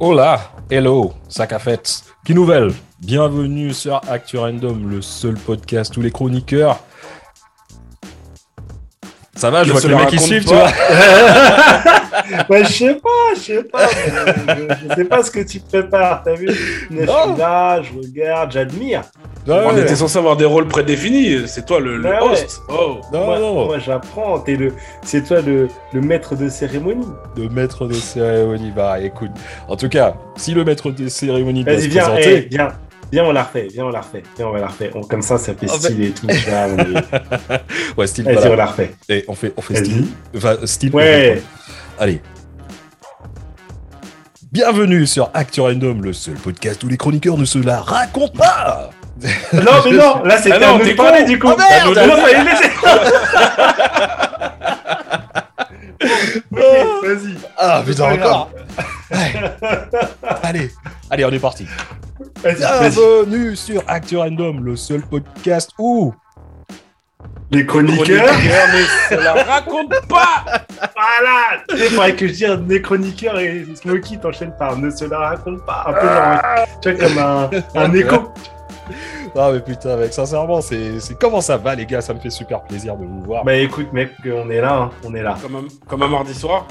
Hola, hello, sac à fête. Qui nouvelle? Bienvenue sur Actu Random, le seul podcast où les chroniqueurs. Ça va, je vois que les mecs qui suivent, tu vois. Ouais, je sais pas, je sais pas. Je, je sais pas ce que tu prépares, t'as vu? Mais Je suis là, je regarde, j'admire. Ouais, On ouais. était censé avoir des rôles prédéfinis. C'est toi le, le Ouais, ouais. host. Oh. Non, moi, non, moi, j'apprends. Le, c'est toi le, le maître de cérémonie. de maître de cérémonie. Bah écoute, en tout cas, si le maître de cérémonie doit se Vas-y, viens, présenter, viens. Viens, on la refait, viens, on la refait. Viens, on va la refait. On- comme ça, ça fait Ah, bah- style et tout. tu vois, on est- ouais, style, Vas-y, voilà. on la refait. Et on fait, on fait style. Enfin, style. Ouais. Allez. Bienvenue sur Actu Random, le seul podcast où les chroniqueurs ne se la racontent pas. Non, mais non, là, c'était Ah parler, con. du coup. Oh, merde Ah, non, fallait le laisser. Ok, Vas-y. Ah putain encore. Ouais. allez, allez, on est parti. Bienvenue sur Actu Random, le seul podcast où Les chroniqueurs. mais ça la raconte pas. Voilà Il faudrait que je dise les chroniqueurs et Smokey t'enchaînent par ne se la raconte pas. Un peu genre, tu vois, comme un, un écho. Ah mais putain mec, sincèrement, c'est c'est- comment ça va les gars? Ça me fait super plaisir de vous voir. Bah écoute, mec, on est là, hein, on est là. Comme un, comme un mardi soir.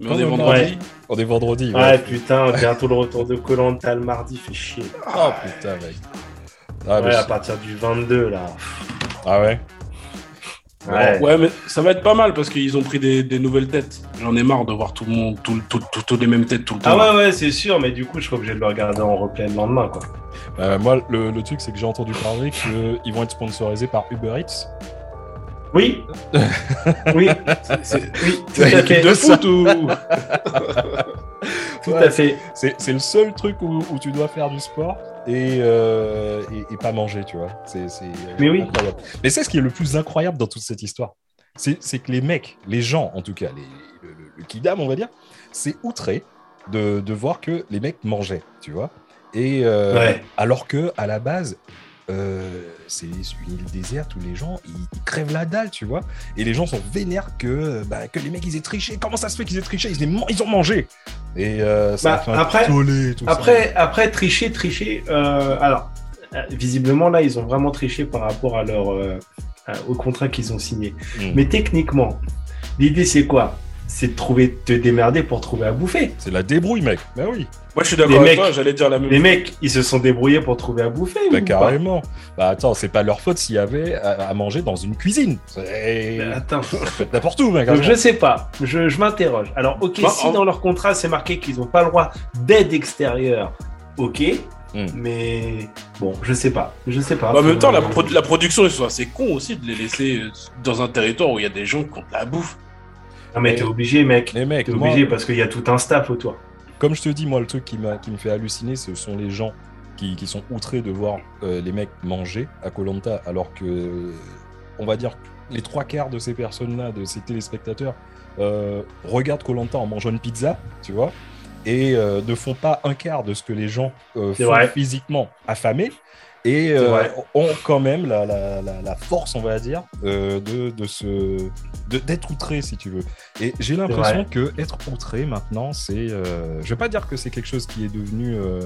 Mais on est un vendredi. On est vendredi. Ouais, Ouais. putain, bientôt le retour de Colanta le mardi, fait chier. Oh putain mec. Ah, mais ouais, à partir du 22, là. ah ouais. Ouais. Ouais, mais ça va être pas mal parce qu'ils ont pris des, des nouvelles têtes. J'en ai marre de voir tout le monde, tout, tout, tout, tout les mêmes têtes tout le temps. Ah ouais, ouais, c'est sûr, mais du coup, je serai obligé de le regarder en replay le lendemain, quoi. Euh, moi, le, le truc, c'est que j'ai entendu parler qu'ils vont être sponsorisés par Uber Eats. Oui Oui, C'est oui, tout c'est à l'équipe fait. de foot ou. Tout Ouais, à fait. C'est le seul truc où, où tu dois faire du sport et, euh, et, et pas manger, tu vois. C'est Mais oui. incroyable. Mais c'est ce qui est le plus incroyable dans toute cette histoire. C'est c'est que les mecs, les gens en tout cas, les, le, le- le kidam, on va dire, c'est outré de, de voir que les mecs mangeaient, tu vois. Et euh, Ouais. alors que à la base, euh, c'est une île déserte où les gens ils, crèvent la dalle, tu vois. Et les gens sont vénères que, bah, que les mecs ils aient triché. Comment ça se fait qu'ils aient triché? Ils, ont mangé. Et euh, ça Bah, fait après- tollé, tout ça. Après, après tricher, tricher. euh, alors, euh, visiblement, là, ils ont vraiment triché par rapport à leur, euh, au contrat qu'ils ont signé. Mm. Mais techniquement, l'idée, c'est quoi? C'est de trouver, te démerder pour trouver à bouffer. C'est la débrouille, mec. Bah oui, Moi, je suis d'accord Les avec mecs- toi, j'allais dire la même Les chose. mecs, ils se sont débrouillés pour trouver à bouffer. bah ou pas carrément. Bah attends, c'est pas leur faute s'il y avait à, à manger dans une cuisine. C'est Mais Attends. n'importe où, mec. Donc hein. je sais pas, je, je m'interroge. Alors ok, Bah, si en- dans leur contrat c'est marqué qu'ils n'ont pas le droit d'aide extérieure, ok, Hmm. mais bon, je sais pas, je sais pas. Bah, en même temps, la, produ- la production, ils sont assez cons aussi de les laisser euh, dans un territoire où il y a des gens qui ont de la bouffe. Non mais t'es obligé mec, t'es moi, obligé parce qu'il y a tout un staff autour. comme je te dis, moi, le truc qui, me fait halluciner, ce sont les gens qui, qui sont outrés de voir euh, les mecs manger à Colanta, alors que, on va dire, les trois quarts de ces personnes-là, de ces téléspectateurs, euh, regardent Colanta en mangeant une pizza, tu vois, et euh, ne font pas un quart de ce que les gens euh, font vrai. physiquement affamés. Et euh, ont quand même la, la- la- la force, on va dire, euh, de, de se d'être outré, si tu veux. Et j'ai l'impression que être outré maintenant, c'est, euh, je vais pas dire que c'est quelque chose qui est devenu euh,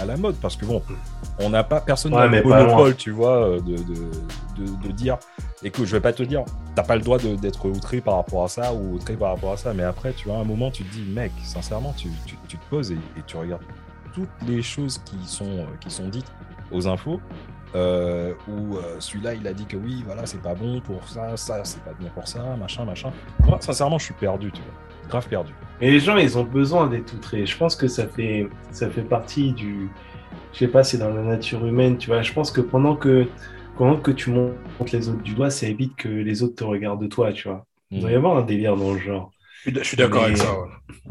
à la mode, parce que bon, on n'a pas personne Ouais, n'a monopole, tu vois, de, de, de, de dire, écoute, je vais pas te dire, t'as pas le droit d'être outré par rapport à ça ou outré par rapport à ça, mais après, tu vois, à un moment, tu te dis, mec, sincèrement, tu, tu, tu te poses et, et tu regardes toutes les choses qui sont, qui sont dites aux infos. euh, où euh, celui-là il a dit que oui voilà c'est pas bon pour ça ça c'est pas bien pour ça machin machin moi sincèrement je suis perdu tu vois grave perdu Et les gens ils ont besoin d'être outrés. Je pense que ça fait ça fait partie du, je sais pas, c'est dans la nature humaine, tu vois. Je pense que pendant que pendant que tu montes les autres du doigt, ça évite que les autres te regardent de toi, tu vois. Il doit y avoir un délire dans le genre. Je suis d- je suis d'accord Mais- avec ça. ouais.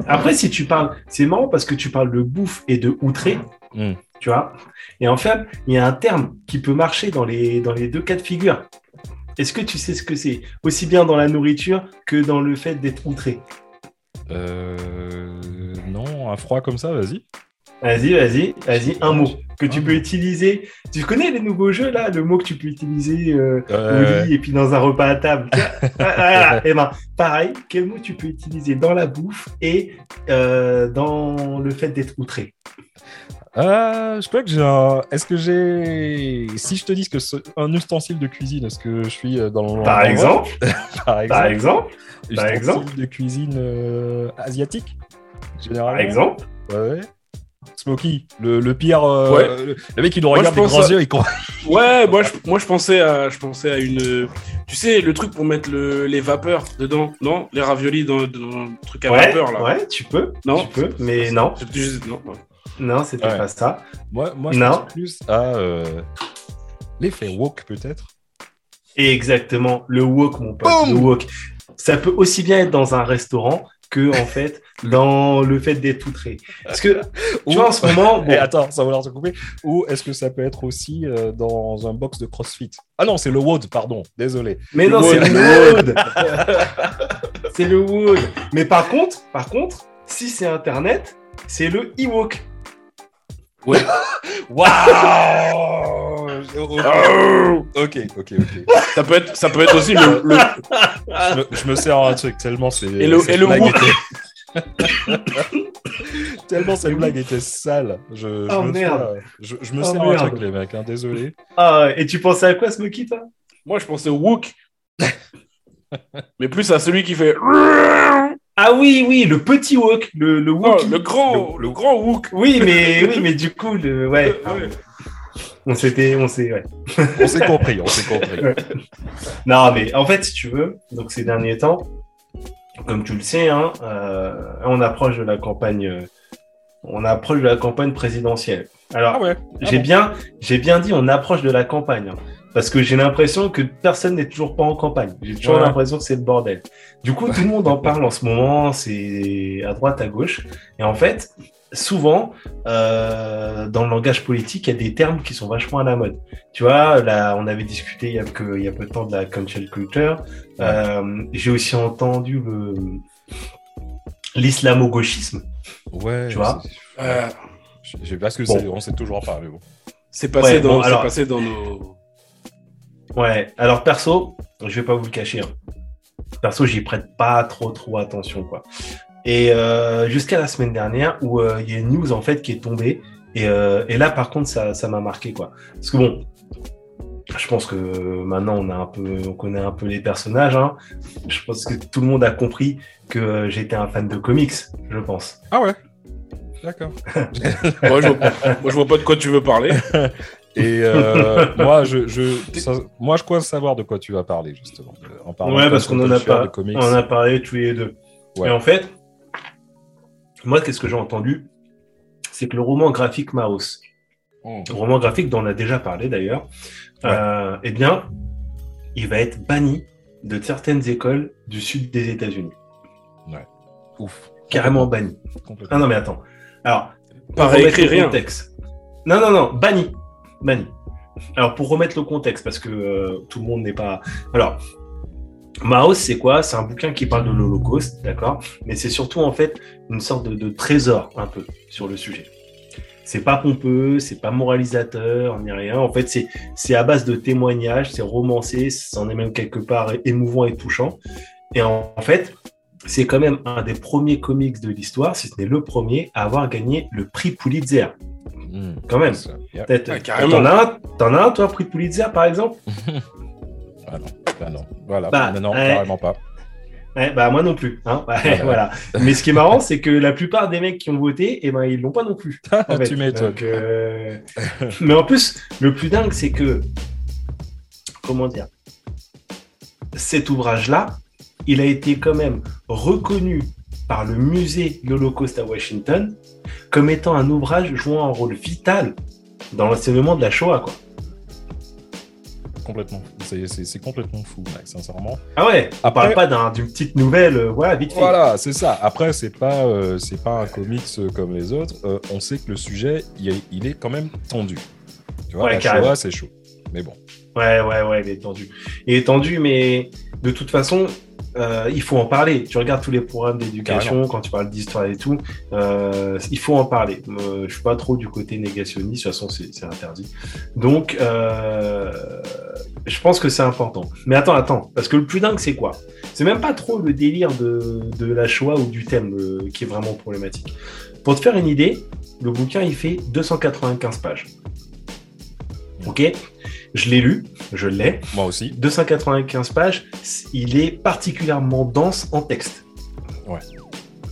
Après, si tu parles, c'est marrant parce que tu parles de bouffe et de outré, Mm. Tu vois. Et en fait, il y a un terme qui peut marcher dans les, dans les deux cas de figure. Est-ce que tu sais ce que c'est? Aussi bien dans la nourriture que dans le fait d'être outré. Euh, non un froid comme ça vas-y Vas-y, vas-y, vas-y, un mot que tu peux utiliser. Tu connais les nouveaux jeux là, le mot que tu peux utiliser euh, Euh, au lit et puis dans un repas à table. Ah, voilà. Eh ben, pareil, quel mot tu peux utiliser dans la bouffe et euh, dans le fait d'être outré? Euh, je crois que j'ai un. Est-ce que j'ai. Si je te dis que c'est un ustensile de cuisine, est-ce que je suis euh, dans. Par exemple, Par exemple. par exemple, par ustensile exemple. de cuisine euh, asiatique Généralement. par exemple. Ouais. Smokey, le, le pire. euh, Ouais. le, le mec, il nous Moi, regarde je des grands à- yeux, il comprend. Ouais, moi je, moi je pensais à je pensais à une tu sais le truc pour mettre le, les vapeurs dedans, non? Les raviolis dans, dans le truc à Ouais, vapeur là. ouais, tu peux, Non? tu peux, mais non, non. Non, c'était Ouais. pas ça. Moi, moi je Non. pense plus à euh, l'effet woke, peut-être. Exactement, le wok, mon pote, le wok. Ça peut aussi bien être dans un restaurant que en fait dans le fait d'être outré. Parce que Ou- tu vois en ce moment, bon, Et attends, ça va leur se couper. Ou est-ce que ça peut être aussi euh, dans un box de CrossFit? Ah non, c'est le WOD, pardon. Désolé. mais non, c'est le wood. c'est le wood. Mais par contre, par contre, si c'est internet, c'est le e-wok. Waouh Ok, ok, ok. Ça peut être ça peut être aussi le, le- Je me, je me sers un truc tellement c'est. Et le- et le blague était- tellement cette blague était sale. Je, je Oh, me merde. sers- je, je me Oh, sers un merde. truc, les mecs, hein, désolé. Ah, et tu pensais à quoi, Smokey, toi? Moi je pensais au Wook. Mais plus à celui qui fait Ah oui, oui, le petit wok, le, le Non, wok. le grand le grand Wook. Oui, mais oui, mais du coup, le ouais. Ouais. On s'était, on s'est, ouais. On s'est compris, on s'est compris. Non, mais en fait, si tu veux, donc ces derniers temps, comme tu le sais, hein, euh, on approche de la campagne, euh, on approche de la campagne présidentielle. Alors, Ah ouais. Ah j'ai bon. bien, j'ai bien dit, on approche de la campagne, hein, parce que j'ai l'impression que personne n'est toujours pas en campagne. J'ai toujours Ouais. l'impression que c'est le bordel. Du coup, tout le monde en parle en ce moment, c'est à droite, à gauche, et en fait. Souvent, euh, dans le langage politique, il y a des termes qui sont vachement à la mode. Tu vois, là, on avait discuté il y a, que, il y a peu de temps de la cancel culture. Euh, J'ai aussi entendu le l'islamo-gauchisme. Ouais. Tu vois Euh, Je sais pas ce que Bon. c'est, on sait toujours pas, mais bon. c'est passé Ouais, dans bon, c'est alors- passé dans nos Ouais, alors perso, je vais pas vous le cacher. hein. Perso, j'y prête pas trop trop attention quoi. Et euh, jusqu'à la semaine dernière où euh, il y a une news en fait qui est tombée et, euh, et là par contre ça ça m'a marqué quoi. Parce que bon, je pense que maintenant on a un peu on connaît un peu les personnages. Hein. Je pense que tout le monde a compris que j'étais un fan de comics, je pense. Ah ouais. D'accord. moi, je vois, moi je vois pas de quoi tu veux parler. Et euh, moi, je, je, ça- moi, je crois savoir de quoi tu vas parler, justement. En parlant Ouais, de parce qu'on en a pas, on en a parlé tous les deux. Ouais. Et en fait, moi, qu'est-ce que j'ai entendu? C'est que le roman graphique Maos, Oh. le roman graphique dont on a déjà parlé d'ailleurs, euh, eh bien, il va être banni de certaines écoles du sud des États-Unis. Ouf. Carrément banni. Ah non, mais attends. Alors, écrit le rien. contexte. Non, non, non, banni. Banni. Alors, pour remettre le contexte, parce que euh, tout le monde n'est pas. Alors, Maos, c'est quoi? C'est un bouquin qui parle de l'Holocauste, d'accord? Mais c'est surtout, en fait, une sorte de, trésor, un peu, sur le sujet. C'est pas pompeux, c'est pas moralisateur, ni rien. En fait, c'est à base de témoignages, c'est romancé, c'en est même quelque part émouvant et touchant. Et en fait, c'est quand même un des premiers comics de l'histoire, si ce n'est le premier, à avoir gagné le prix Pulitzer. Hmm. Quand même. Yeah. Peut-être- Ah. T'en as, un- t'en as un, toi, prix Pulitzer, par exemple Ah non. Ah non. Voilà. Bah, non, ouais. carrément pas. Ouais, Bah, moi non plus. Hein Ouais, Ouais. voilà. Mais ce qui est marrant, c'est que la plupart des mecs qui ont voté, eh ben, ils l'ont pas non plus. en fait. tu. Donc, euh, Mais en plus, le plus dingue, c'est que. Comment dire Cet ouvrage-là, il a été quand même reconnu par le musée de l'Holocauste à Washington comme étant un ouvrage jouant un rôle vital dans l'enseignement de la Shoah, quoi. Complètement. C'est- complètement fou, mec, sincèrement. Ah ouais, on Après- parle pas d'un- d'une petite nouvelle, euh, voilà, vite fait. Voilà, c'est ça. Après, c'est pas, euh, c'est pas un comics euh, comme les autres. Euh, on sait que le sujet, il est, il est quand même tendu. Tu vois, Ouais, la carrément. Shoah, c'est chaud. Mais bon. Ouais, ouais, ouais, il est tendu. Il est tendu, mais de toute façon, euh, il faut en parler. Tu regardes tous les programmes d'éducation, quand tu parles d'histoire et tout, euh, il faut en parler. Euh, je suis pas trop du côté négationniste, de toute façon, c'est interdit. Donc, euh, je pense que c'est important. Mais attends, attends, parce que le plus dingue, c'est quoi? C'est même pas trop le délire de, de la Shoah ou du thème qui est vraiment problématique. Pour te faire une idée, le bouquin, il fait 295 pages. Ok? Je l'ai lu, je l'ai. Moi aussi. 295 pages, il est particulièrement dense en texte. Ouais.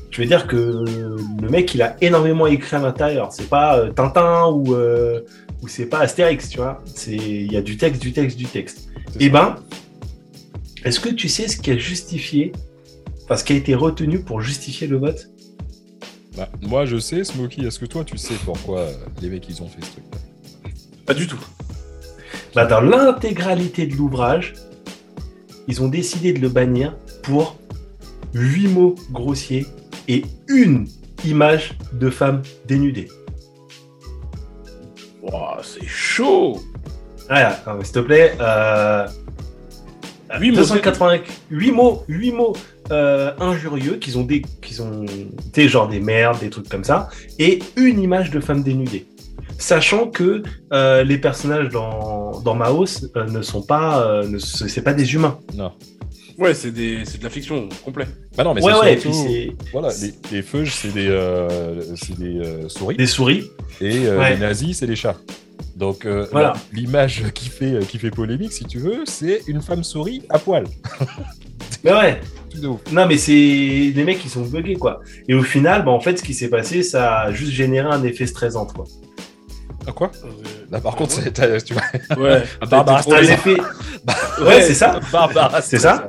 Je veux dire que le mec, il a énormément écrit à l'intérieur. C'est pas euh, Tintin ou, euh, ou c'est pas Astérix, tu vois. C'est il y a du texte, du texte, du texte. Ça. ben, est-ce que tu sais ce qui a justifié, enfin ce qui a été retenu pour justifier le vote? Bah, moi, je sais, Smokey. Est-ce que toi, tu sais pourquoi euh, les mecs ils ont fait ce truc Pas du tout. Bah, dans l'intégralité de l'ouvrage, ils ont décidé de le bannir pour huit mots grossiers et une image de femme dénudée. C'est chaud. Voilà, s'il te plaît. Euh... Huit mots, 280, 8 mots, 8 mots euh, injurieux qu'ils ont des, qu'ils ont des genre des merdes, des trucs comme ça, et une image de femme dénudée. Sachant que euh, les personnages dans, dans Maos euh, ne sont pas, euh, ne, c'est pas des humains. Non. Ouais, c'est des... c'est de la fiction complet. Bah non, mais ouais, c'est ouais, et surtout- puis c'est Voilà, les, les feuges, c'est des, euh, c'est des euh, souris. des souris. Et euh, Ouais. les nazis, c'est les chats. Donc euh, Voilà. la- l'image qui fait, qui fait polémique, si tu veux, c'est une femme souris à poil. Mais ouais, Tout de ouf. non mais c'est les mecs qui sont buggés quoi. Et au final, bah, en fait, ce qui s'est passé, ça a juste généré un effet stressant quoi. Ah, quoi Euh, Là, par contre, c'est, tu vois, Ouais. Barbara été effet, ouais, c'est ça. Barbara, C'est ça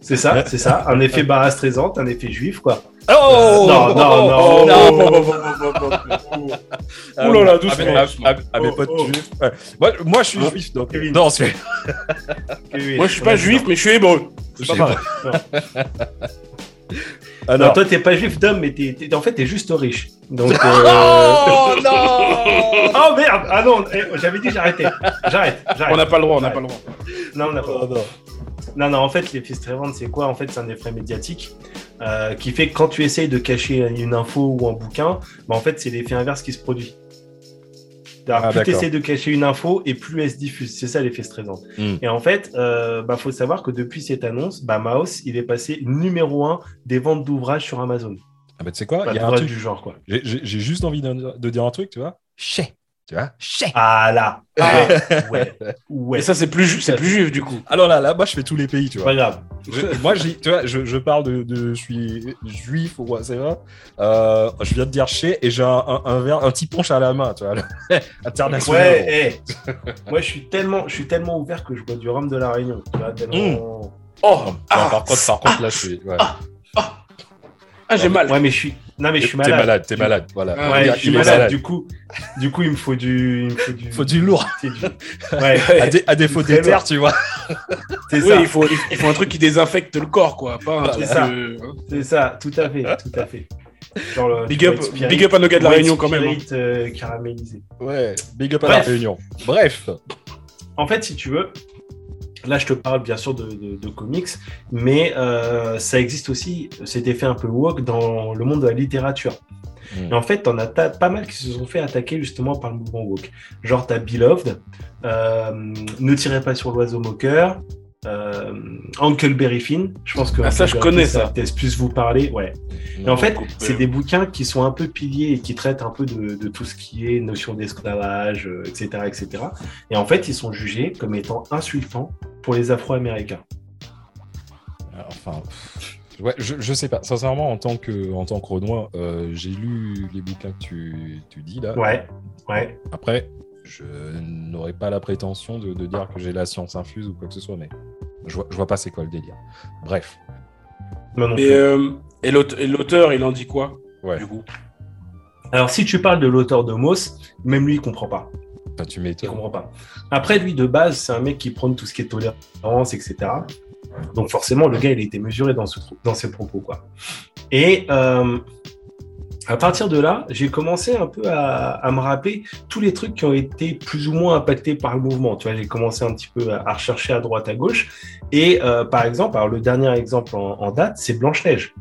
C'est ça, c'est ça, un effet barra stressant, un effet juif quoi. Oh non, non, non, Oh, non. oh, oh, oh, oh, oh, oh, oh. Ah, Ouh là là, doucement, à- mes Oh, potes oh. juifs. Moi, moi, je suis juif, donc. Non, c'est. Moi, je suis pas juif, mais je suis hébreu. C'est pas J'ai- pareil. Non, Alors. toi t'es pas juif d'homme, mais t'es, t'es- en fait t'es juste riche. Donc. euh, Oh non Oh merde Ah non, eh, j'avais dit j'arrêtais. J'arrête, j'arrête. On n'a pas le droit, on n'a pas le droit. Non, on n'a pas. Oh, non. Non, non, en fait, l'effet stressant, c'est quoi? En fait, c'est un effet médiatique euh, qui fait que quand tu essayes de cacher une info ou un bouquin, bah, en fait, c'est l'effet inverse qui se produit. Ah, plus tu essayes de cacher une info et plus elle se diffuse. C'est ça l'effet stressant. Hmm. Et en fait, il bah, faut savoir que depuis cette annonce, bah, Maos, il est passé numéro un des ventes d'ouvrages sur Amazon. Ah bah, tu sais quoi? Il y a un truc. du genre, quoi. J'ai- juste envie de, de dire un truc, tu vois. Chais. Tu vois Chais. Ah là Ah. Ouais, ouais. Et ça, c'est plus, ju- c'est plus juif, du coup. Alors là, là, moi, je fais tous les pays, tu vois. pas grave. Je- moi, j'ai- tu vois, je, je parle de, de- je suis juif ou quoi, c'est vrai. Euh, je viens de dire chez et j'ai un, un, un verre, un petit punch à la main, tu vois, international. Ouais, eh. Moi, je suis tellement, je suis tellement ouvert que je bois du rhum de la Réunion. Tu vois, tellement... Oh, Non, ah, par contre, par contre, là, je suis. Ouais. ah, j'ai mal. Ouais, mais je suis. Non, mais je suis T'es malade. malade, t'es malade, voilà. Ah, Ouais, Il- je suis malade. Du coup, du coup, il me faut du, il me faut du, Faut du lourd. du- Ouais, À, dé- à défaut d'éther, tu vois. c'est Oui, ça, il faut, il faut un truc qui désinfecte le corps, quoi. Pas un C'est truc. ça. euh, hein. c'est ça, tout à fait, tout à fait. Le- Big up, Spirit- big up à nos gars de la Réunion, quand même. hein. Euh, caramélisé. Ouais, big up à la réunion. Bref. En fait, si tu veux, là, je te parle bien sûr de, de- de comics, mais euh, ça existe aussi cet effet un peu woke dans le monde de la littérature. Mm. Et en fait, t'en as ta- pas mal qui se sont fait attaquer justement par le mouvement woke. Genre, t'as Beloved, euh, Ne tirez pas sur l'oiseau moqueur, euh, Huckleberry Finn. Je pense que Ah, ça, je connais, ça. peut-être plus vous parler. Ouais. Et en fait, c'est des bouquins qui sont un peu piliers et qui traitent un peu de, de tout ce qui est notion d'esclavage, euh, etc., etc. Et en fait, ils sont jugés comme étant insultants pour les Afro-Américains. Enfin, pff, ouais, je, je sais pas. Sincèrement, en tant que, en tant que Renoir, euh, j'ai lu les bouquins que tu, tu dis là. Ouais, ouais. Après, je n'aurais pas la prétention de, de dire que j'ai la science infuse ou quoi que ce soit, mais je vois, je vois pas c'est quoi le délire. Bref. Non Et, euh, et et l'auteur, il en dit quoi, Ouais. du coup? Alors, si tu parles de l'auteur de Moss, même lui, il comprend pas. Enfin, tu Je m'étonnes. comprends pas. Après, lui, de base, c'est un mec qui prône tout ce qui est tolérance, etc. Donc, forcément, le gars, il a été mesuré dans, ce, dans ses propos, quoi. Et euh, à partir de là, j'ai commencé un peu à, me rappeler tous les trucs qui ont été plus ou moins impactés par le mouvement. Tu vois, j'ai commencé un petit peu à, rechercher à droite, à gauche. Et euh, par exemple, alors le dernier exemple en, date, c'est Blanche-Neige.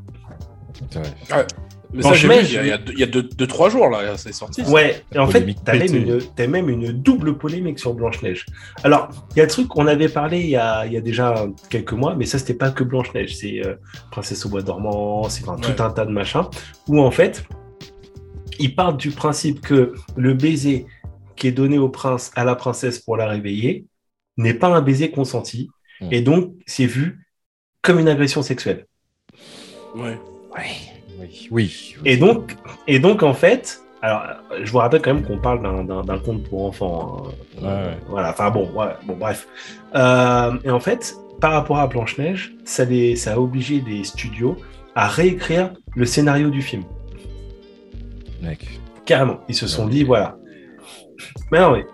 Ouais. Mais ça, j'ai vu, il y a, il y a deux, deux, trois jours, là, c'est sorti. Ouais, et en fait, t'as même, une, as même une double polémique sur Blanche-Neige. Alors, il y a un truc qu'on avait parlé il y a, il y a déjà quelques mois, mais ça, c'était pas que Blanche-Neige, c'est euh, Princesse au bois dormant, c'est tout un tas de machins, où en fait, ils partent du principe que le baiser qui est donné au prince à la princesse pour la réveiller n'est pas un baiser consenti, hmm. et donc c'est vu comme une agression sexuelle. Ouais. Ouais. Oui, oui. Et donc, et donc en fait, alors, je vous rappelle quand même qu'on parle d'un conte pour enfants. Hein. Voilà, enfin bon, bon bref. Euh, et en fait, par rapport à Blanche-Neige, ça, ça a obligé les studios à réécrire le scénario du film. Mec. Carrément. Ils se sont dit, voilà. Mais non, mais.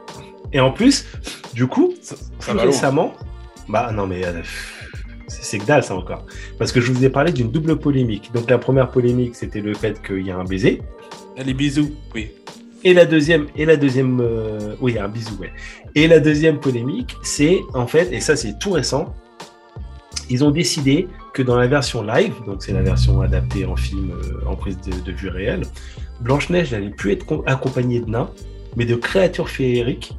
Et en plus, du coup, ça, récemment, bah non, mais. Euh, c'est que dalle ça encore. Parce que je vous ai parlé d'une double polémique. Donc la première polémique, c'était le fait qu'il y a un baiser. Les bisous, oui. Et la deuxième, et la deuxième, euh, oui, un bisou, ouais. Et la deuxième polémique, c'est en fait, et ça c'est tout récent, ils ont décidé que dans la version live, donc c'est la version adaptée en film, euh, en prise de, vue réelle, Blanche-Neige n'allait plus être accompagnée de nains, mais de créatures féeriques,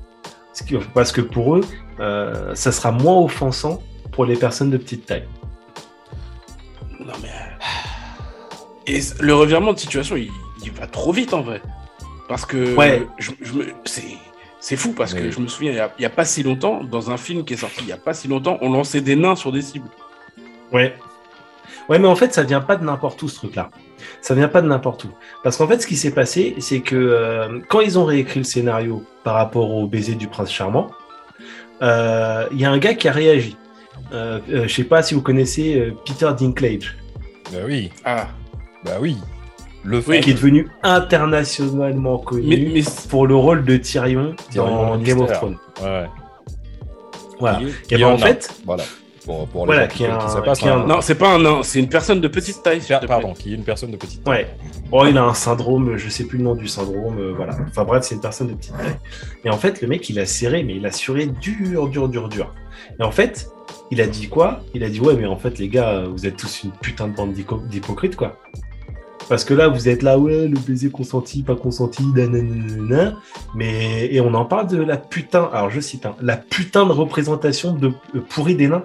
parce que pour eux, euh, ça sera moins offensant pour les personnes de petite taille. Non mais. Euh, et le revirement de situation, il, va trop vite en vrai. Parce que. Ouais. Je, c'est fou parce que je me souviens, il n'y a, pas si longtemps, dans un film qui est sorti il n'y a pas si longtemps, on lançait des nains sur des cibles. Ouais. Ouais, mais en fait, ça vient pas de n'importe où ce truc-là. Ça vient pas de n'importe où. Parce qu'en fait, ce qui s'est passé, c'est que euh, quand ils ont réécrit le scénario par rapport au baiser du prince charmant, euh, il y a un gars qui a réagi. Euh, euh, je sais pas si vous connaissez euh, Peter Dinklage. Bah oui. Ah. Bah oui. Le fait qui est devenu internationalement connu pour le rôle de Tyrion, dans Game of Thrones. Ouais. Voilà. Et, ben, en fait, voilà. Pour, pour voilà, qui, un, un... Non, c'est pas un nain, c'est une personne de petite taille. Pardon, qui est une personne de petite taille. Ouais. Oh, il a un syndrome, je sais plus le nom du syndrome, voilà. Enfin bref, c'est une personne de petite taille. Et en fait, le mec, il a serré, mais il a serré dur, dur, dur, dur. Et en fait, il a dit quoi? Il a dit ouais, mais en fait, les gars, vous êtes tous une putain de bande d'hypocrites, quoi. Parce que là, vous êtes là, ouais, le baiser consenti, pas consenti, nanana, mais et on en parle de la putain, alors je cite, hein, la putain de représentation de euh, pourri des nains.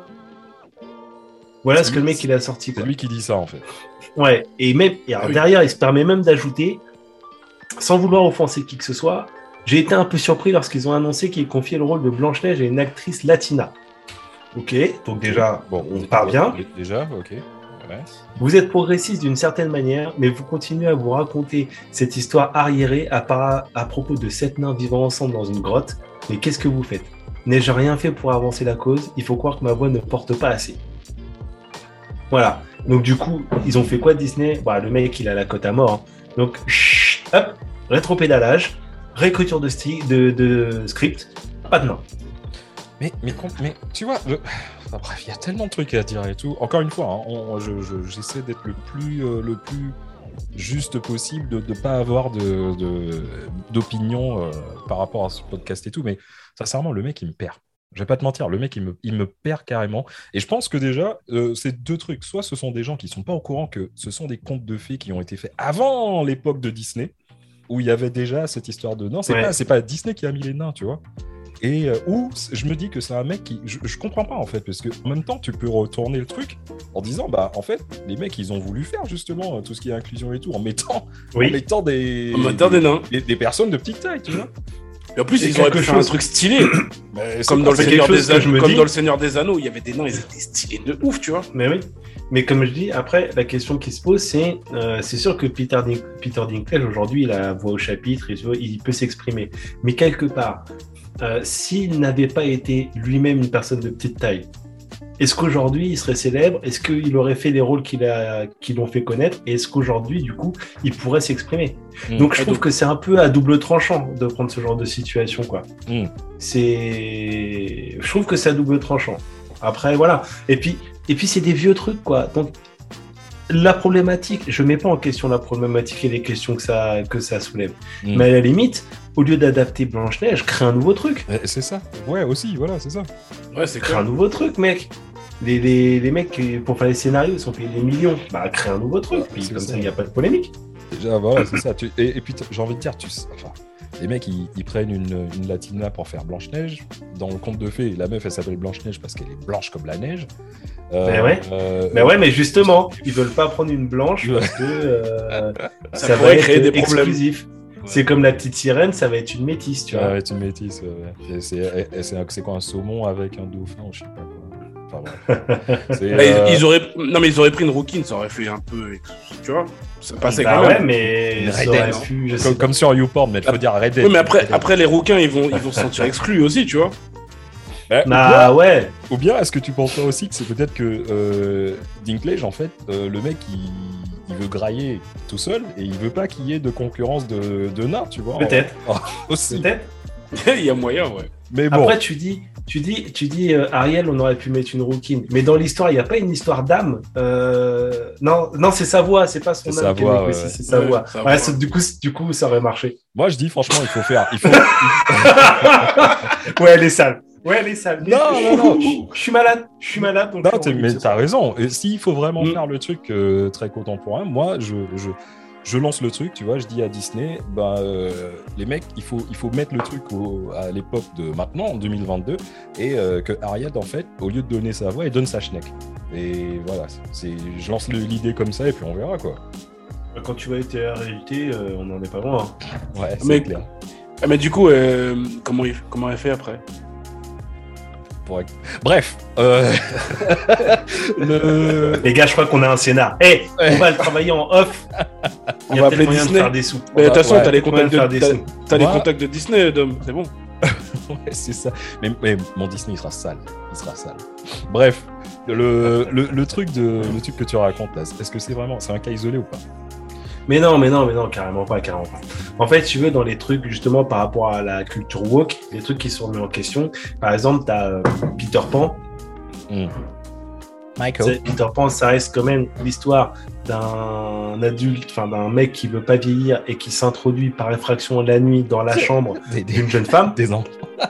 Voilà ce que le mec il a sorti. C'est lui qui dit ça en fait. Ouais, et même et derrière, il se permet même d'ajouter, sans vouloir offenser qui que ce soit, j'ai été un peu surpris lorsqu'ils ont annoncé qu'ils confiaient le rôle de Blanche-Neige à une actrice latina. Ok, donc déjà, bon, on part bien. Déjà, ok. Vous êtes progressiste d'une certaine manière, mais vous continuez à vous raconter cette histoire arriérée à, à propos de sept nains vivant ensemble dans une grotte. Mais qu'est-ce que vous faites? N'ai-je rien fait pour avancer la cause? Il faut croire que ma voix ne porte pas assez. Voilà. Donc du coup, ils ont fait quoi Disney? Bah, Le mec, il a la cote à mort. Hein. Donc, hop, rétro-pédalage, réécriture de, de, de script, pas de nains. Mais, mais, mais tu vois, bref, il y a tellement de trucs à dire et tout. Encore une fois, hein, j'essaie d'être le plus, euh, le plus juste possible, de ne pas avoir d'opinion de, euh, par rapport à ce podcast et tout. Mais sincèrement, le mec, il me perd. Je vais pas te mentir, le mec, il me, il me perd carrément. Et je pense que déjà, euh, c'est deux trucs. Soit ce sont des gens qui sont pas au courant que ce sont des contes de fées qui ont été faits avant l'époque de Disney, où il y avait déjà cette histoire de... Non, c'est pas, pas Disney qui a mis les nains, tu vois. Et euh, où je me dis que c'est un mec qui. Je, comprends pas en fait, parce que en même temps, tu peux retourner le truc en disant, bah en fait, les mecs, ils ont voulu faire justement tout ce qui est inclusion et tout, en mettant, en mettant des. En mettant des, nains. Des, personnes de petite taille, tu vois. Et en plus, ils auraient pu faire un truc stylé. comme dans, le Seigneur des Anneaux, comme dans le Seigneur des Anneaux, il y avait des nains, ils étaient stylés de ouf, tu vois. Mais oui. Mais comme je dis, après, la question qui se pose, c'est euh, c'est sûr que Peter, Peter Dinklage, aujourd'hui, il a la voix au chapitre, il, il peut s'exprimer. Mais quelque part, euh, s'il n'avait pas été lui-même une personne de petite taille, est-ce qu'aujourd'hui il serait célèbre? Est-ce qu'il aurait fait les rôles qui l'ont fait connaître? Et est-ce qu'aujourd'hui, du coup, il pourrait s'exprimer? Hmm. Donc je trouve que c'est un peu à double tranchant de prendre ce genre de situation, quoi. Hmm. C'est, je trouve que c'est à double tranchant. Après, voilà. Et puis, et puis c'est des vieux trucs, quoi. Donc la problématique, je mets pas en question la problématique et les questions que ça, que ça soulève. Mm. Mais à la limite, au lieu d'adapter Blanche-Neige, crée un nouveau truc. Eh, C'est ça. Ouais, aussi, voilà, c'est ça. Ouais, c'est Crée un nouveau truc, mec. Les, les, les mecs, pour faire les scénarios, ils sont payés des millions. Bah, crée un nouveau truc. Puis C'est comme ça. il n'y a pas de polémique. Déjà, voilà, c'est ça. Et, et puis, j'ai envie de dire, tu... enfin, les mecs, ils, ils prennent une, une latina pour faire Blanche-Neige. Dans le conte de fées, la meuf, elle s'appelle Blanche-Neige parce qu'elle est blanche comme la neige. Euh, Mais ouais. euh, Mais ouais, mais justement, ils veulent pas prendre une blanche parce que euh, Ça ça, va pourrait être créer des problèmes. exclusif. C'est comme la petite sirène, ça va être une métisse, tu Ouais, vois. ouais, tu métisses. ouais, ouais. Et C'est quoi un saumon avec un dauphin ou je sais pas. Enfin bref. C'est, Bah, ils- euh, ils, auraient... Non, mais ils auraient pris une rouquine, ça aurait fait un peu. Tu vois Ça passait Bah quand ouais, même. mais ça Dead, pu, je comme, pas. comme sur YouPorn, mais il faut dire Red Dead. Oui, mais après, après les rouquins, ils vont, ils vont se sentir exclus aussi, tu vois. Bah, Bah ouais, Ou bien, est-ce que tu penses pas aussi que c'est peut-être que euh, Dinklage, en fait, euh, le mec, il, il veut grailler tout seul et il veut pas qu'il y ait de concurrence de, de nains, tu vois. peut-être, Aussi. peut-être. Il y a moyen, ouais. Mais bon, Après, tu dis, tu dis, tu dis, euh, Ariel, on aurait pu mettre une rouquine. Mais dans l'histoire, il n'y a pas une histoire d'âme. Euh, Non, non, c'est sa voix, c'est pas son âme. ouais. c'est- sa voix. Ouais, du coup, du coup, ça aurait marché. moi, je dis, franchement, il faut faire. Il faut... Ouais, elle est sale. Ouais, elle est sale. Non, non, non. Je, je suis malade. Je suis malade. Donc Non, mais t'as raison. Et s'il faut vraiment Mm. faire le truc euh, très contemporain, moi, je, je, lance le truc, tu vois, je dis à Disney, bah, euh, les mecs, il faut, il faut mettre le truc au- à l'époque de maintenant, en 2022, et euh, que Ariad, en fait, au lieu de donner sa voix, elle donne sa schneck. Et voilà, c'est, je lance l'idée comme ça, et puis on verra, quoi. Quand tu vas être la réalité, euh, on n'en est pas loin. Ouais, c'est Mais- clair. Ah, mais du coup, euh, comment, il... comment elle fait après? Pour- Bref, euh, le... Les gars, je crois qu'on a un scénar. Eh, Ouais. on va le travailler en off. On Il y va a appeler peut-être moyen de Disney. faire des sous. Mais de va- toute façon, ouais, t'as les contacts de de, les contacts de Disney, Dom, c'est bon. Ouais, c'est ça. Mais, mais mon Disney, il sera sale. Il sera sale. Bref, le, le, le truc de le truc que tu racontes là, est-ce que c'est vraiment c'est un cas isolé ou pas? Mais non, mais non, mais non, carrément pas, carrément pas. En fait, tu veux, dans les trucs, justement, par rapport à la culture woke, les trucs qui sont remis en question, par exemple, tu as Peter Pan. Tu sais, Peter Pan, ça reste quand même l'histoire d'un adulte, enfin d'un mec qui veut pas vieillir et qui s'introduit par effraction la nuit dans la chambre d'une jeune femme. des enfants.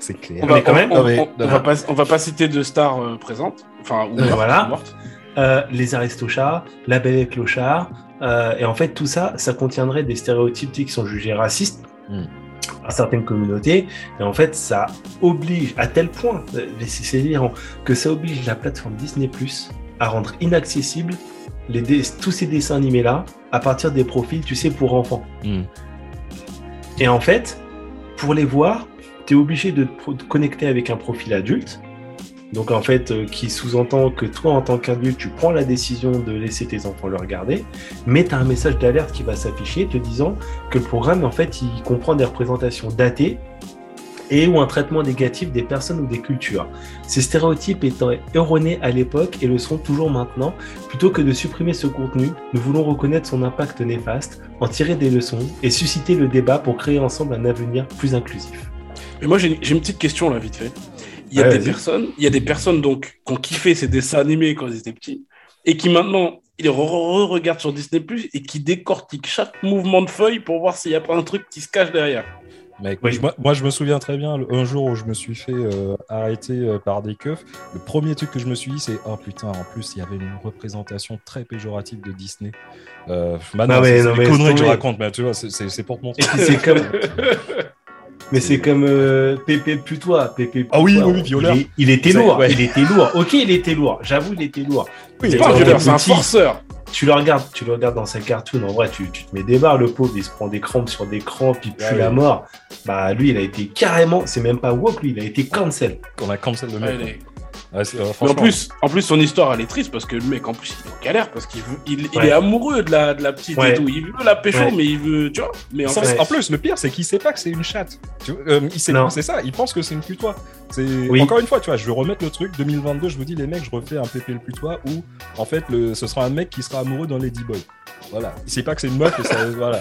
c'est clair. On va, Mais quand même, on, mais- on- on va pas, on va pas citer de stars euh, présentes. Enfin, ou Euh, mortes, voilà. ou mortes. Euh, les Aristochats, La Belle et Clochard. Euh, et en fait, tout ça, ça contiendrait des stéréotypes qui sont jugés racistes Hmm. à certaines communautés. Et en fait, ça oblige, à tel point, euh, c'est délirant, que ça oblige la plateforme Disney Plus à rendre les dé- tous ces dessins animés-là à partir des profils, tu sais, pour enfants. Hmm. Et en fait, pour les voir, tu es obligé de te connecter avec un profil adulte. Donc en fait, euh, qui sous-entend que toi, en tant qu'adulte, tu prends la décision de laisser tes enfants le regarder, mais tu as un message d'alerte qui va s'afficher te disant que le programme, en fait, il comprend des représentations datées et ou un traitement négatif des personnes ou des cultures. Ces stéréotypes étant erronés à l'époque et le sont toujours maintenant, plutôt que de supprimer ce contenu, nous voulons reconnaître son impact néfaste, en tirer des leçons et susciter le débat pour créer ensemble un avenir plus inclusif. Mais moi, j'ai j'ai une petite question là, vite fait. Il y a Ouais, des vas-y. personnes, il y a des personnes donc qui ont kiffé ces dessins animés quand ils étaient petits et qui maintenant ils re- re- regardent sur Disney Plus et qui décortiquent chaque mouvement de feuille pour voir s'il n'y a pas un truc qui se cache derrière. Mec, Oui. moi, moi, je me souviens très bien, le- un jour où je me suis fait euh, arrêter euh, par des keufs, le premier truc que je me suis dit, c'est Oh putain, en plus, il y avait une représentation très péjorative de Disney. Euh, maintenant, Ah ouais, c'est c'est non, des mais conneries que je c'est- raconte, mais tu vois, c'est- c'est c'est pour te montrer. C'est comme. Mais c'est comme euh, Pépé Putois. Pépé Ah oui, Putois, oui, oui, violeur. Il, était lourd. ouais. Il était lourd. Ok, il était lourd. J'avoue, il était lourd. Oui, C'est pas un c'est un forceur. Tu le regardes, tu le regardes dans sa cartoon. En vrai, tu, tu te mets des barres, le pauvre. Il se prend des crampes sur des crampes, il pue Ouais, la ouais. mort. Bah, lui, il a été carrément. C'est même pas woke, lui. Il a été cancel. On a cancel le Ouais, mec. Ouais, c'est- euh, Mais en plus, en plus, son histoire, elle est triste parce que le mec, en plus, il est en galère parce qu'il veut, il, il Ouais. est amoureux de la, de la petite Ouais. et tout. Il veut la pécho, Ouais. mais il veut, tu vois. Mais en Sans- fait, En plus, le pire, c'est qu'il sait pas que c'est une chatte. Tu vois, euh, il sait Non. c'est ça. Il pense que c'est une putois. C'est Oui. encore une fois, tu vois. Je vais remettre le truc 2022. Je vous dis, les mecs, je refais un pépé le putois où en fait, le, ce sera un mec qui sera amoureux d'un ladyboy. Voilà. Il sait pas que c'est une meuf. et ça, voilà.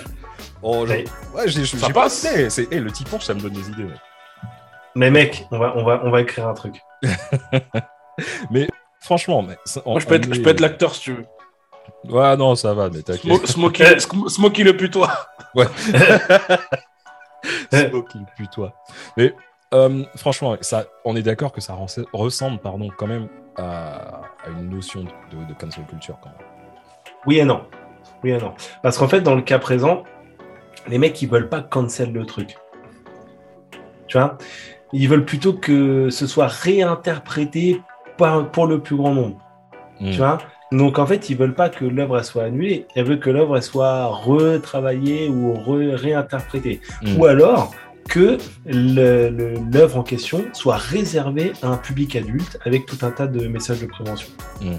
Oh, je- Ouais. j'ai, j'ai Ça pas passe. idée. C'est, eh, le typonge, ça me donne des idées. mec. Mais mec, on va, on va, on va écrire un truc. Mais franchement, mais, ça- moi, je peux être, on je est- peux être l'acteur si tu veux. Ouais, non, ça va, mais t'inquiète. Smokey, Smokey le putois. Ouais. Smokey le putois. Mais euh, franchement, ça, on est d'accord que ça ressemble pardon, quand même à, une notion de, de, cancel culture. Quand même. Oui et non. Oui et non. Parce qu'en fait, dans le cas présent, les mecs, ils veulent pas cancel le truc. Tu vois? Ils veulent plutôt que ce soit réinterprété pour le plus grand nombre. Tu hmm. vois? Donc en fait, ils veulent pas que l'œuvre soit annulée, ils veulent que l'œuvre soit retravaillée ou réinterprétée. Hmm. Ou alors que l'œuvre en question soit réservée à un public adulte avec tout un tas de messages de prévention. Hmm.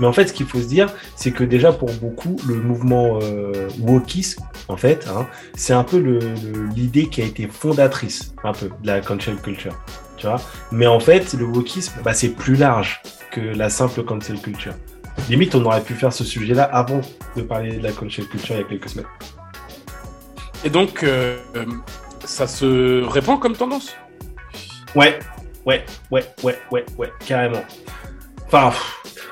Mais en fait, ce qu'il faut se dire, c'est que déjà pour beaucoup, le mouvement euh, wokisme, en fait, hein, c'est un peu l'idée qui a été fondatrice un peu de la cancel culture. Tu vois Mais en fait, le wokisme, bah, c'est plus large que la simple cancel culture. Limite, on aurait pu faire ce sujet-là avant de parler de la cancel culture il y a quelques semaines. Et donc, euh, ça se répand comme tendance? Ouais, ouais, ouais, ouais, ouais, ouais, carrément. Enfin,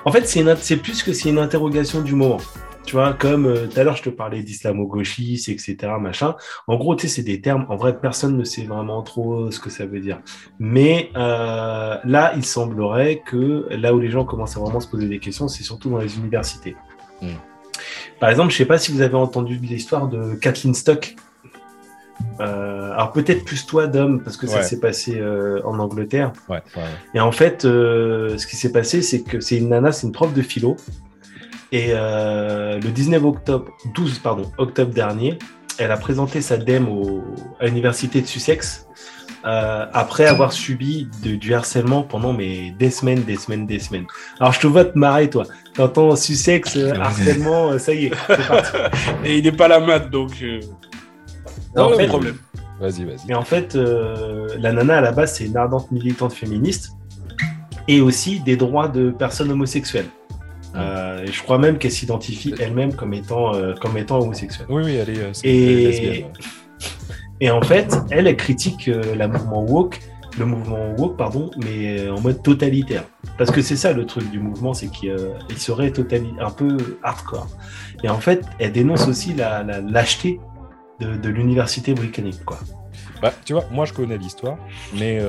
en fait, c'est plus que c'est une interrogation du moment. Tu vois, comme euh, tout à l'heure, je te parlais d'islamo-gauchisme, etc., machin. En gros, tu sais, c'est des termes, en vrai, personne ne sait vraiment trop ce que ça veut dire. Mais euh, là, il semblerait que là où les gens commencent à vraiment se poser des questions, c'est surtout dans les universités. Hmm. Par exemple, je sais pas si vous avez entendu l'histoire de Kathleen Stock. Euh, alors peut-être plus toi, Dom, parce que ça s'est passé en Angleterre. Ouais, Et en fait, ce qui s'est passé, c'est que c'est une nana, c'est une prof de philo, et euh, le 19 octobre, 12 pardon, octobre dernier, elle a présenté sa dème à l'université de Sussex euh, après avoir subi du harcèlement pendant mais, des semaines, des semaines, des semaines. Alors je te vois te marrer toi. T'entends Sussex, euh, harcèlement, ça y est, Et il n'est pas la mat donc. Non, en fait, problème. Vas-y, vas-y. Mais en fait, la nana à la base, c'est une ardente militante féministe et aussi des droits de personnes homosexuelles. Euh, et je crois même qu'elle s'identifie elle-même comme étant, euh, comme étant homosexuelle. Oui, oui, elle est, euh, et... et en fait, elle, elle critique la mouvement woke, le mouvement woke, pardon, mais en mode totalitaire. Parce que c'est ça le truc du mouvement, c'est qu'il serait un peu hardcore. Et en fait, elle dénonce aussi la lâcheté de, de l'université britannique, quoi. Bah, tu vois, moi je connais l'histoire, mais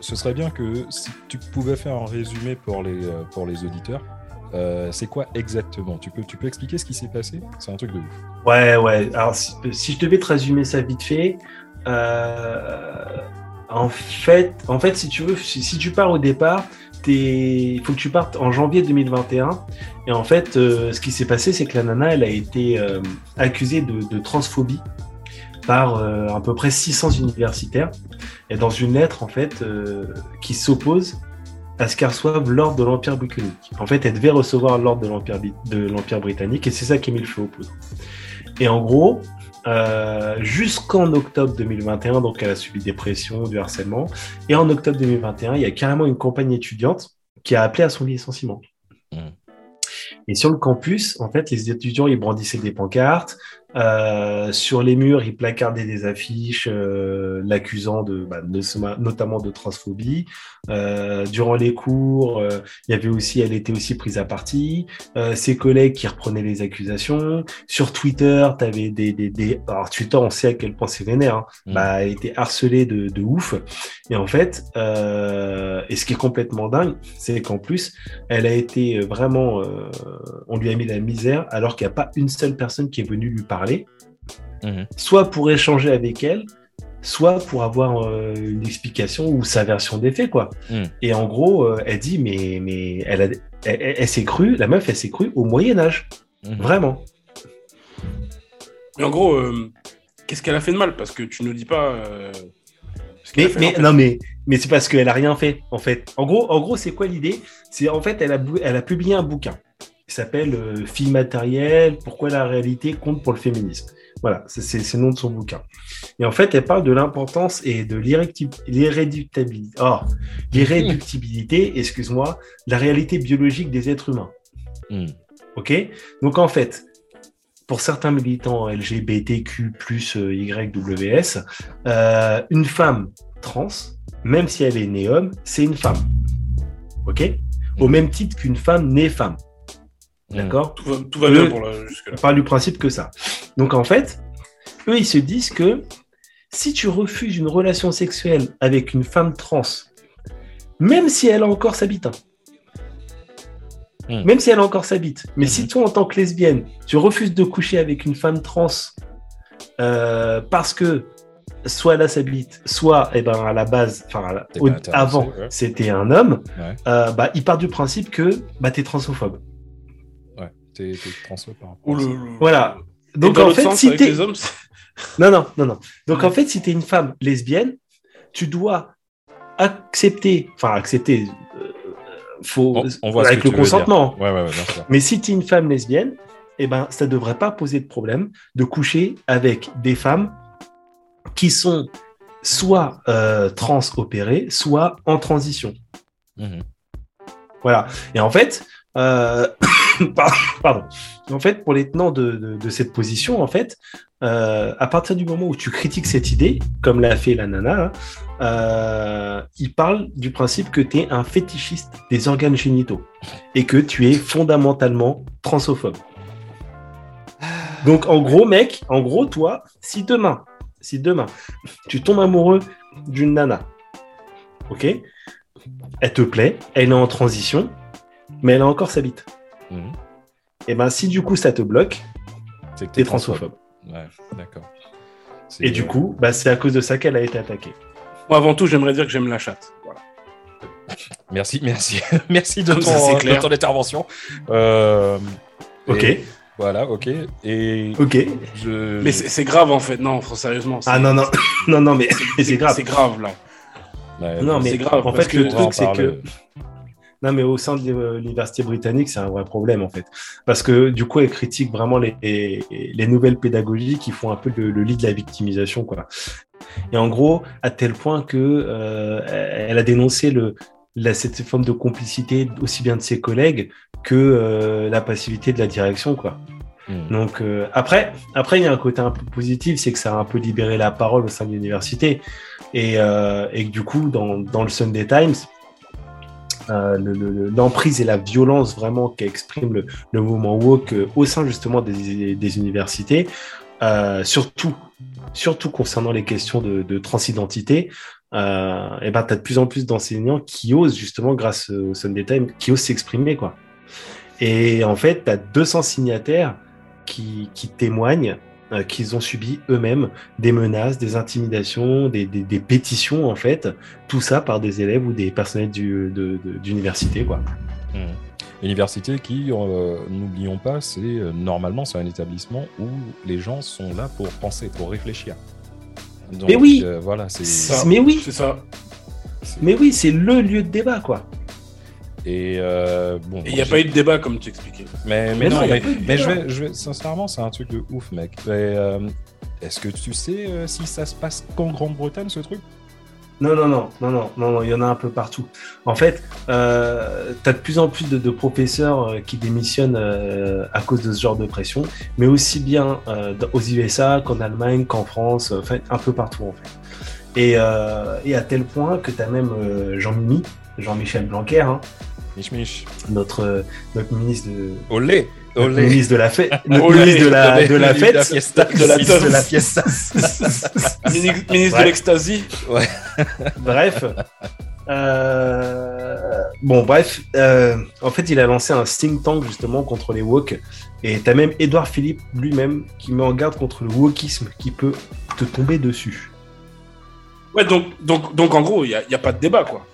ce serait bien que si tu pouvais faire un résumé pour les, pour les auditeurs, euh, c'est quoi exactement? Tu peux, tu peux expliquer ce qui s'est passé? C'est un truc de ouf. Ouais, ouais. Alors, si, je devais te résumer ça vite fait, euh, en, fait, en fait, si tu veux, si, tu pars au départ, il faut que tu partes en janvier 2021. Et en fait, euh, ce qui s'est passé, c'est que la nana, elle a été accusée de, transphobie par à peu près 600 universitaires. Et dans une lettre, en fait, qui s'oppose à ce qu'elle reçoive l'ordre de l'Empire britannique. En fait, elle devait recevoir l'ordre de l'Empire britannique et c'est ça qui a mis le feu au poudre. Et en gros, euh, jusqu'en octobre 2021, donc elle a subi des pressions, du harcèlement. Et en octobre 2021, il y a carrément une compagnie étudiante qui a appelé à son licenciement. Mmh. Et sur le campus, en fait, les étudiants, ils brandissaient des pancartes, euh, sur les murs, il placardait des affiches euh, l'accusant de, bah, notamment de transphobie. Euh, durant les cours, il y avait aussi, elle était aussi prise à partie. ses collègues qui reprenaient les accusations. Sur Twitter, tu avais des, des, des, alors Twitter, on sait à quel point c'est vénère. Hein. Mm. Bah, elle était harcelée de, de ouf. Et en fait, et ce qui est complètement dingue, c'est qu'en plus, elle a été vraiment, on lui a mis la misère alors qu'il n'y a pas une seule personne qui est venue lui parler parler, mhm. soit pour échanger avec elle, soit pour avoir euh, une explication ou sa version des faits, quoi. Mhm. Et en gros, euh, elle dit, mais, mais elle, a, elle, s'est crue, la meuf, elle s'est crue au Moyen-Âge. Mhm. Vraiment. Mais en gros, euh, qu'est-ce qu'elle a fait de mal? Parce que tu ne dis pas. mais, mais non, mais, mais c'est parce qu'elle a rien fait, en fait. En gros, en gros c'est quoi l'idée? C'est en fait, elle a, elle a publié un bouquin qui s'appelle euh, Fille matérielle, pourquoi la réalité compte pour le féminisme. Voilà, c'est le nom de son bouquin. Et en fait, elle parle de l'importance et de l'irréductibilité, oh, l'irréductibilité, excuse-moi, la réalité biologique des êtres humains. Hmm. Ok? Donc en fait, pour certains militants LGBTQ plus YWS, euh, une femme trans, même si elle est née homme, c'est une femme. Ok? Au hmm. même titre qu'une femme née femme. D'accord Tout va, tout va bien pour la jusque-là. On parle du principe que ça. Donc en fait, eux, ils se disent que si tu refuses une relation sexuelle avec une femme trans, même si elle a encore sa bite, hein, Hmm. même si elle a encore sa bite, mais Mhm. si toi, en tant que lesbienne, tu refuses de coucher avec une femme trans euh, parce que soit elle a sa bite, soit eh ben, à la base, enfin pas intéressé, avant, ouais. c'était un homme, Ouais. euh, bah, il part du principe que bah, tu es transphobe. T'es t'es par rapport à ça. le- Voilà. Donc dans en fait, sens, si t'es... hommes, Non, non, non, non. Donc en fait, si tu es une femme lesbienne, tu dois accepter, enfin accepter, euh, faut, On- on voit avec le consentement. Ouais, ouais, ouais, bien sûr. Mais si tu es une femme lesbienne, eh ben, ça ne devrait pas poser de problème de coucher avec des femmes qui sont soit euh, trans opérées, soit en transition. Mhm. Voilà. Et en fait, euh, pardon. En fait, pour les tenants de, cette position, en fait, euh, à partir du moment où tu critiques cette idée, comme l'a fait la nana, hein, euh, il parle du principe que tu es un fétichiste des organes génitaux et que tu es fondamentalement transphobe. Donc, en gros, mec, en gros, toi, si demain, si demain, tu tombes amoureux d'une nana, ok, elle te plaît, elle est en transition, mais elle a encore sa bite. Mhm. Et ben, si du coup ça te bloque, C'est que t'es transphobe. Ouais, d'accord. C'est- Et du coup, bah, c'est à cause de ça qu'elle a été attaquée. Moi, avant tout, j'aimerais dire que j'aime la chatte. Voilà. Merci, merci, merci de ton, ça, de ton intervention. Euh, Ok, et Voilà, ok. Et ok. je. Mais c'est c'est grave, en fait. Non, sérieusement. c'est- Ah non, non, non, non, mais c'est grave. C'est grave, là. Ouais, Non, mais c'est grave, en fait, le truc, c'est parler. que. Non, mais au sein de l'u- l'université britannique, c'est un vrai problème, en fait. Parce que, du coup, elle critique vraiment les, les, les nouvelles pédagogies qui font un peu le, le lit de la victimisation, quoi. Et en gros, à tel point que euh, elle a dénoncé le, la, cette forme de complicité aussi bien de ses collègues que euh, la passivité de la direction, quoi. Hmm. Donc euh, après, après il y a un côté un peu positif, c'est que ça a un peu libéré la parole au sein de l'université et, et que du coup dans, dans le Sunday Times, euh, le- le- l'emprise et la violence vraiment qu'exprime le, mouvement woke euh, au sein justement des, universités, euh, surtout surtout concernant les questions de, de transidentité, et ben t'as de plus en plus d'enseignants qui osent justement grâce au Sunday Times, qui osent s'exprimer quoi. Et en fait, tu as 200 signataires qui, qui témoignent euh, qu'ils ont subi eux-mêmes des menaces, des intimidations, des, des- des pétitions, en fait, tout ça par des élèves ou des personnels du- de- de- d'université, quoi. Hmm. Université qui, euh, n'oublions pas, c'est euh, normalement c'est un établissement où les gens sont là pour penser, pour réfléchir. Donc, Mais oui. euh, voilà, c'est Ça. Mais oui, C'est ça. mais oui, c'est le lieu de débat, quoi. Et euh, bon, il n'y a pas eu de débat, comme tu expliquais. Mais, mais, Mais non, mais, je, vais, je vais, sincèrement, c'est un truc de ouf, mec. Euh, Est-ce que tu sais euh, si ça se passe qu'en Grande-Bretagne, ce truc? Non, non, non, non, non, non, non, il y en a un peu partout. En fait, euh, tu as de plus en plus de, de professeurs euh, qui démissionnent euh, à cause de ce genre de pression, mais aussi bien euh, aux USA qu'en Allemagne, qu'en France, euh, enfin, un peu partout en fait. Et, euh, et à tel point que tu as même euh, Jean-Mimi, Jean-Michel Blanquer, hein, Mich mich. notre, euh, notre ministre de, Olé ministre de la fête, ministre de la, de la fête, de la ministre de la fiesta. Mini- ministre Ouais. de l'ecstasy. Bref. Euh, Bon, bref. euh, En fait, il a lancé un think tank justement contre les woke. Et t'as même Édouard Philippe lui-même qui met en garde contre le wokisme qui peut te tomber dessus. Ouais, donc, donc, donc en gros, il n'y a, il y a pas de débat, quoi.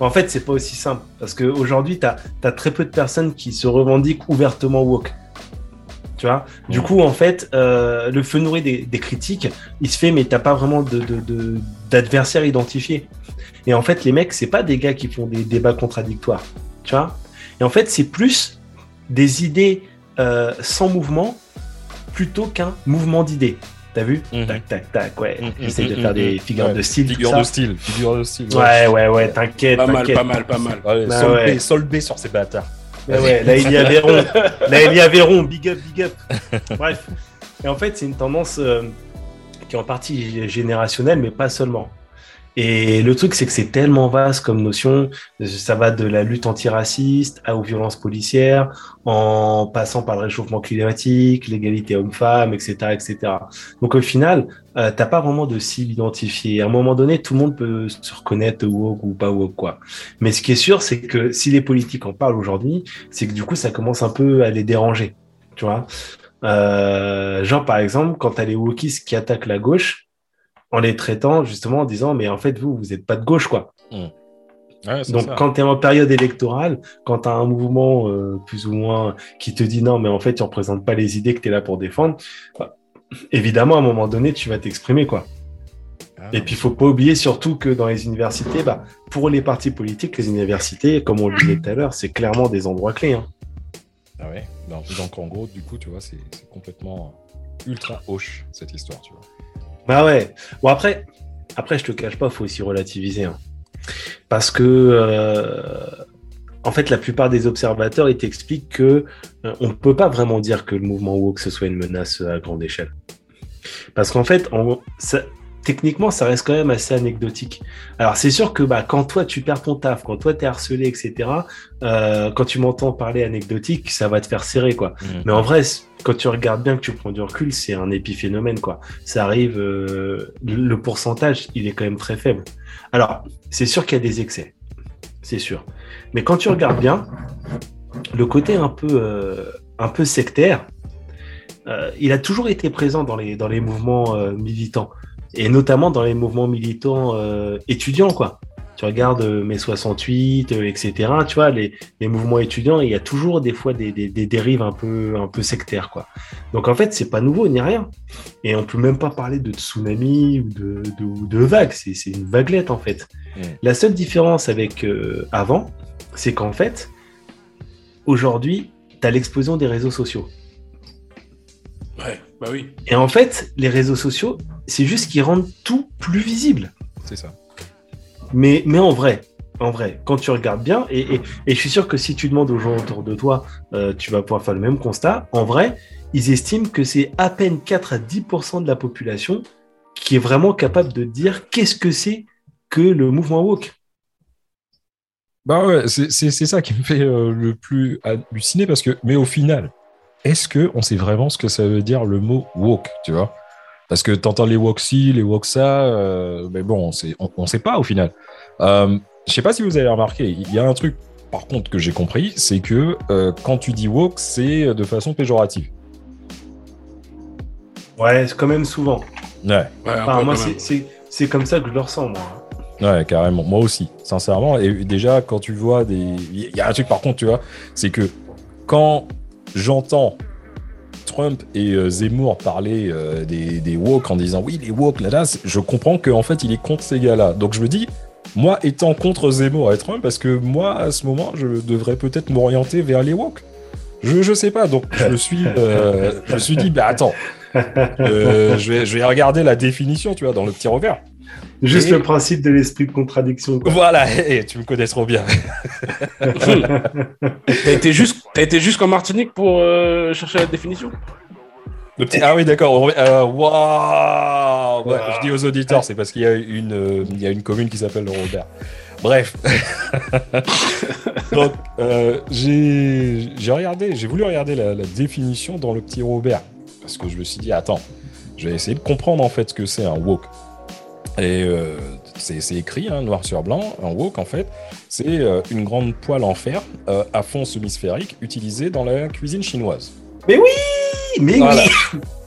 En fait, c'est pas aussi simple. Parce qu'aujourd'hui, t'as as très peu de personnes qui se revendiquent ouvertement woke. Tu vois? Du coup, en fait, euh, le feu nourri des, des critiques, il se fait, mais t'as pas vraiment d'adversaires de, identifiés. Et en fait, les mecs, c'est pas des gars qui font des débats contradictoires. Tu vois? Et en fait, c'est plus des idées euh, sans mouvement plutôt qu'un mouvement d'idées. T'as vu Mhm. Tac, tac, tac, ouais. Mhm, J'essaie de mhm, faire des figures Ouais, de style. tout Figure ça. de style, figure de style. Ouais, ouais, ouais, t'inquiète, Pas mal, pas mal, pas mal. Allez, Bah sol, ouais. B, sol B sur ces bâtards. Mais ouais, là il y a Véron. Là il y a Véron, big up, big up. Bref. Et en fait, c'est une tendance euh, qui est en partie générationnelle, mais pas seulement. Et le truc, c'est que c'est tellement vaste comme notion. Ça va de la lutte antiraciste aux violences policières, en passant par le réchauffement climatique, l'égalité homme-femme, etc., etc. Donc au final, euh, t'as pas vraiment de cible identifiée. À un moment donné, tout le monde peut se reconnaître woke ou pas woke, quoi. Mais ce qui est sûr, c'est que si les politiques en parlent aujourd'hui, c'est que du coup, ça commence un peu à les déranger. Tu vois? Euh, genre, par exemple, quand t'as les wokistes qui attaquent la gauche, en les traitant justement en disant mais en fait vous vous n'êtes pas de gauche quoi. Mmh. Ouais, c'est Donc ça. quand tu es en période électorale, quand tu as un mouvement euh, plus ou moins qui te dit non mais en fait tu représentes pas les idées que tu es là pour défendre, bah, évidemment à un moment donné tu vas t'exprimer quoi. Ah, Et puis il faut pas oublier surtout que dans les universités, bah, pour les partis politiques, les universités, comme on le disait tout à l'heure, c'est clairement des endroits clés. hein. ah ouais. Donc, en gros, du coup, tu vois, c'est c'est complètement ultra hoche cette histoire, tu vois. Bah ouais. Bon après, après je te cache pas, faut aussi relativiser. hein. Parce que euh, en fait, la plupart des observateurs ils t'expliquent que euh, on ne peut pas vraiment dire que le mouvement woke ce soit une menace à grande échelle. Parce qu'en fait, on- ça- techniquement, ça reste quand même assez anecdotique. Alors c'est sûr que bah, quand toi tu perds ton taf, quand toi t'es harcelé, etc. euh, quand tu m'entends parler anecdotique, ça va te faire serrer quoi. Mais en vrai, quand tu regardes bien, que tu prends du recul, c'est un épiphénomène, quoi. Ça arrive, euh, le pourcentage, il est quand même très faible. Alors, c'est sûr qu'il y a des excès, c'est sûr. Mais quand tu regardes bien, le côté un peu, euh, un peu sectaire, il a toujours été présent dans les, dans les mouvements militants, et notamment dans les mouvements militants euh, étudiants, quoi. Tu regardes euh, mai 68, euh, etc. Tu vois, les, les mouvements étudiants, il y a toujours des fois des, des, des dérives un peu, un peu sectaires, quoi. Donc en fait, c'est pas nouveau ni rien. Et on peut même pas parler de tsunami ou de, de, vague. C'est c'est une vaguelette en fait. La seule différence avec euh, avant, c'est qu'en fait, aujourd'hui, tu as l'explosion des réseaux sociaux. Ouais, bah oui. Et en fait, les réseaux sociaux, c'est juste qu'ils rendent tout plus visible. C'est ça. Mais, mais en vrai, en vrai, quand tu regardes bien, et, et, et je suis sûr que si tu demandes aux gens autour de toi, euh, tu vas pouvoir faire le même constat. En vrai, ils estiment que c'est à peine 4 à 10% de la population qui est vraiment capable de dire qu'est-ce que c'est que le mouvement woke. Bah ouais, c'est c'est- c'est ça qui me fait euh, le plus halluciner parce que, mais au final, est-ce que on sait vraiment ce que ça veut dire le mot woke, tu vois? Parce que t'entends les woke ci, les woke ça, euh, mais bon, on sait, on, on sait pas au final. Euh, Je sais pas si vous avez remarqué, il y a un truc par contre que j'ai compris, c'est que euh, quand tu dis woke, c'est de façon péjorative. Ouais, c'est quand même souvent. Ouais, Ouais, Enfin, un peu moi, c'est comme ça que je le ressens, moi. ouais, carrément. Moi aussi, sincèrement. Et déjà, quand tu vois des. Il y a un truc par contre, tu vois, c'est que quand j'entends Trump et euh, Zemmour parler euh, des, des woke en disant oui, les woke, là, là, je comprends qu'en fait, il est contre ces gars-là. Donc je me dis, moi, étant contre Zemmour et Trump, parce que moi, à ce moment, je devrais peut-être m'orienter vers les woke? Je, je sais pas, donc je me suis, euh, je me suis dit, bah attends, je, vais, je vais regarder la définition, tu vois, dans le petit revers. Juste Et- le principe de l'esprit de contradiction. quoi. Voilà, et tu me connais trop bien. T'as été juste, t'as été juste en Martinique pour euh, chercher la définition? Le petit... Ah oui, d'accord. euh, Ouais, Waouh. Je dis aux auditeurs, c'est parce qu'il y, a une, euh, il y a une commune qui s'appelle le Robert. Bref. Donc, euh, j'ai j'ai regardé, j'ai voulu regarder la, la définition dans le petit Robert. Parce que je me suis dit, attends, je vais essayer de comprendre en fait ce que c'est un wok. Et euh, c'est écrit, hein, noir sur blanc, un wok en fait, c'est euh, une grande poêle en fer euh, à fond semi-sphérique utilisée dans la cuisine chinoise. Mais Voilà.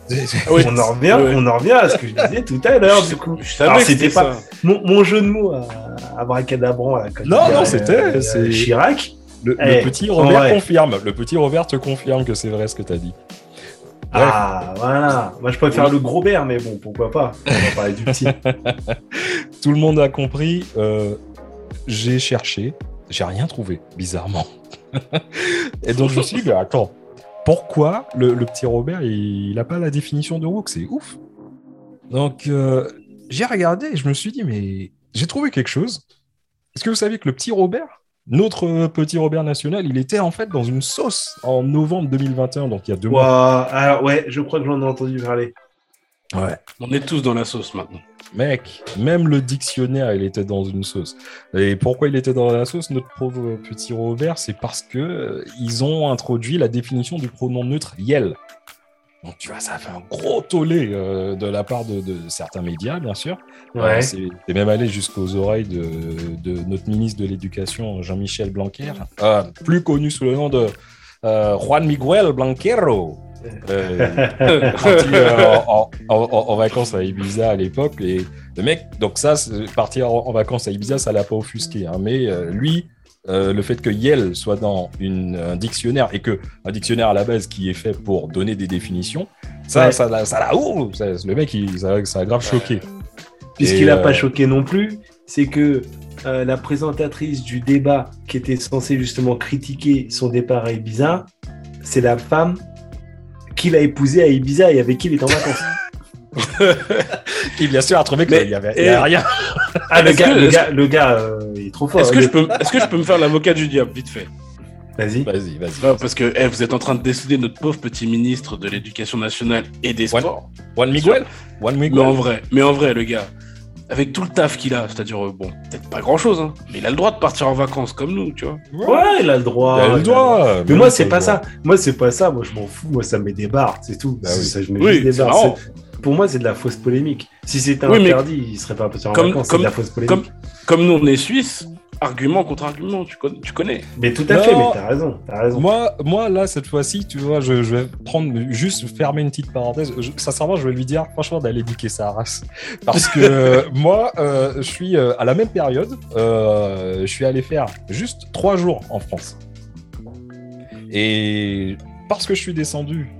oui, Ah oui. on en revient, Ouais. on en revient à ce que je disais tout à l'heure, du coup. Je savais c'était pas-. Mon, mon jeu de mots à, à comme Non, non, c'était- c'est- Chirac. Le, le Eh, petit en Robert confirme. Le petit Robert te confirme que c'est vrai ce que tu as dit. Ah, voilà. Moi, je préfère le gros bear, mais bon, pourquoi pas. On va parler du petit. Tout le monde a compris. euh, j'ai cherché. J'ai rien trouvé, bizarrement. Et donc je me suis dit, mais attends, pourquoi le, le petit Robert, il n'a pas la définition de woke? C'est ouf. Donc euh, j'ai regardé et je me suis dit, mais j'ai trouvé quelque chose. Est-ce que vous saviez que le petit Robert, notre petit Robert national, il était en fait dans une sauce en novembre 2021, donc il y a deux mois. Alors, ouais, je crois que j'en ai entendu parler. Ouais. On est tous dans la sauce maintenant. Mec, même le dictionnaire, il était dans une sauce. Et pourquoi il était dans la sauce, notre pauvre petit Robert? C'est parce que euh, ils ont introduit la définition du pronom neutre yel. Donc tu vois, ça a fait un gros tollé euh, de la part de, de certains médias, bien sûr. Euh, Ouais. c'est même allé jusqu'aux oreilles de, de notre ministre de l'Éducation, Jean-Michel Blanquer, euh, plus connu sous le nom de euh, Juan Miguel Blanquero. Parti en, en- en- en vacances à Ibiza à l'époque. Et le mec, donc ça, partir en, en vacances à Ibiza, ça l'a pas offusqué. hein. mais lui, euh, le fait que Yel soit dans une, un dictionnaire et que un dictionnaire à la base qui est fait pour donner des définitions, ça, Ouais. ça, l'a- ça l'a, ouh, ça- le mec, il, ça, ça a grave choqué. Puis ce Et, qui l'a euh, pas choqué non plus, c'est que euh, la présentatrice du débat qui était censée justement critiquer son départ à Ibiza, c'est la femme qu'il a épousée à Ibiza et avec qui il est en vacances. Et bien sûr, a trouvé Mais- qu'il y avait, il y avait et- rien. Ah, le gars, que- le gars, le gars euh, il est trop fort. Est-ce que, Le- je peux, est-ce que je peux me faire l'avocat du diable, vite fait? Vas-y. Vas-y, vas-y. Non, Parce que eh, vous êtes en train de décider notre pauvre petit ministre de l'Éducation nationale et des sports. Juan Miguel? Juan Mais Miguel en vrai, mais en vrai, le gars, avec tout le taf qu'il a, c'est-à-dire, euh, bon, peut-être pas grand-chose, hein, mais il a le droit de partir en vacances comme nous, tu vois. Ouais, il a le droit. Il a le droit. Mais moi, c'est pas droit. ça. Moi, c'est pas ça. Moi, je m'en fous. Moi, ça me barres. C'est tout. Bah C'est oui. ça, je mets Oui, juste des c'est barres. Pour moi, c'est de la fausse polémique. Si c'était Oui, mais- interdit, il serait pas parti en Comme- vacances. C'est comme- de la fausse polémique. Comme, comme nous, on est Suisse, argument contre argument, tu, con- tu connais. Mais tout à Non. fait. Mais t'as raison. T'as raison. Moi, moi, là, cette fois-ci, tu vois, je, je vais prendre, juste fermer une petite parenthèse. Je- sincèrement, je vais lui dire, franchement, d'aller niquer sa race. Parce que euh, moi, euh, je suis euh, à la même période, euh, je suis allé faire juste trois jours en France. Et parce que je suis descendu,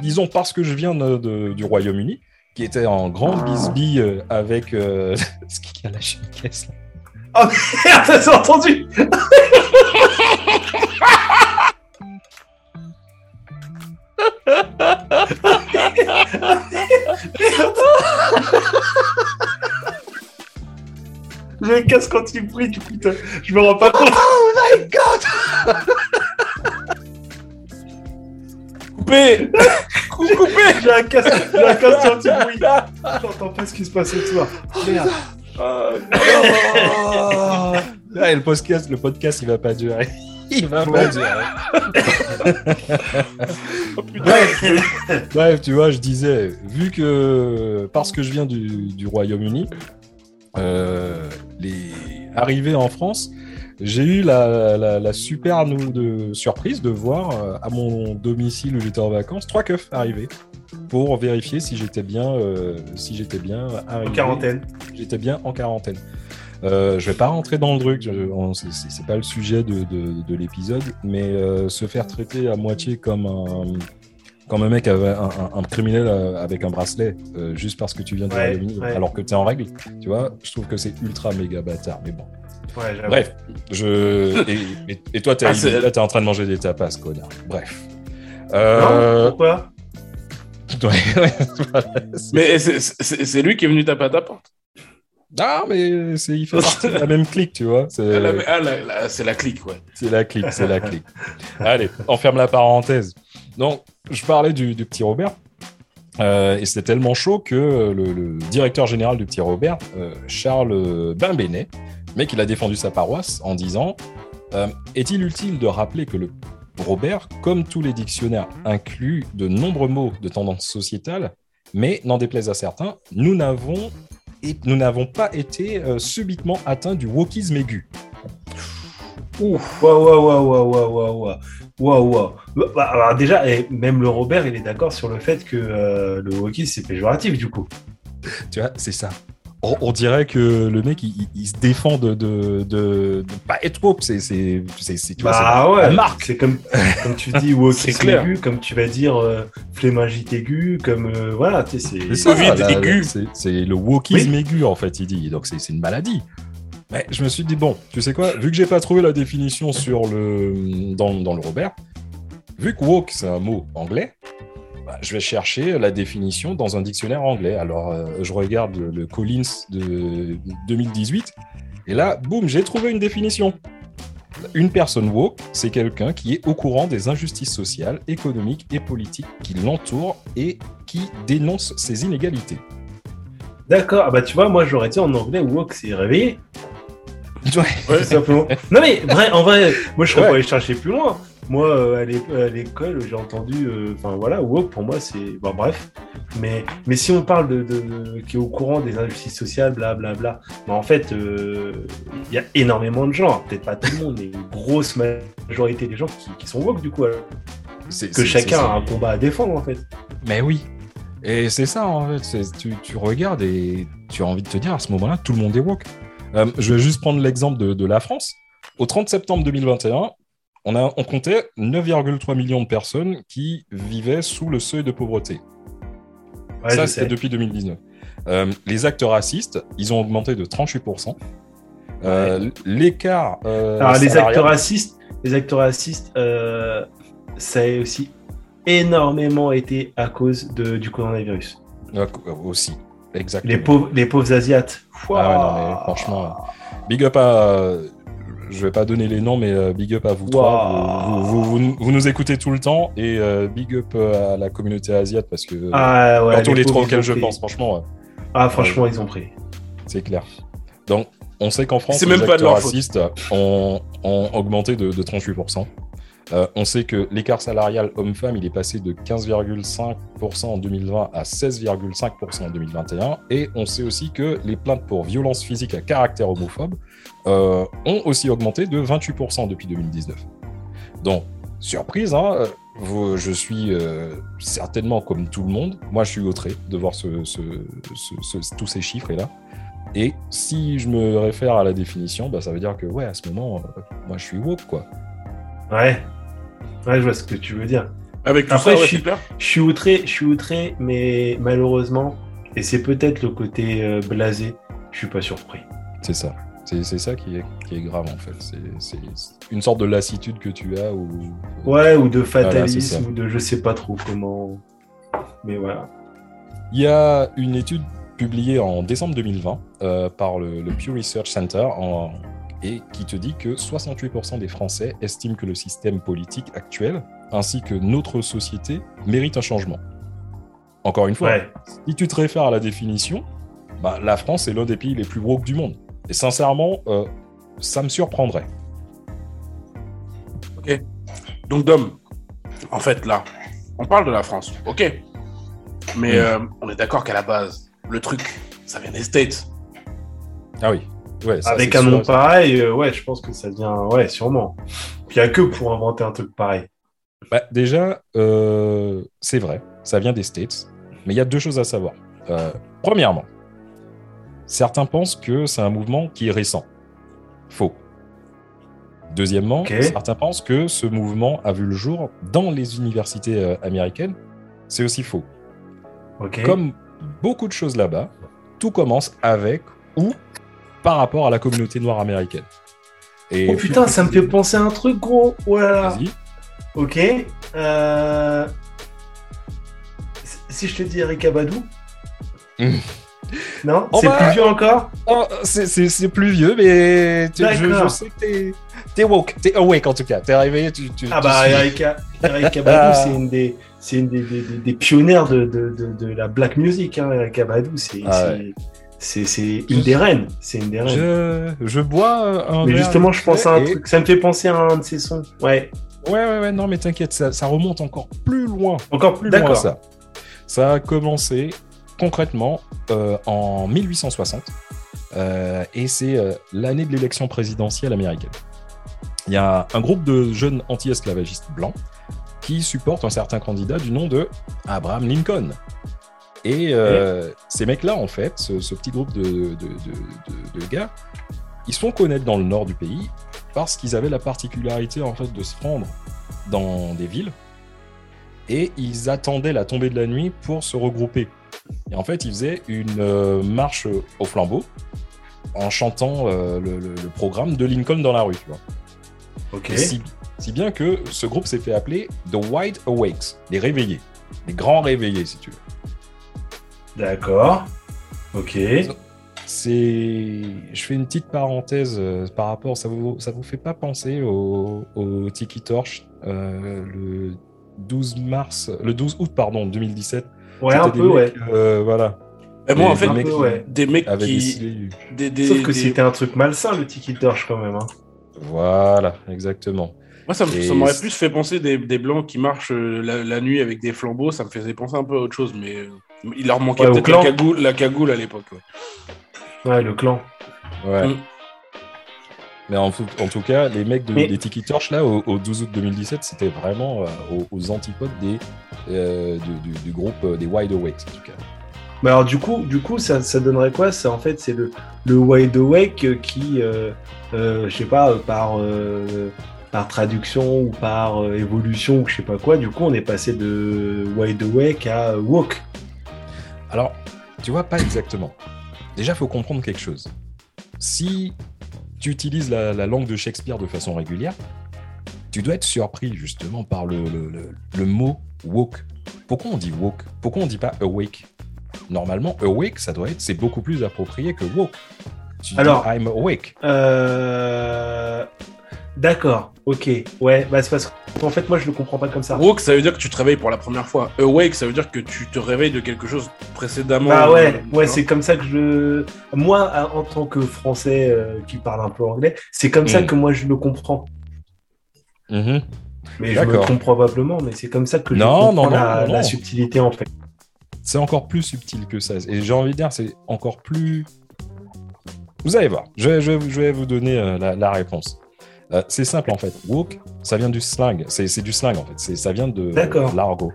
disons parce que je viens de- de- du Royaume-Uni, qui était en grande bisbille euh, avec euh, ce qui a lâché une caisse. là. Merde, t'as entendu J'ai le casque anti-bruit, du coup, t'as- je me rends pas compte. Coupé Coupé J'ai un casque, j'ai un casque anti-bruit. J'entends pas ce qui se passe autour. Merde. Ah, et le podcast, le podcast, il va pas durer. Il va pas durer. Bref, bref, tu vois, je disais, vu que parce que je viens du, du Royaume-Uni, euh, les arrivés en France, j'ai eu la, la- la super de, surprise de voir euh, à mon domicile où j'étais en vacances trois keufs arriver pour vérifier si j'étais bien, euh, si j'étais bien arrivé. En quarantaine. J'étais bien en quarantaine. Euh, je vais pas rentrer dans le truc, c'est- pas le sujet de, de- de l'épisode, mais euh, se faire traiter à moitié comme un, comme un mec, avec un, un- un criminel avec un bracelet, euh, juste parce que tu viens du Ouais, ouais. alors que tu es en règle, tu vois, je trouve que c'est ultra méga bâtard, mais bon. Ouais. Bref, je... et, et- toi, t'es Ah, c'est- là, t'es en train de manger des tapas, connard. Bref. Non, Euh... pourquoi? Mais c'est- lui qui est venu taper à ta porte? Ah, mais c'est- il fait partie de la même clique, tu vois. c'est- Ah, la- ah, la- la- c'est la clique, ouais. C'est la clique, c'est la clique. Allez, on ferme la parenthèse. Donc, je parlais du, du petit Robert. euh, et c'était tellement chaud que le, le directeur général du petit Robert, euh, Charles Bimbénet, mais qu'il a défendu sa paroisse en disant euh, Est-il utile de rappeler que le Robert, comme tous les dictionnaires, inclut de nombreux mots de tendance sociétale, mais n'en déplaise à certains, nous n'avons nous n'avons pas été euh, subitement atteints du wokisme aigu. Ouf, waouh, waouh, waouh, waouh, waouh, waouh. Wow. Bah, bah, bah, déjà, et même le Robert, il est d'accord sur le fait que euh, le wokisme c'est péjoratif du coup. Tu vois, c'est ça. On, on dirait que le mec, il, se défend de, de, de, de pas être woke. C'est, c'est, tu vois, Bah c'est ouais, marque. c'est comme, comme tu dis hockey C'est clair. aigu, comme tu vas dire euh, flémingite aigu, comme euh, voilà, tu sais, C'est c'est. Covid aigu. Le wokisme aigu, en fait, il dit. Donc, c'est, c'est une maladie. Mais je me suis dit, bon, tu sais quoi, vu que j'ai pas trouvé la définition sur le, dans, dans le Robert, vu que woke, c'est un mot anglais, bah, je vais chercher la définition dans un dictionnaire anglais. Alors, euh, je regarde le, le Collins de 2018, et là, boum, j'ai trouvé une définition. Une personne woke, c'est quelqu'un qui est au courant des injustices sociales, économiques et politiques qui l'entourent et qui dénonce ces inégalités. D'accord. Ah bah tu vois, moi j'aurais dit en anglais woke c'est réveillé. Ouais. Tout simplement. non mais vrai, en vrai, moi je serais Ouais. pas allé chercher plus loin. Moi euh, à l'é- à l'école j'ai entendu, euh, enfin voilà, woke pour moi c'est, bon bref. Mais mais si on parle de, de- de- qui est au courant des injustices sociales, blablabla, bah, en fait euh, il y a énormément de gens, peut-être pas tout le monde, mais une grosse majorité des gens qui, qui sont woke du coup, alors que chacun a un combat à défendre en fait. Mais oui. Et c'est ça, en fait. Tu, tu regardes et tu as envie de te dire, à ce moment-là, tout le monde est woke. Euh, je vais juste prendre l'exemple de, de la France. Au 30 septembre 2021, on, a, on comptait 9,3 millions de personnes qui vivaient sous le seuil de pauvreté. Ouais, ça, c'était depuis 2019. Euh, les actes racistes, ils ont augmenté de 38%. Euh, L'écart. euh, les acteurs racistes, les acteurs racistes, ça a aussi énormément été à cause de, du coronavirus. Euh, aussi. Exactement. Les pauvres, les pauvres asiates. Ah ouais, non, mais franchement, big up à. Je vais pas donner les noms, mais euh, big up à vous trois. Vous, vous, vous- vous- vous nous écoutez tout le temps et euh, big up euh, à la communauté asiate parce que Ah ouais. dans tous les trois auxquels je pense, franchement, Ah franchement, ils ont pris. c'est clair. Donc, on sait qu'en France, C'est les même pas de acteurs racistes ont, ont augmenté de, de 38%. Euh, on sait que l'écart salarial homme-femme, il est passé de 15,5% en 2020 à 16,5% en 2021. Et on sait aussi que les plaintes pour violences physiques à caractère homophobe euh, ont aussi augmenté de 28% depuis 2019. Donc, surprise, hein, euh, vous- je suis euh, certainement comme tout le monde. Moi, je suis outré de voir ce- ce- ce- ce- tous ces chiffres-là. Et si je me réfère à la définition, bah, ça veut dire que, ouais, à ce moment, euh, moi, je suis woke, quoi. Ouais. Ouais, je vois ce que tu veux dire. Avec tout Après, ça, ouais, je suis-. Je outré, je suis outré, mais malheureusement, et c'est peut-être le côté euh, blasé, je suis pas surpris. C'est ça. C'est ça qui est, qui est grave, en fait. C'est- une sorte de lassitude que tu as ou... Ouais, ou de fatalisme, ou de je sais pas trop comment. Mais voilà. Il y a une étude publiée en décembre 2020 euh, par le, le Pew Research Center en- et qui te dit que 68% des Français estiment que le système politique actuel ainsi que notre société méritent un changement. Encore une fois, Ouais. si tu te réfères à la définition, bah, la France est l'un des pays les plus woke du monde. Et sincèrement, euh, ça me surprendrait. Donc, Dom, en fait, là, on parle de la France, ok. Mais euh, on est d'accord qu'à la base, le truc, ça vient des States. Ah oui. Ouais, ça, Avec un nom pareil, euh, ouais, je pense que ça vient. Ouais, sûrement. Puis il n'y a que pour inventer un truc pareil. Bah, déjà, euh, c'est vrai, ça vient des States, mais il y a deux choses à savoir. Euh, premièrement, certains pensent que c'est un mouvement qui est récent. Faux. Deuxièmement, certains pensent que ce mouvement a vu le jour dans les universités euh, américaines. C'est aussi faux. Comme beaucoup de choses là-bas, tout commence avec ou par rapport à la communauté noire américaine. Et Oh putain, ça me fait penser à un truc gros. Voilà. Vas-y. Ok. Euh... Si je te dis Eric Abadou Hmm. Non? On C'est plus vieux encore? Oh, c'est- plus vieux, mais tu- je, sais que t'es woke, t'es awake en tout cas, t'es réveillé, tu, tu, Ah tu bah. Eric, Eric Abadou, c'est une des, c'est une des, des, pionnières de, de, de, de la black music. Hein, Eric Abadou, c'est Ah une des reines. C'est une des reines. je, je bois euh, un Mais justement, je pense à un et- truc. Ça me fait penser à un de ses sons. Ouais. Ouais, ouais, ouais, non, mais t'inquiète, ça, ça remonte encore plus loin, Encore plus loin D'accord. ça. Ça a commencé concrètement euh, en 1860 euh, et c'est euh, l'année de l'élection présidentielle américaine. Il y a un groupe de jeunes anti-esclavagistes blancs qui supportent un certain candidat du nom de Abraham Lincoln. Et ces mecs-là, en fait, ce, ce petit groupe de, de- de- de- de gars, ils se font connaître dans le nord du pays parce qu'ils avaient la particularité en fait de se rendre dans des villes et ils attendaient la tombée de la nuit pour se regrouper. Et en fait, ils faisaient une euh, marche au flambeau en chantant euh, le, le- le programme de Lincoln dans la rue. Tu vois. Si, si bien que ce groupe s'est fait appeler The Wide Awakes, les réveillés, les grands réveillés, si tu veux. D'accord. Ok. C'est, je fais une petite parenthèse euh, par rapport, ça vous, ça vous fait pas penser au, au Tiki Torch euh, le 12 mars, le 12 août pardon 2017, Ouais, un C'était peu, ouais. euh, voilà. Et moi, en fait, des mecs qui- ouais. des mecs Avec des qui. stylés- Des, des- Sauf que des- c'était un truc malsain, le Tiki Torch, quand même. hein. Voilà, exactement. Moi, ça m'aurait plus fait penser des, des blancs qui marchent euh, la, la nuit avec des flambeaux. Ça me faisait penser un peu à autre chose, mais euh, il leur manquait Ouais, peut-être clan. la cagoule, la cagoule à l'époque. ouais. Ouais, le clan. Ouais. Mm. Mais en, tout- en tout cas, les mecs de, Mais- des Tiki Torch, là, au, au 12 août 2017, c'était vraiment euh, aux, aux antipodes des, euh, du, du- du groupe euh, des Wide Awakes, en tout cas. Mais alors, du coup, du coup ça, ça donnerait quoi en fait, c'est le, le Wide Awake euh, qui, euh, euh, je sais pas, par, par traduction ou par évolution ou je sais pas quoi, du coup, on est passé de Wide Awake à Walk. Alors, tu vois, pas exactement. Déjà, il faut comprendre quelque chose. Si tu utilises la, la langue de Shakespeare de façon régulière, tu dois être surpris justement par le, le- le- le mot woke. Pourquoi on dit woke? Pourquoi on dit pas awake? Normalement, awake, ça doit être, c'est beaucoup plus approprié que woke. Tu dis Alors- I'm awake. Euh... D'accord, ok. Ouais, bah c'est parce qu'en fait, moi, je le comprends pas comme ça. Woke, ça veut dire que tu te réveilles pour la première fois. Awake, ça veut dire que tu te réveilles de quelque chose précédemment. Bah ouais, ouais, c'est comme ça que je. Moi, en tant que Français euh, qui parle un peu anglais, c'est comme ça Mm. que moi je le comprends. Mhm. Mais je me trompe probablement, mais c'est comme ça que je Non, comprends non, non, la, non, la non. subtilité en fait. C'est encore plus subtil que ça. Et j'ai envie de dire, c'est encore plus. Vous allez voir, je vais, je vais- je vais vous donner euh, la, la réponse. Euh, c'est simple en fait. Woke, ça vient du slang. C'est c'est du slang en fait. C'est- Ça vient de D'accord. l'argot.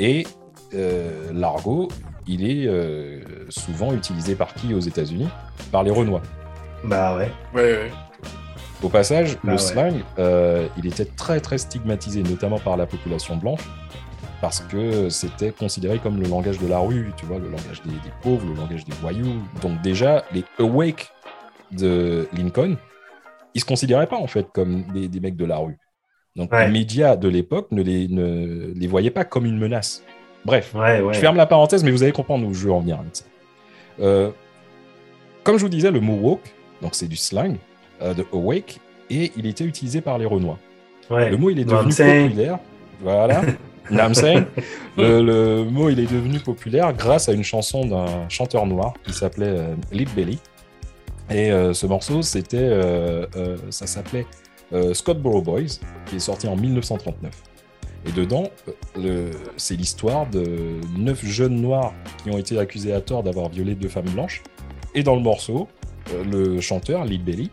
Et euh, l'argot, il est euh, souvent utilisé par qui aux États-Unis? Par les Renois. Bah ouais. Ouais, ouais. Au passage, Ah le ouais. slang, euh, il était très très stigmatisé, notamment par la population blanche, parce que c'était considéré comme le langage de la rue, tu vois, le langage des, des pauvres, le langage des voyous. Donc déjà, les awake de Lincoln, ils se considéraient pas en fait comme des, des mecs de la rue. Donc Ouais. les médias de l'époque ne les, ne les voyaient pas comme une menace. Bref, Ouais, je ferme la parenthèse, mais vous allez comprendre où je veux en venir avec ça. Euh, comme je vous disais, le mot woke, donc c'est du slang de awake, et il était utilisé par les Renois. ouais. Le mot, il est devenu populaire. Voilà. Le, le mot, il est devenu populaire grâce à une chanson d'un chanteur noir qui s'appelait euh, Lead Belly. Et euh, ce morceau, c'était, euh, euh, ça s'appelait euh, Scottsboro Boys, qui est sorti en 1939. Et dedans, euh, le- c'est l'histoire de neuf jeunes noirs qui ont été accusés à tort d'avoir violé deux femmes blanches. Et dans le morceau, euh, le chanteur, Lead Belly,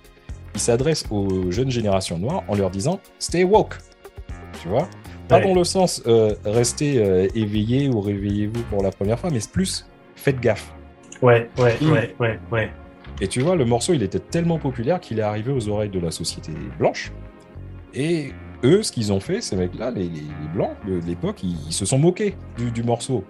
il s'adresse aux jeunes générations noires en leur disant Stay woke. Tu vois? Pas Ouais. dans le sens euh, restez euh, éveillés ou réveillez-vous pour la première fois, mais plus faites gaffe. Ouais, ouais, Mm. ouais, ouais, ouais. Et tu vois, le morceau, il était tellement populaire qu'il est arrivé aux oreilles de la société blanche. Et eux, ce qu'ils ont fait, ces mecs-là, les, les- les blancs de l'époque, ils, ils se sont moqués du, du morceau.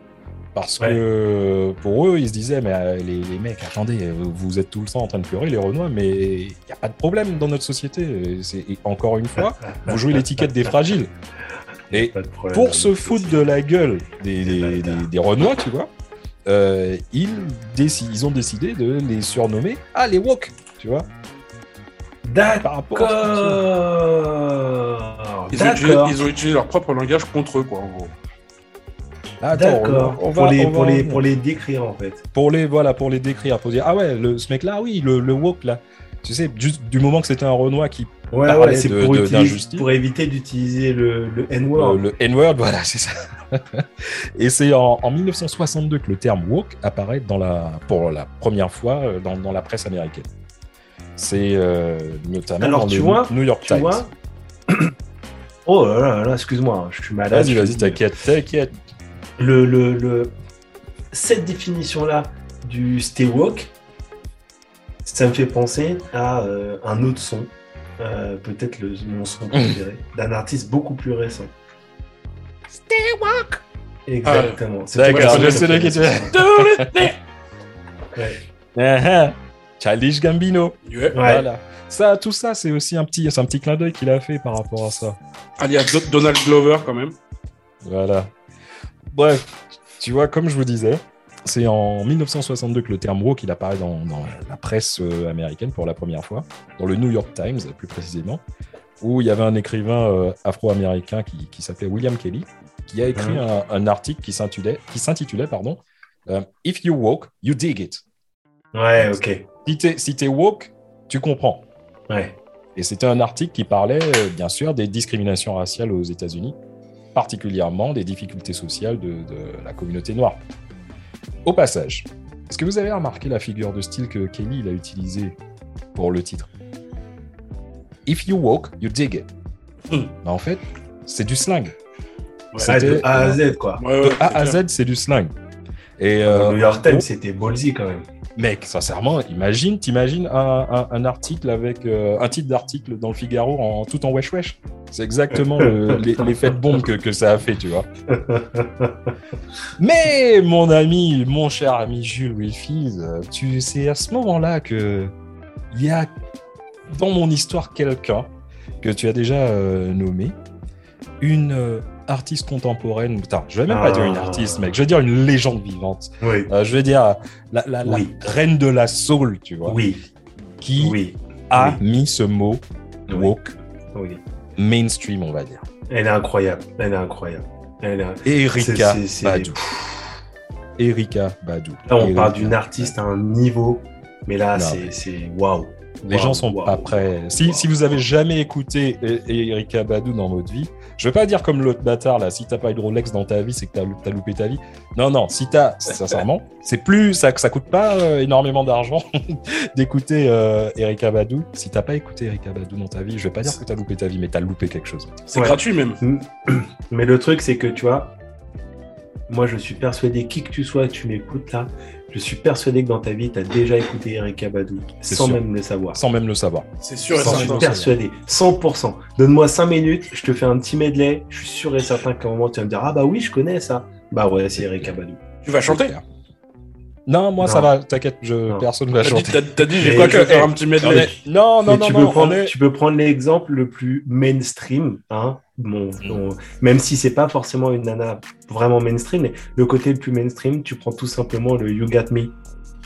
Parce que pour eux, ils se disaient, mais euh, les, les mecs, attendez, vous êtes tout le temps en train de pleurer, les Renois, mais il n'y a pas de problème dans notre société. C'est, et encore une fois, vous jouez l'étiquette des fragiles. Et problème. pour se foutre de la gueule des, des, des- des Renois, tu vois, euh, ils, déci- ils ont décidé de les surnommer ah, les woke, tu vois, par rapport à ce D'accord. Ils ont, utilisé, D'accord. ils ont utilisé leur propre langage contre eux, quoi, en gros. Attends, D'accord. on va- on Pour va- les, on pour les, pour les décrire en fait. pour les voilà pour les décrire pour dire ah ouais le, ce mec là oui le, le woke là tu sais juste du moment que c'était un Renoir qui Ouais, Parlait ouais, c'est de- pour, de- utiliser- pour éviter d'utiliser le, le N-word. le N-word voilà c'est ça et c'est en, en 1962 que le terme woke apparaît dans la pour la première fois euh, dans, dans la presse américaine c'est euh, notamment Alors, dans tu le vois, New York tu Times vois Oh là là, là excuse-moi, je suis malade. vas-y vas-y t'inquiète t'inquiète le, le, le- cette définition-là du stay woke, ça me fait penser à euh, un autre son, euh, peut-être le, mon son préféré, d'un artiste beaucoup plus récent. Stay woke Exactement. C'est D'accord, toi qui je sais de qui tu fait es. Ouais. Ah, ah. Childish Gambino Ouais. Ouais. voilà ça tout ça c'est aussi un petit c'est un petit clin d'œil qu'il a fait par rapport à ça Alias Do- Donald Glover, quand même. Voilà. Bref, tu vois, comme je vous disais, c'est en 1962 que le terme woke il apparaît dans, dans la presse euh, américaine pour la première fois, dans le New York Times plus précisément, où il y avait un écrivain euh, afro-américain qui, qui s'appelait William Kelly. qui a écrit un, un article qui s'intitulait, qui s'intitulait pardon, euh, If you woke, you dig it. Ouais, ok. Si t'es si woke, tu comprends. Ouais. Et c'était un article qui parlait, bien sûr, des discriminations raciales aux États-Unis, particulièrement des difficultés sociales de, de la communauté noire. Au passage, est-ce que vous avez remarqué la figure de style que Kelly il a utilisée pour le titre? If you woke, you dig it. Bah, en fait, c'est du slang. Ouais, de A à Z, quoi. Ouais, ouais, De c'est A à. Z, c'est du slang. Et Le euh, New York en Times, gros, c'était ballsy quand même. Mec, sincèrement, imagine, t'imagines un, un- un article avec euh, un titre d'article dans le Figaro en tout en wesh wesh. C'est exactement le- l'effet de bombe que, que ça a fait, tu vois. Mais mon ami, mon cher ami Jules euh, tu c'est à ce moment-là que il y a dans mon histoire quelqu'un que tu as déjà euh, nommé, une euh, artiste contemporaine. Putain, je vais même pas Ah. dire une artiste, mec. Je vais dire une légende vivante. Oui, Euh, je vais dire la, la- la Oui. reine de la soul, tu vois, oui, qui oui, a mis ce mot woke mainstream, on va dire. Elle est incroyable. Elle est incroyable. Elle est... Erika C'est- c'est- Badou. Erika Badou. Là, on Erika. parle d'une artiste à un niveau, mais là, Non, c'est waouh. Les gens sont waouh. pas prêts. Si, si vous avez jamais écouté E- Erika Badou dans votre vie, je vais pas dire comme l'autre bâtard là, si t'as pas eu de Rolex dans ta vie, c'est que t'as as loupé ta vie. Non, non, si t'as, sincèrement, c'est plus, ça, ça coûte pas euh, énormément d'argent d'écouter euh, Erika Badou. Si t'as pas écouté Erika Badou dans ta vie, je vais pas dire que t'as loupé ta vie, mais t'as loupé quelque chose. C'est Ouais. gratuit même. Mais le truc, c'est que tu vois, moi, je suis persuadé, qui que tu sois, tu m'écoutes là, je suis persuadé que dans ta vie, tu as déjà écouté Erika Badou, C'est sans sûr. même le savoir. Sans même le savoir. C'est sûr et J'en Sans suis certain. persuadé, 100%. Donne-moi 5 minutes, je te fais un petit medley, je suis sûr et certain qu'à un moment, tu vas me dire, ah bah oui, je connais ça. Bah ouais, c'est Erika Badou. Tu vas chanter? Non, moi Non. ça va, t'inquiète, je... Personne va T'as dit, chanter. t'as- dit, j'ai quoi que je- faire un petit medley. non, non, non, tu, non, peux on prendre, est- tu peux prendre l'exemple le plus mainstream, hein, bon, Mm. même si c'est pas forcément une nana vraiment mainstream, mais le côté le plus mainstream, tu prends tout simplement le You Got Me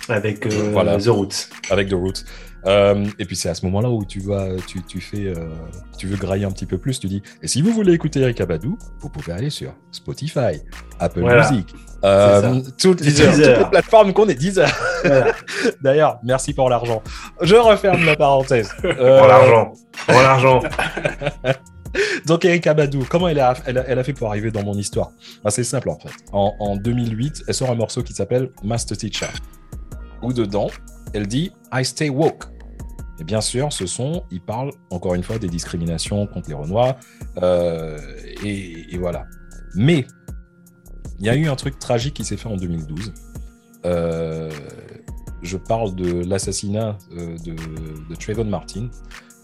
avec euh, Voilà. The Roots. avec The Roots. Euh, et puis c'est à ce moment-là où tu vas, tu, tu fais, euh, tu veux grailler un petit peu plus. Tu dis, et si vous voulez écouter Erika Badou, vous pouvez aller sur Spotify, Apple Voilà. Music, euh, toutes, Deezer. toutes les plateformes qu'on est. Deezer. Voilà. D'ailleurs, merci pour l'argent. Je referme la parenthèse. Pour l'argent. Pour l'argent. Donc Erika Badou, comment elle a, fait pour arriver dans mon histoire? Bah, C'est simple en fait. En, en 2008, elle sort un morceau qui s'appelle Master Teacher, où dedans, elle dit I stay woke. Et bien sûr, ce son, il parle encore une fois des discriminations contre les Renois, euh, et, et voilà. Mais il y a eu un truc tragique qui s'est fait en 2012. Euh, je parle de l'assassinat euh, de, de Trayvon Martin.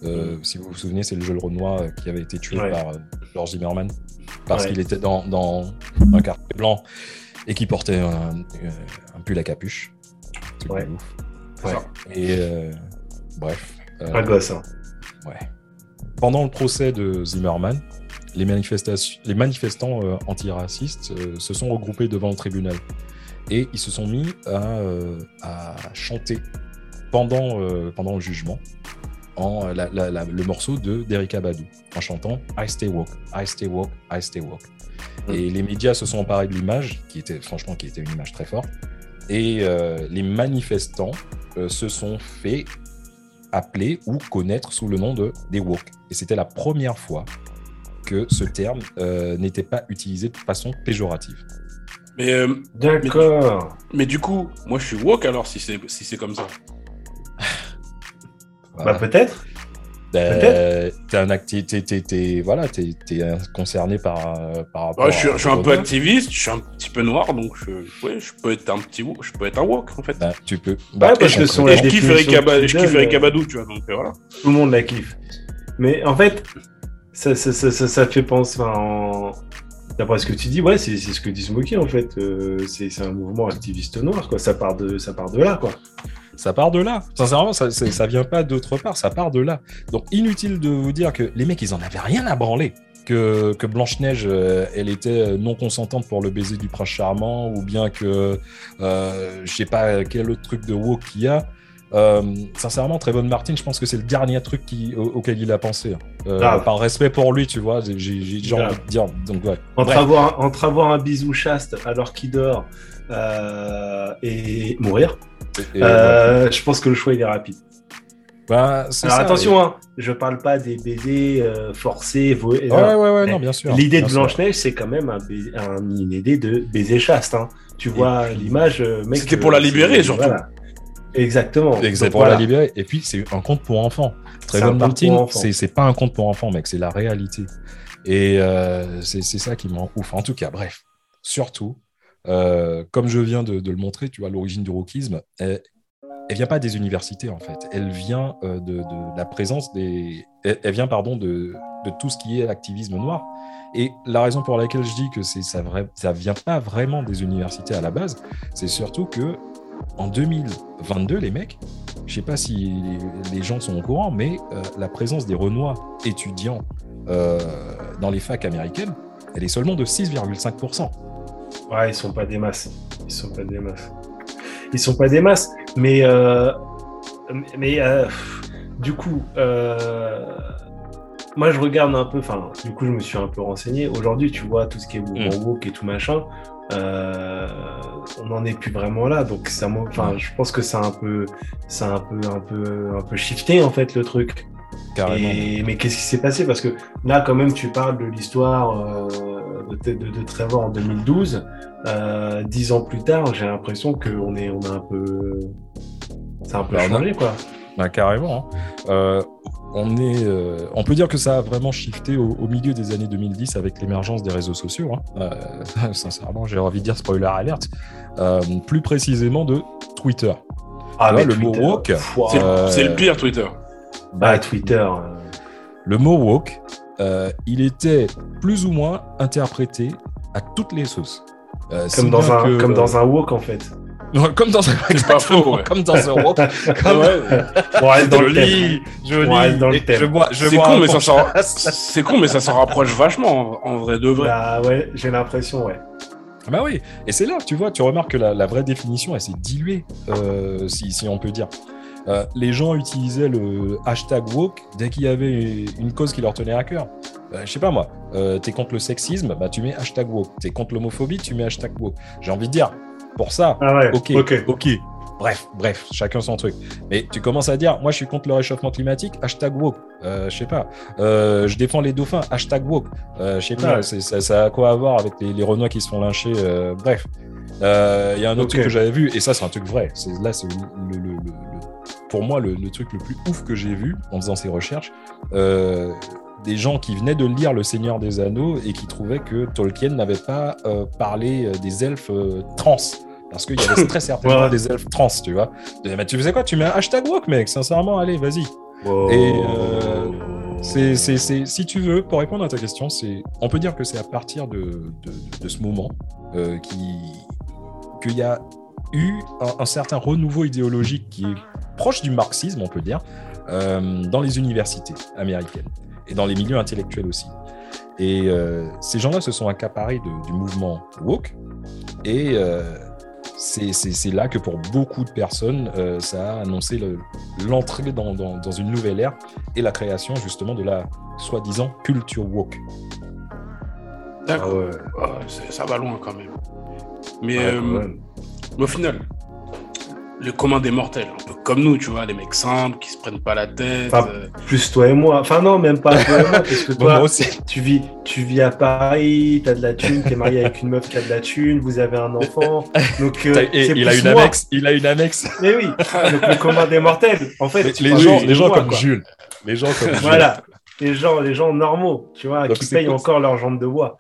Euh, Si vous vous souvenez, c'est le jeune Renoir euh, qui avait été tué Ouais. par euh, George Zimmerman parce Ouais. qu'il était dans, dans un quartier blanc et qui portait un, un pull à capuche. De Ouais. Et euh, bref. euh, Un gosse. hein. Ouais. Pendant le procès de Zimmerman, les, manifestations, les manifestants antiracistes se sont regroupés devant le tribunal et ils se sont mis à, à chanter pendant, pendant le jugement en, euh, la- la- la- le morceau de d'Erika Badou en chantant I stay woke, I stay woke, I stay woke. Et les médias se sont emparés de l'image, qui était franchement qui était une image très forte, et euh, les manifestants euh, se sont fait appeler ou connaître sous le nom de des woke. Et c'était la première fois que ce terme euh, n'était pas utilisé de façon péjorative. Mais, euh, D'accord. mais du coup, moi je suis woke alors si c'est si c'est comme ça. Bah peut-être. Euh, t'es un acti- t'es- t'es- t'es- voilà, t'es t'es, concerné par, euh, par rapport. Ouais, je, suis, à- je suis un peu activiste, je suis un petit peu noir, donc je, ouais, je peux être un petit je peux être un woke en fait. Bah, tu peux. Ouais, parce et que on son- peut- Et la je kiffe tu Erika euh, Badou, tu vois, donc euh, voilà. Tout le monde la kiffe. Mais en fait, ça, ça, ça, ça, ça fait penser. en- D'après ce que tu dis, ouais, c'est c'est ce que dit Smokey en fait. Euh, c'est c'est un mouvement activiste noir, quoi. Ça part de, ça part de là, quoi. Ça part de là. Sincèrement, ça, ça vient pas d'autre part, ça part de là. Donc, inutile de vous dire que les mecs, ils en avaient rien à branler. Que, que Blanche-Neige, euh, elle était non consentante pour le baiser du prince charmant, ou bien que, euh, je sais pas quel autre truc de woke qu'il y a. Euh, sincèrement, Trayvon Martin, je pense que c'est le dernier truc qui, auquel il a pensé. Euh, par respect pour lui, tu vois, j'ai envie de dire. Donc, ouais. entre, avoir, entre avoir un bisou chaste alors qu'il dort euh, et mourir, je pense que le choix il est rapide. Bah, Alors attention, hein, je parle pas des baisers forcés. Ouais, ouais, ouais, non, bien sûr. L'idée de Blanche-Neige, c'est quand même un, un, une idée de baiser chaste. Hein. Tu vois l'image, C'était pour la libérer, surtout. Exactement. Exactement. Pour la libérer. Et puis, c'est un conte pour enfants. Trayvon Martin, c'est pas un conte pour enfants, mec, c'est la réalité. Et euh, c'est ça qui m'en ouf. En tout cas, bref, surtout, euh, comme je viens de, le montrer, tu vois, l'origine du rockisme, elle, elle, vient pas des universités, en fait. Elle vient euh, de, la présence des. Elle, vient, pardon, de, tout ce qui est activisme noir. Et la raison pour laquelle je dis que ça, vrai, ça vient pas vraiment des universités à la base, c'est surtout que en 2022, les mecs, je sais pas si les gens sont au courant, mais euh, la présence des Renois étudiants dans les facs américaines, elle est seulement de 6,5%. Ouais, ils sont pas des masses. Ils sont pas des masses. Ils sont pas des masses. Mais, euh, mais du coup, moi je regarde un peu, enfin, du coup, je me suis un peu renseigné. Aujourd'hui, tu vois, tout ce qui est mouvement mm. woke et tout machin, euh, on n'en est plus vraiment là. Donc ça, enfin, je pense que c'est un peu, c'est un peu, un peu, un peu shifté en fait le truc. mais qu'est-ce qui s'est passé? Parce que là, quand même, tu parles de l'histoire euh, de, de, Trevor en 2012. Euh, dix ans plus tard, j'ai l'impression qu'on est, on a un peu, c'est un peu bah, changé, quoi. Bah, carrément. Hein. on, est, on peut dire que ça a vraiment shifté au, milieu des années 2010 avec l'émergence des réseaux sociaux. Hein. sincèrement, j'ai envie de dire spoiler alert. plus précisément de Twitter. Ah, mais le mot woke. C'est le pire Twitter. Bah, Twitter. Le mot woke, il était plus ou moins interprété à toutes les sauces. comme, dans un, comme dans un woke en fait comme dans un pas faux, comme dans un rock. Comme... Ouais. dans le lit. Je lis. Dans le Je bois, je c'est con, mais ça c'est con, mais ça s'en rapproche vachement en vrai de vrai. Bah ouais, j'ai l'impression, ouais. Bah oui, et c'est là, tu vois, tu remarques que la, vraie définition, elle s'est diluée, euh, si, si, on peut dire. Euh, les gens utilisaient le hashtag woke dès qu'il y avait une cause qui leur tenait à cœur. Euh, je sais pas moi, euh, t'es contre le sexisme, bah tu mets hashtag woke. T'es contre l'homophobie, tu mets hashtag woke. J'ai envie de dire, pour ça, ah ok, ok, Bref, bref, chacun son truc. Mais tu commences à dire, moi je suis contre le réchauffement climatique, hashtag woke. Euh, je sais pas. Euh, je défends les dauphins, hashtag woke. Je sais pas, ça, a quoi à voir avec les, Renois qui se font lyncher. bref. Il y a un autre truc que j'avais vu, et ça c'est un truc vrai. Là, c'est le, pour moi le, truc le plus ouf que j'ai vu en faisant ces recherches des gens qui venaient de lire Le Seigneur des Anneaux et qui trouvaient que Tolkien n'avait pas euh, parlé euh, des elfes euh, trans. Parce qu'il y avait très certainement des elfes trans, tu vois. Mais tu faisais quoi? Tu mets un hashtag walk, mec, sincèrement, allez, vas-y. Et c'est, si tu veux, pour répondre à ta question, c'est, on peut dire que c'est à partir de, de, ce moment qui, qu'il y a eu un, certain renouveau idéologique qui est proche du marxisme, on peut dire, dans les universités américaines et dans les milieux intellectuels aussi. Et euh, ces gens-là se sont accaparés du mouvement woke. Et euh, c'est là que pour beaucoup de personnes, euh, ça a annoncé l'entrée dans, dans, une nouvelle ère et la création justement de la soi-disant culture woke. D'accord. Ah ça va loin quand même. Mais, mais au final, le commun des mortels, un peu comme nous, tu vois, les mecs simples qui se prennent pas la tête. Euh. Plus toi et moi. Enfin non, même pas toi et moi, parce que toi, tu vis, tu vis à Paris, tu as de la thune, tu es marié avec une meuf qui a de la thune, vous avez un enfant. Donc euh, il a une annexe, il a une annexe. Mais oui. Donc le commun des mortels, en fait. Les, gens, les gens comme Jules. Les gens comme Jules. Voilà. Les gens, les gens normaux, tu vois, qui payent encore leur jambe de bois.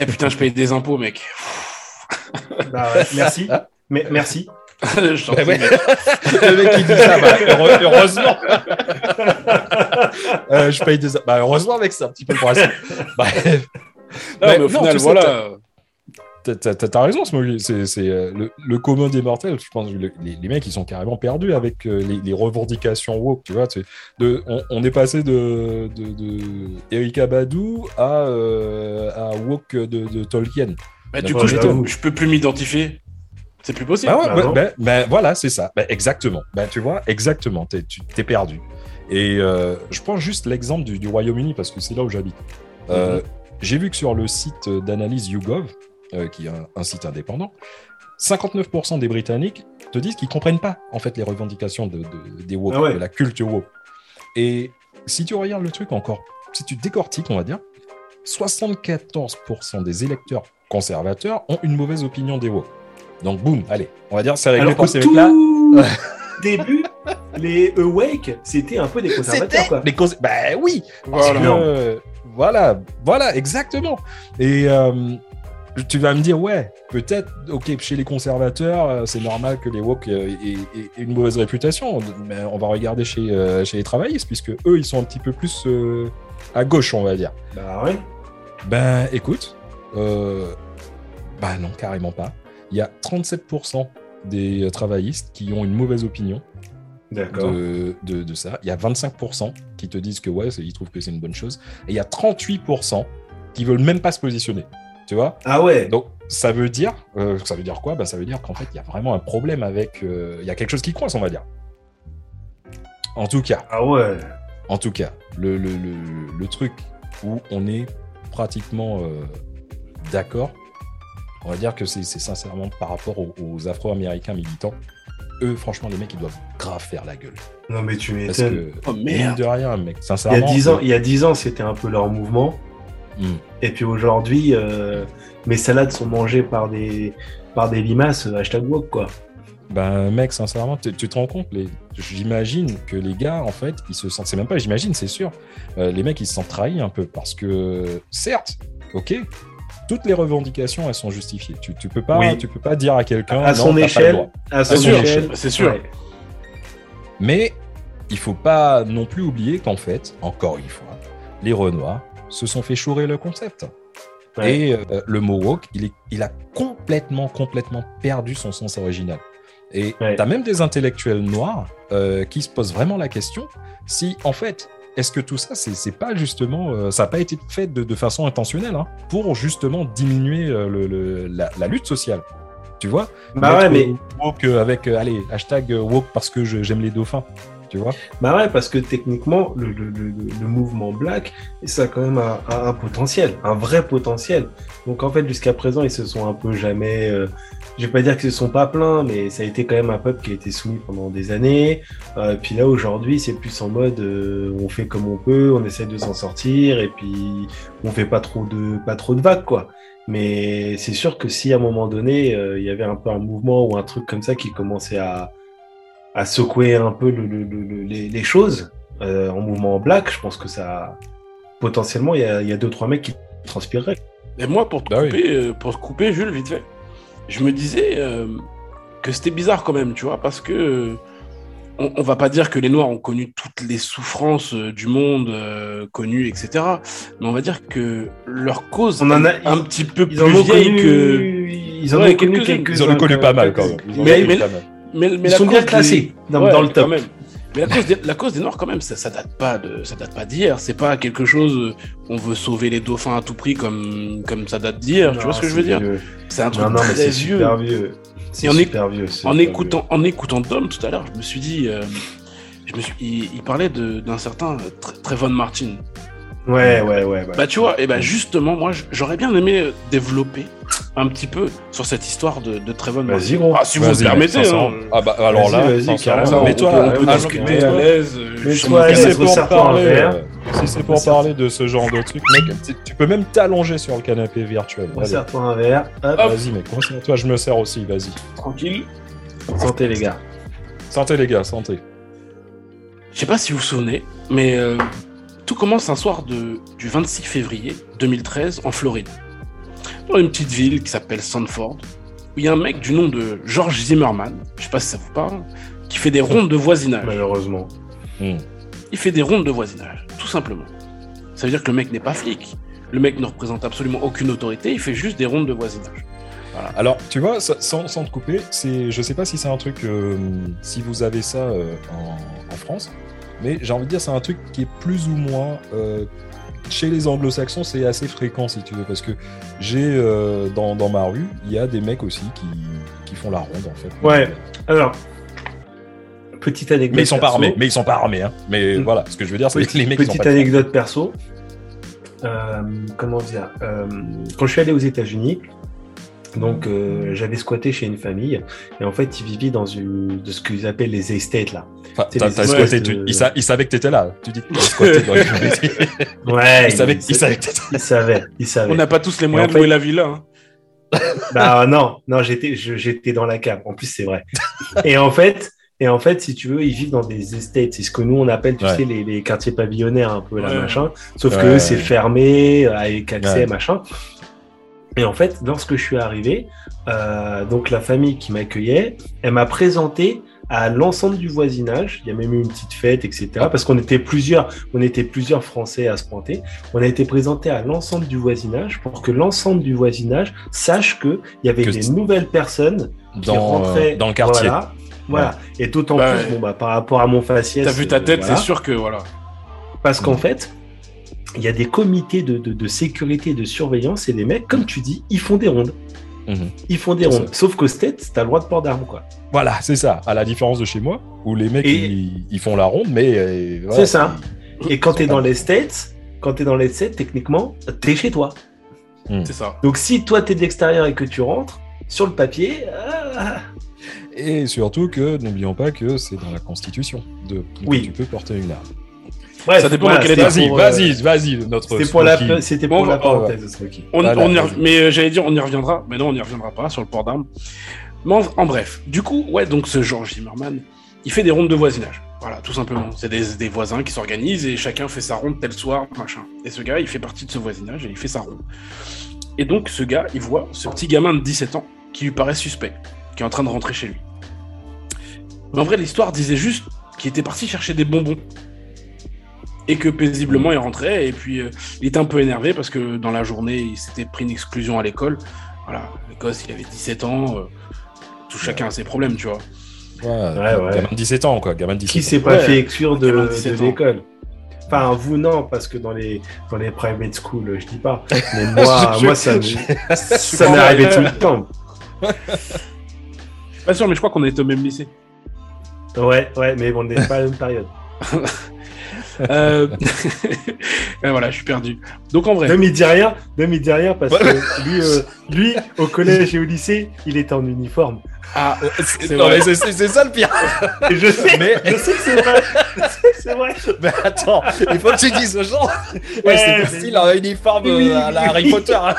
Eh putain, je paye des impôts, mec. Bah, merci. Mais, merci. je bah le mec qui dit ça, bah, heureusement. euh, je paye des. Bah, heureusement, mec, c'est un petit peu le principe. Bah, non, mais au final, voilà. T'as raison, Smoggy. C'est euh, le, le, commun des mortels. Je pense que les, les, mecs, ils sont carrément perdus avec euh, les, les, revendications woke. Tu vois, de, on, on, est passé de, de, de Erika Badou à, euh, à woke de, de Tolkien. Bah, du coup, je peux, je peux plus m'identifier C'est plus possible. Bah ouais, Bah bah, bah, bah, voilà, c'est ça. Bah, exactement. Bah, tu vois, exactement. T'es, tu t'es perdu. Et euh, je prends juste l'exemple du, du Royaume-Uni parce que c'est là où j'habite. Euh, J'ai vu que sur le site d'analyse YouGov, euh, qui est un, un site indépendant, 59% des Britanniques te disent qu'ils comprennent pas en fait les revendications de, de- des woke, Ah ouais. de la culture woke. Et si tu regardes le truc encore, si tu décortiques, on va dire, 74% des électeurs conservateurs ont une mauvaise opinion des woke. Donc boum, allez, on va dire c'est réglé Alors pour ces mecs-là. début, les Awake, c'était un peu des conservateurs, quoi. Les cons- Bah oui, parce Voilà. que, euh, voilà, voilà, exactement. Et euh, tu vas me dire, ouais, peut-être, ok, chez les conservateurs, euh, c'est normal que les woke aient, aient- aient une mauvaise réputation, mais on va regarder chez, euh, chez les travaillistes, puisque eux, ils sont un petit peu plus euh, à gauche, on va dire. Bah ouais. Ben, écoute, euh, bah non, carrément pas. Il y a 37% des euh, travaillistes qui ont une mauvaise opinion de, de, de ça. Il y a 25% qui te disent que ouais, ils trouvent que c'est une bonne chose. Et il y a 38% qui veulent même pas se positionner. Tu vois? Ah ouais. Donc, ça veut dire, euh, ça veut dire quoi? Bah, Ça veut dire qu'en fait, il y a vraiment un problème avec. euh, Il y a quelque chose qui coince, on va dire. En tout cas, Ah ouais. en tout cas, le, le, le, le truc où on est pratiquement euh, d'accord, on va dire que c'est sincèrement par rapport aux, aux Afro-Américains militants. Eux, franchement, les mecs, ils doivent grave faire la gueule. Non mais tu Parce m'étonnes. que, Oh mine merde. de rien, mec, Il y sincèrement. a 10 ans, c'est- il y a 10 ans, c'était un peu leur mouvement. Hmm. Et puis aujourd'hui, euh, mes salades sont mangées par des par des limaces euh, hashtag woke quoi. Ben, mec, sincèrement, tu, tu te rends compte les... J'imagine que les gars, en fait, ils se sentent. C'est même pas, j'imagine, c'est sûr. euh, les mecs, ils se sentent trahis un peu parce que, certes, ok, toutes les revendications, elles sont justifiées. Tu, tu peux pas, Oui. tu peux pas dire à quelqu'un. À son échelle, à C'est son sûr, échelle, c'est sûr. ouais. Mais il faut pas non plus oublier qu'en fait, encore une fois, les Renois se sont fait chourer le concept. Ouais. Et euh, le mot woke, il, est, il a complètement, complètement perdu son sens original. Et Ouais. tu as même des intellectuels noirs euh, qui se posent vraiment la question si, en fait, est-ce que tout ça, c'est pas justement, euh, ça n'a pas été fait de, de façon intentionnelle hein, pour justement diminuer euh, le- le- la, la lutte sociale Tu vois? Bah ouais, mais woke euh, avec, allez, hashtag woke parce que j'aime les dauphins. Tu vois? Bah ouais, parce que techniquement, le, le, le, le mouvement black, ça a quand même un, un- un potentiel, un vrai potentiel. Donc en fait, jusqu'à présent, ils se sont un peu jamais. euh, je vais pas dire qu'ils se sont pas plaints, mais ça a été quand même un peuple qui a été soumis pendant des années. Euh, puis là, aujourd'hui, c'est plus en mode, euh, on fait comme on peut, on essaie de s'en sortir, et puis on fait pas trop de pas trop de vagues, quoi. Mais c'est sûr que si à un moment donné, euh, il y avait un peu un mouvement ou un truc comme ça qui commençait à à secouer un peu le- le- le- le- les, les choses euh, en mouvement black, je pense que ça potentiellement il y a, il y a deux trois mecs qui transpireraient. Et moi, pour te, Bah oui. couper, euh, pour te couper, Jules, vite fait, je me disais euh, que c'était bizarre quand même, tu vois, parce que euh, on, on va pas dire que les Noirs ont connu toutes les souffrances euh, du monde euh, connues, etc. Mais on va dire que leur cause On en a- est un petit peu plus vieille connu, que. ils en Ouais, ont connu quelques-uns. quelques Ils en ont connu pas mal quand même. Ils en ont Mais- connu mais- pas mal. Mais, mais Ils la sont bien classés dans, Ouais, dans le quand top. même. Mais la cause, des, la cause des Noirs, quand même, ça, ça date pas de, ça date pas d'hier. C'est pas quelque chose. euh, On veut sauver les dauphins à tout prix comme, comme ça date d'hier. Tu vois ce que je veux dire? C'est un truc Non, non, très vieux. super vieux. C'est super vieux. En écoutant, en écoutant Dom tout à l'heure, je me suis dit, euh, je me suis, il, il parlait de- d'un certain euh, Tr- Trayvon Martin. Ouais, ouais, ouais. ouais. Bah tu vois, et bah justement, moi, j'aurais bien aimé euh, développer un petit peu sur cette histoire de, de Trayvon Martin. Vas-y, gros. Ah, si vous permettez. hein. Ah bah alors là, mais toi, on peut, ah, discuter mais, à euh, l'aise. euh, à si c'est pour parler, verre. euh, si c'est pour parler de ce genre de truc, mec, tu- peux même t'allonger sur le canapé virtuel. Resserre-toi un verre. Hop. Vas-y, mec, toi je me sers aussi, vas-y. tranquille. santé les gars. Santé les gars, santé. Je sais pas si vous vous souvenez, mais euh, tout commence un soir de, du 26 février 2013 en Floride. Dans une petite ville qui s'appelle Sanford, où il y a un mec du nom de George Zimmerman, je sais pas si ça vous parle, qui fait des rondes de voisinage. Malheureusement. Hmm. Il fait des rondes de voisinage, tout simplement. Ça veut dire que le mec n'est pas flic. Le mec ne représente absolument aucune autorité, il fait juste des rondes de voisinage. Alors, tu vois, ça- sans, sans te couper, c'est, je sais pas si c'est un truc, euh, si vous avez ça euh, en, en France, mais j'ai envie de dire, c'est un truc qui est plus ou moins euh, chez les anglo-saxons, c'est assez fréquent, si tu veux, parce que j'ai euh, dans, dans ma rue, il y a des mecs aussi qui, qui font la ronde, en fait. Ouais. Alors, petite anecdote. Mais ils sont pas armés, mais ils sont pas armés, hein. Mais Mm. voilà, ce que je veux dire, c'est que les mecs, ils sont petite pas anecdote perso. Euh, comment dire euh, Quand je suis allé aux États-Unis, donc euh, j'avais squatté chez une famille et en fait ils vivaient dans une de ce qu'ils appellent les estates là. Enfin, C'est t'as- des t'as espèces squatté, de- tu- ils, sa- ils savaient que t'étais là. Tu dis que t'as squatté dans les Ouais. ils, savaient, ils savaient que t'étais Ils savaient. Ils savaient. On n'a pas tous les moyens en de louer fait- la villa. hein. Bah non, non, j'étais, je- j'étais dans la cave. En plus, c'est vrai. et en fait, et en fait, si tu veux, ils vivent dans des estates. C'est ce que nous on appelle, tu Ouais. sais, les, les quartiers pavillonnaires un peu là, Ouais. machin. Sauf Ouais, que eux, c'est fermé, euh, avec accès, Ouais. machin. Et en fait, lorsque je suis arrivé, euh, donc la famille qui m'accueillait, elle m'a présenté à l'ensemble du voisinage. Il y a même eu une petite fête, etc. Parce qu'on était plusieurs, on était plusieurs Français à se pointer. On a été présenté à l'ensemble du voisinage pour que l'ensemble du voisinage sache que il y avait Que des nouvelles personnes qui dans, rentraient euh, dans le quartier. Voilà. Voilà. Et d'autant Bah plus, bon, bah, par rapport à mon faciès. T'as vu ta euh, tête, voilà. c'est sûr que voilà. Parce qu'en Mhm. fait, il y a des comités de, de, de sécurité et de surveillance et les mecs, comme tu dis, ils font des rondes. Mhm. Ils font des rondes. Sauf qu'au States, t'as le droit de port d'armes, quoi. Voilà, c'est ça. À la différence de chez moi, où les mecs, Et- ils, ils font la ronde, mais. euh, voilà, C'est ça. Et quand t'es dans les States, quand t'es dans les States, techniquement, t'es chez toi. C'est ça. Donc si toi t'es de l'extérieur et que tu rentres, sur le papier, ah, Et surtout que, n'oublions pas que c'est dans la Constitution de, que Oui. tu peux porter une arme. Bref, Ça dépend voilà, dans quel état. Vas-y, euh, vas-y, vas-y, notre. C'était pour la, c'était Bon, pour la parenthèse, de. On, Voilà, on y vas-y. rev- mais euh, j'allais dire, on y reviendra. Mais non, on n'y reviendra pas sur le port d'armes. Mais en, en bref, du coup, ouais, donc ce Georges Zimmerman, il fait des rondes de voisinage. Voilà, tout simplement. C'est des, des voisins qui s'organisent et chacun fait sa ronde tel soir, machin. Et ce gars, il fait partie de ce voisinage et il fait sa ronde. Et donc, ce gars, il voit ce petit gamin de 17 ans qui lui paraît suspect, qui est en train de rentrer chez lui. Mais en vrai, l'histoire disait juste qu'il était parti chercher des bonbons. Et que paisiblement il rentrait, et puis euh, il était un peu énervé parce que dans la journée il s'était pris une exclusion à l'école. Voilà, le gosse il avait 17 ans, euh, tout chacun a ses problèmes, tu vois. Ouais, Ouais, ouais. Gamin de 17 ans, quoi. Gamin de 17 Qui s'est pas Ouais. fait exclure de, de 17 de ans. l'école Enfin, vous non, parce que dans les, dans les private schools, je dis pas. Mais moi, Je- moi ça, Je ça m'est arrivé tout le temps. Pas sûr, mais je crois qu'on était au même lycée. Ouais, ouais, mais on n'est pas à la même période. Euh... voilà, je suis perdu. Donc en vrai, Ne m'y dis rien, ne m'y dis rien parce que lui, euh, lui, au collège et au lycée, il était en uniforme. ah, C'est ça le pire. Et je sais, Mais- je sais que c'est vrai. Je sais que c'est vrai. Mais attends, il faut que tu dises aux gens. Ouais, Ouais, c'est mais- style un uniforme Oui, euh, à la oui, Harry. Potter. hein.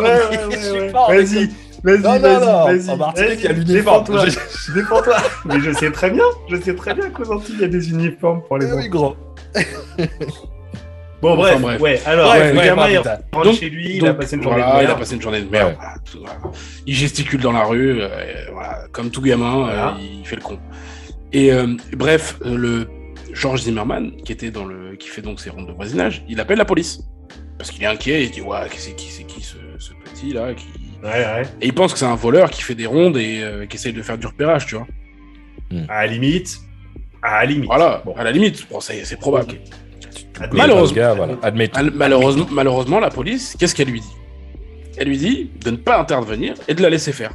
Ouais, ouais, Vas-y, vas-y, Non, non, vas-y, non. vas-y. En Martinique, il y a l'uniforme. Défends-toi, Je- défends-toi. Mais je sais très bien, je sais très bien qu'aux Antilles, il y a des uniformes pour les Eh enfants. oui, gros. Bon, bref, Enfin, bref. ouais, alors, Ouais, le ouais, gamin, il rentre Donc- chez lui, il a passé une journée voilà, de il a merde. passé une journée de merde. Ouais. voilà, tout- voilà. Il gesticule dans la rue, euh, voilà, comme tout gamin, Voilà. euh, il fait le con. Et euh, bref, euh, le Georges Zimmerman, qui était dans le, qui fait donc ses rondes de voisinage, il appelle la police parce qu'il est inquiet. Il se dit ouais, c'est qui, c'est qui ce, ce petit là qui... Ouais, ouais. Et il pense que c'est un voleur qui fait des rondes et euh, qui essaye de faire du repérage, tu vois. À la limite, à la limite. Voilà, Bon. à la limite, bon, c'est c'est probable. Malheureusement- le gars, voilà, admets Mal- Malheureusement, malheureusement, la police, qu'est-ce qu'elle lui dit? Elle lui dit de ne pas intervenir et de la laisser faire.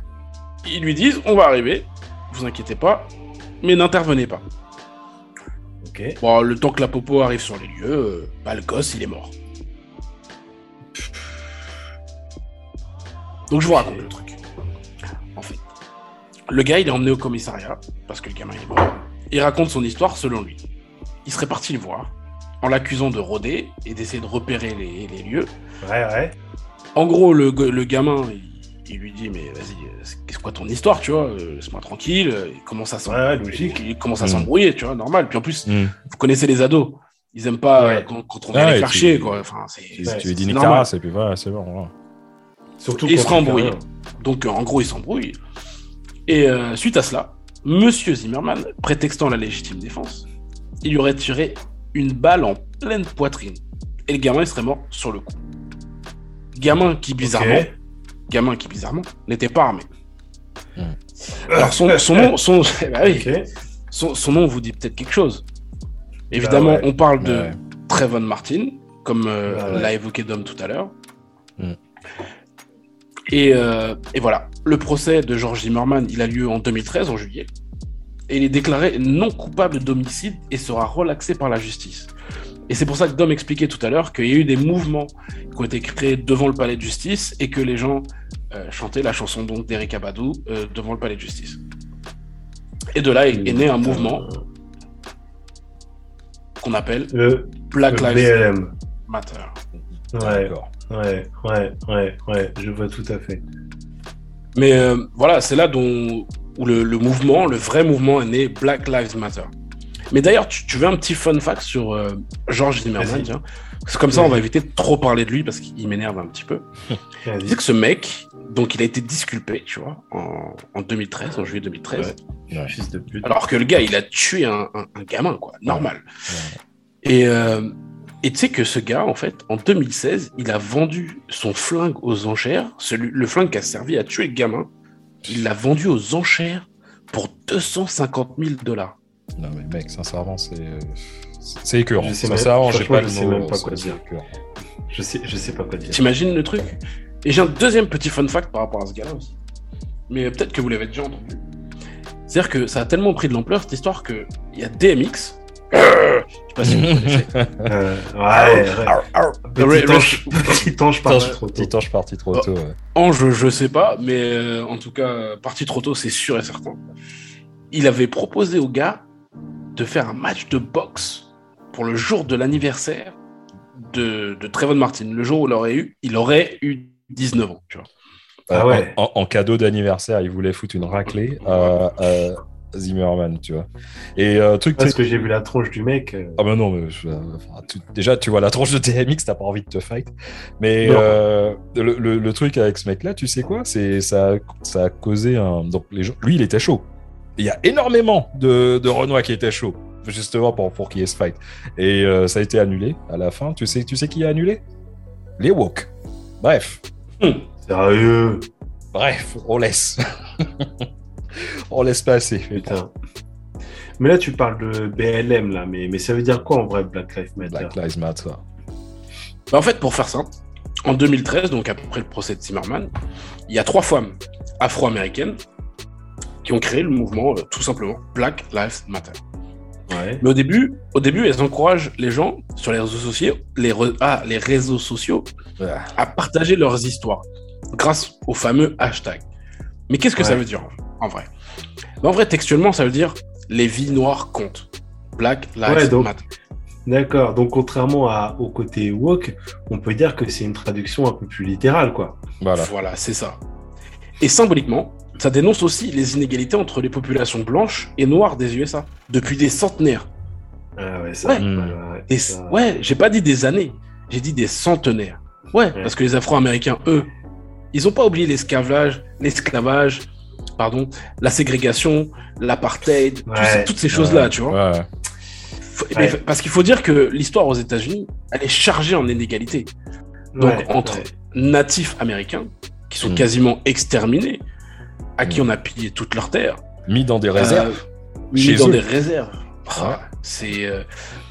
Ils lui disent on va arriver, vous inquiétez pas, mais n'intervenez pas. Ok. Bon, le temps que la popo arrive sur les lieux, euh, bah, le gosse il est mort. Donc je vous raconte le truc. En fait, le gars il est emmené au commissariat parce que le gamin est mort. Il raconte son histoire selon lui. Il serait parti le voir en l'accusant de rôder et d'essayer de repérer les, les lieux. Ouais, ouais. En gros, le, le gamin, il, il lui dit Mais vas-y, euh, c'est- qu'est-ce quoi ton histoire, tu vois euh, Laisse-moi tranquille. euh, Il commence à s'em- Ouais. Il, il commence à Mm. s'embrouiller, tu vois, normal. Puis en plus, Hmm. vous connaissez les ados. Ils aiment pas Ouais. quand, quand on vient Ah les faire tu- chier, quoi. Enfin, c'est, Tu, lui dis nique et puis voilà, c'est bon. voilà. Surtout Et il se rien. Donc, en gros, il s'embrouille. Et euh, suite à cela, Monsieur Zimmerman, prétextant la légitime défense, il lui aurait tiré une balle en pleine poitrine. Et le gamin, il serait mort sur le coup. Gamin qui, bizarrement, gamin qui, bizarrement, n'était pas armé. Hmm. Alors, son, son nom, son, bah oui, son, son nom vous dit peut-être quelque chose. Évidemment, Bah ouais. on parle de Ouais. Trayvon Martin, comme euh, Ah ouais. l'a évoqué Dom tout à l'heure. Mm. Et, euh, et voilà, le procès de George Zimmerman, il a lieu en 2013, en juillet. Et il est déclaré non coupable d'homicide et sera relaxé par la justice. Et c'est pour ça que Dom expliquait tout à l'heure qu'il y a eu des mouvements qui ont été créés devant le palais de justice et que les gens euh, chantaient la chanson donc d'Eric Abadou euh, devant le palais de justice. Et de là est, est né un mouvement qu'on appelle Le, Black Lives. Matter. Ouais, D'accord. Ouais, ouais, ouais, ouais, je vois tout à fait. Mais euh, voilà, c'est là dont, où le, le mouvement, le vrai mouvement est né, Black Lives Matter. Mais d'ailleurs, tu, tu veux un petit fun fact sur euh, George Zimmerman, tiens? Parce que comme ça, on va éviter de trop parler de lui parce qu'il m'énerve un petit peu. Tu sais que ce mec, donc il a été disculpé, tu vois, en, en 2013, en juillet 2013. Ouais. Fils de pute. Alors que le gars, il a tué un, un- un gamin, quoi, normal. Ouais. Et euh, et tu sais que ce gars, en fait, en 2016, il a vendu son flingue aux enchères, celui, le flingue qui a servi à tuer le gamin, il l'a vendu aux enchères pour 250 000 dollars. Non mais mec, sincèrement, c'est c'est écœurant. Je sais même- Sincèrement, j'ai pas je le sais mot. même pas quoi dire. écœurant. Je sais, je sais pas quoi dire. T'imagines le truc? Et j'ai un deuxième petit fun fact par rapport à ce gars-là aussi. Mais peut-être que vous l'avez déjà entendu. C'est-à-dire que ça a tellement pris de l'ampleur cette histoire qu'il y a DMX. Je sais pas si vous connaissez. Euh, ouais, ouais. Re- Petit ange, petit ange parti trop tôt. Petit ange parti trop tôt. ouais. Ange, je sais pas, mais euh, en tout cas, euh, parti trop tôt, c'est sûr et certain. Il avait proposé au gars de faire un match de boxe pour le jour de l'anniversaire de, de Trayvon Martin. Le jour où il aurait eu, il aurait eu 19 ans, tu vois. Ah Euh, ouais. en, en- en cadeau d'anniversaire, il voulait foutre une raclée à Zimmerman, tu vois. Et euh, truc, Parce que j'ai vu la tronche du mec. euh, Ah ben non, mais je- enfin, tu- déjà tu vois la tronche de TMX, t'as pas envie de te fight. Mais euh, le, le- le truc avec ce mec-là, tu sais quoi? C'est ça, a- ça a causé un. Donc les gens, lui, il était chaud. Il y a énormément de, de Renois qui étaient chauds, justement pour, pour qu'il y ait ce fight. Et euh, ça a été annulé à la fin. Tu sais, tu sais qui a annulé? Les woke. Bref, Sérieux? Bref, on laisse. on laisse passer. Putain. Mais là, tu parles de BLM, là, mais, mais ça veut dire quoi en vrai, Black Lives Matter? Black Lives Matter. Bah, en fait, pour faire simple, en 2013, donc après le procès de Zimmerman, il y a trois femmes afro-américaines qui ont créé le mouvement, euh, tout simplement, Black Lives Matter. Ouais. Mais au début, au début, elles encouragent les gens sur les réseaux sociaux, les, re- ah, les réseaux sociaux à partager leurs histoires grâce au fameux hashtag. Mais qu'est-ce que ça veut dire en vrai En vrai, textuellement, ça veut dire les vies noires comptent. Black Lives Ouais, donc- Matter. D'accord. Donc, contrairement à, au côté woke, on peut dire que c'est une traduction un peu plus littérale, quoi. Voilà. Voilà, c'est ça. Et symboliquement, ça dénonce aussi les inégalités entre les populations blanches et noires des USA depuis des centenaires. Ah ouais, ça. Ouais. ouais, Mm. ouais, Des- ça- Ouais, j'ai pas dit des années, j'ai dit des centenaires. Ouais, Ouais. parce que les Afro-Américains, eux, ils ont pas oublié l'esclavage, l'esclavage, pardon, la ségrégation, l'apartheid, Ouais. toutes ces choses-là, tu vois. Faut- Ouais. mais Parce qu'il faut dire que l'histoire aux États-Unis, elle est chargée en inégalités. Donc Ouais, entre ouais. natifs américains, qui sont Mm. quasiment exterminés, à qui Mm. on a pillé toute leur terre, Mis dans des réserves. euh, mis dans eux. des réserves. Ouais. Ah, C'est euh,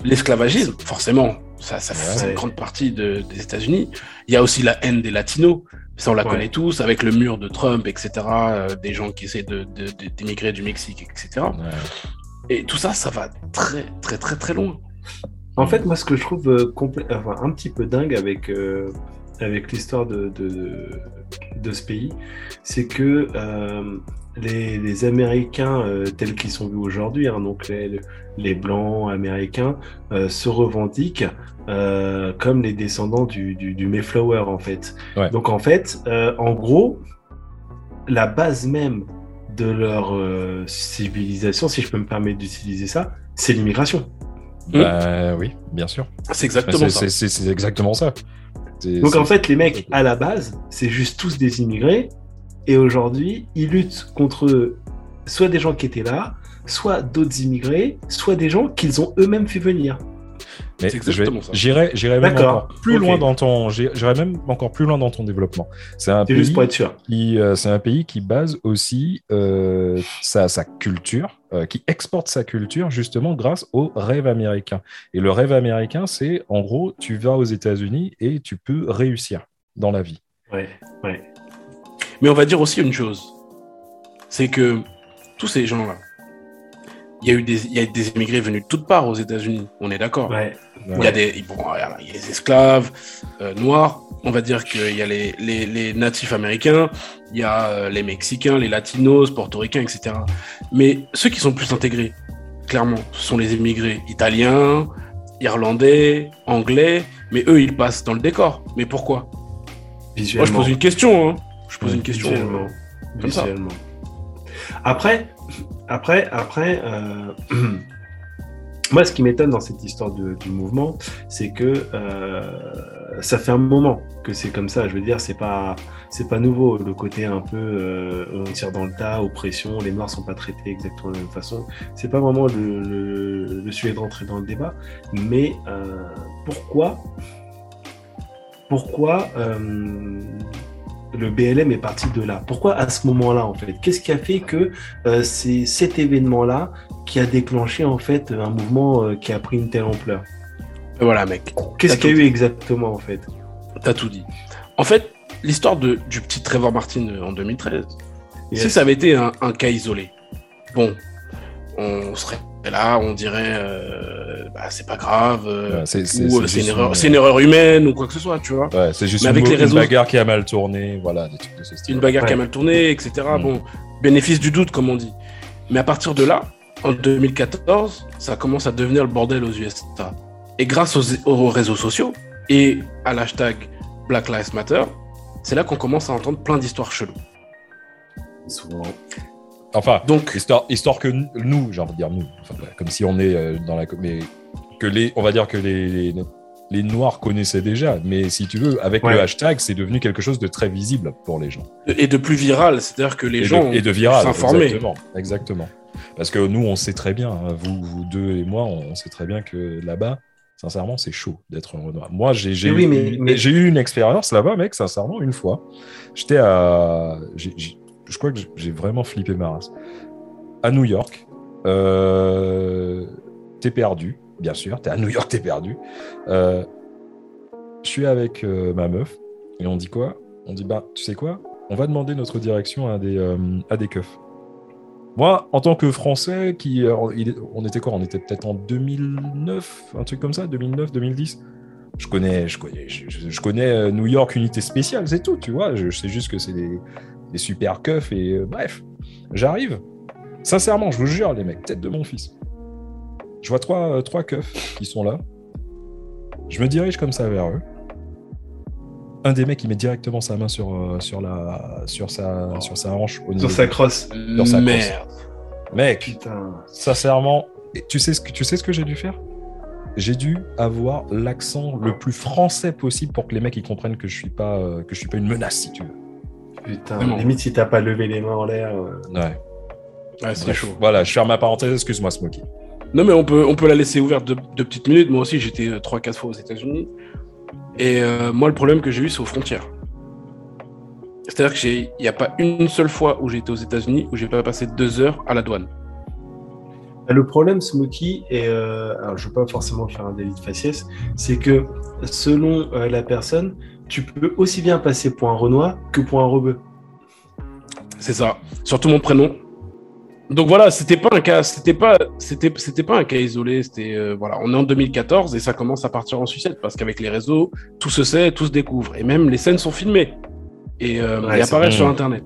l'esclavagisme, forcément. Ça, ça fait Ouais. une grande partie de- des États-Unis. Il y a aussi la haine des latinos. Ça, on la Ouais. connaît tous, avec le mur de Trump, etc. euh, des gens qui essaient de- de- de- d'émigrer du Mexique, etc. Et tout ça, ça va très, très, très, très loin. En fait, moi, ce que je trouve euh, enfin, un petit peu dingue avec, euh, avec l'histoire de, de, de ce pays, c'est que les, les Américains euh, tels qu'ils sont vus aujourd'hui, hein, donc les, les Blancs américains, euh, se revendiquent euh, comme les descendants du, du, du Mayflower, en fait. Ouais. Donc, en fait, en gros, la base même de leur civilisation, si je peux me permettre d'utiliser ça, c'est l'immigration. Bah, oui, bien sûr. C'est exactement ça. c'est- exactement ça. Donc en fait, les mecs, à la base, c'est juste tous des immigrés. Et aujourd'hui, ils luttent contre soit des gens qui étaient là, soit d'autres immigrés, soit des gens qu'ils ont eux-mêmes fait venir. Mais C'est exactement je ça. vais- j'irai, j'irai même encore plus loin dans ton, j'irai même encore plus loin dans ton développement. C'est un juste pays pour être sûr. qui, euh, c'est un pays qui base aussi euh, sa, sa culture, euh, qui exporte sa culture justement grâce au rêve américain. Et le rêve américain, c'est en gros, tu vas aux États-Unis et tu peux réussir dans la vie. Ouais, ouais. Mais on va dire aussi une chose. C'est que tous ces gens-là, il y a eu des, il y a des immigrés venus de toutes parts aux États-Unis. On est d'accord. ouais. Il y a des, bon, il y a les esclaves euh, noirs. On va dire qu'il y a les, les, les natifs américains, il y a euh, les Mexicains, les Latinos, Portoricains, etc. Mais ceux qui sont plus intégrés, clairement, ce sont les immigrés italiens, irlandais, anglais. Mais eux, ils passent dans le décor. Mais pourquoi? Moi, je pose une question. Hein. Pose Ouais, une question. Visuellement. comme ça. Visuellement. Après, après, après, euh, moi, ce qui m'étonne dans cette histoire de- du mouvement, c'est que euh, ça fait un moment que c'est comme ça. Je veux dire, c'est pas, c'est pas nouveau. Le côté un peu, euh, on tire dans le tas, oppression, les noirs sont pas traités exactement de la même façon. C'est pas vraiment le, le, le sujet de rentrer dans le débat. Mais euh, pourquoi, pourquoi euh, le BLM est parti de là. Pourquoi à ce moment-là, en fait? Qu'est-ce qui a fait que euh, c'est cet événement-là qui a déclenché, en fait, un mouvement euh, qui a pris une telle ampleur? Voilà, mec. Qu'est-ce qu'il y a eu exactement, en fait? T'as tout dit. En fait, l'histoire du petit Trevor Martin euh, en 2013, Yes. si ça avait été un, un cas isolé, bon, on serait là, on dirait, euh, bah, c'est pas grave, euh, Ouais, c'est, c'est- ou euh, c'est une, erreur, c'est une erreur humaine, ou quoi que ce soit, tu vois. ouais, c'est juste Mais une, avec les une réseaux- bagarre qui a mal tourné, voilà, des trucs de ce style. une bagarre qui a mal tourné, etc. Mm. Bon, bénéfice du doute, comme on dit. Mais à partir de là, en 2014, ça commence à devenir le bordel aux USA. Et grâce aux, aux réseaux sociaux et à l'hashtag Black Lives Matter, c'est là qu'on commence à entendre plein d'histoires cheloues. Souvent. Enfin, Donc, histoire, histoire que nous, j'ai envie de dire nous, enfin, comme si on est euh, dans la, mais que les, on va dire que les, les, les noirs connaissaient déjà, mais si tu veux, avec Ouais. le hashtag, c'est devenu quelque chose de très visible pour les gens. et de plus viral, c'est-à-dire que les et, gens de, et de viral, exactement, exactement. Parce que nous, on sait très bien, hein, vous, vous deux et moi, on, sait très bien que là-bas, sincèrement, c'est chaud d'être un Renoir. Moi, j'ai oui, eu, mais- eu une expérience là-bas, mec, sincèrement, une fois. J'étais à. Je crois que j'ai- vraiment flippé ma race. À New York, euh, t'es perdu, bien sûr, t'es à New York, t'es perdu. Euh, je suis avec euh, ma meuf et on dit quoi? On dit, bah, tu sais quoi? On va demander notre direction à des, à des keufs. Moi, en tant que Français, qui, on était quoi? On était peut-être en 2009, un truc comme ça, 2009, 2010. Je connais, je connais, je, connais New York unité spéciale, c'est tout, tu vois. Je sais juste que c'est des, des super keufs et euh, bref, j'arrive. Sincèrement, je vous jure, les mecs, tête de mon fils. Je vois trois, euh, trois keufs qui sont là. Je me dirige comme ça vers eux. Un des mecs, il met directement sa main sur, euh, sur, la, sur, sa, sur sa hanche. Au Sur sa crosse. Dans sa merde. Mec, Putain. sincèrement, tu sais ce que, tu sais ce que j'ai dû faire? J'ai dû avoir l'accent le plus français possible pour que les mecs ils comprennent que je suis pas euh, que je suis pas une menace si tu veux. Putain. Vraiment. Limite, si t'as pas levé les mains en l'air. euh, Ouais. Ouais, c'est chaud. Voilà, je ferme ma parenthèse. Excuse-moi, Smokey. Non, mais on peut, on peut la laisser ouverte deux, deux petites minutes. Moi aussi, j'étais euh, trois, quatre fois aux États-Unis. Et euh, moi, le problème que j'ai eu, c'est aux frontières. C'est-à-dire qu'il n'y a pas une seule fois où j'ai été aux États-Unis où j'ai pas passé deux heures à la douane. Le problème, Smokey, et euh, alors je ne veux pas forcément faire un délit de faciès, c'est que selon euh, la personne, tu peux aussi bien passer pour un Renoir que pour un rebeu. C'est ça. Surtout mon prénom. Donc voilà, c'était pas un cas, c'était pas, c'était, c'était pas un cas isolé. C'était euh, voilà, on est en 2014 et ça commence à partir en sucette parce qu'avec les réseaux, tout se sait, tout se découvre et même les scènes sont filmées et, euh, Ouais, et c'est apparaissent sur internet.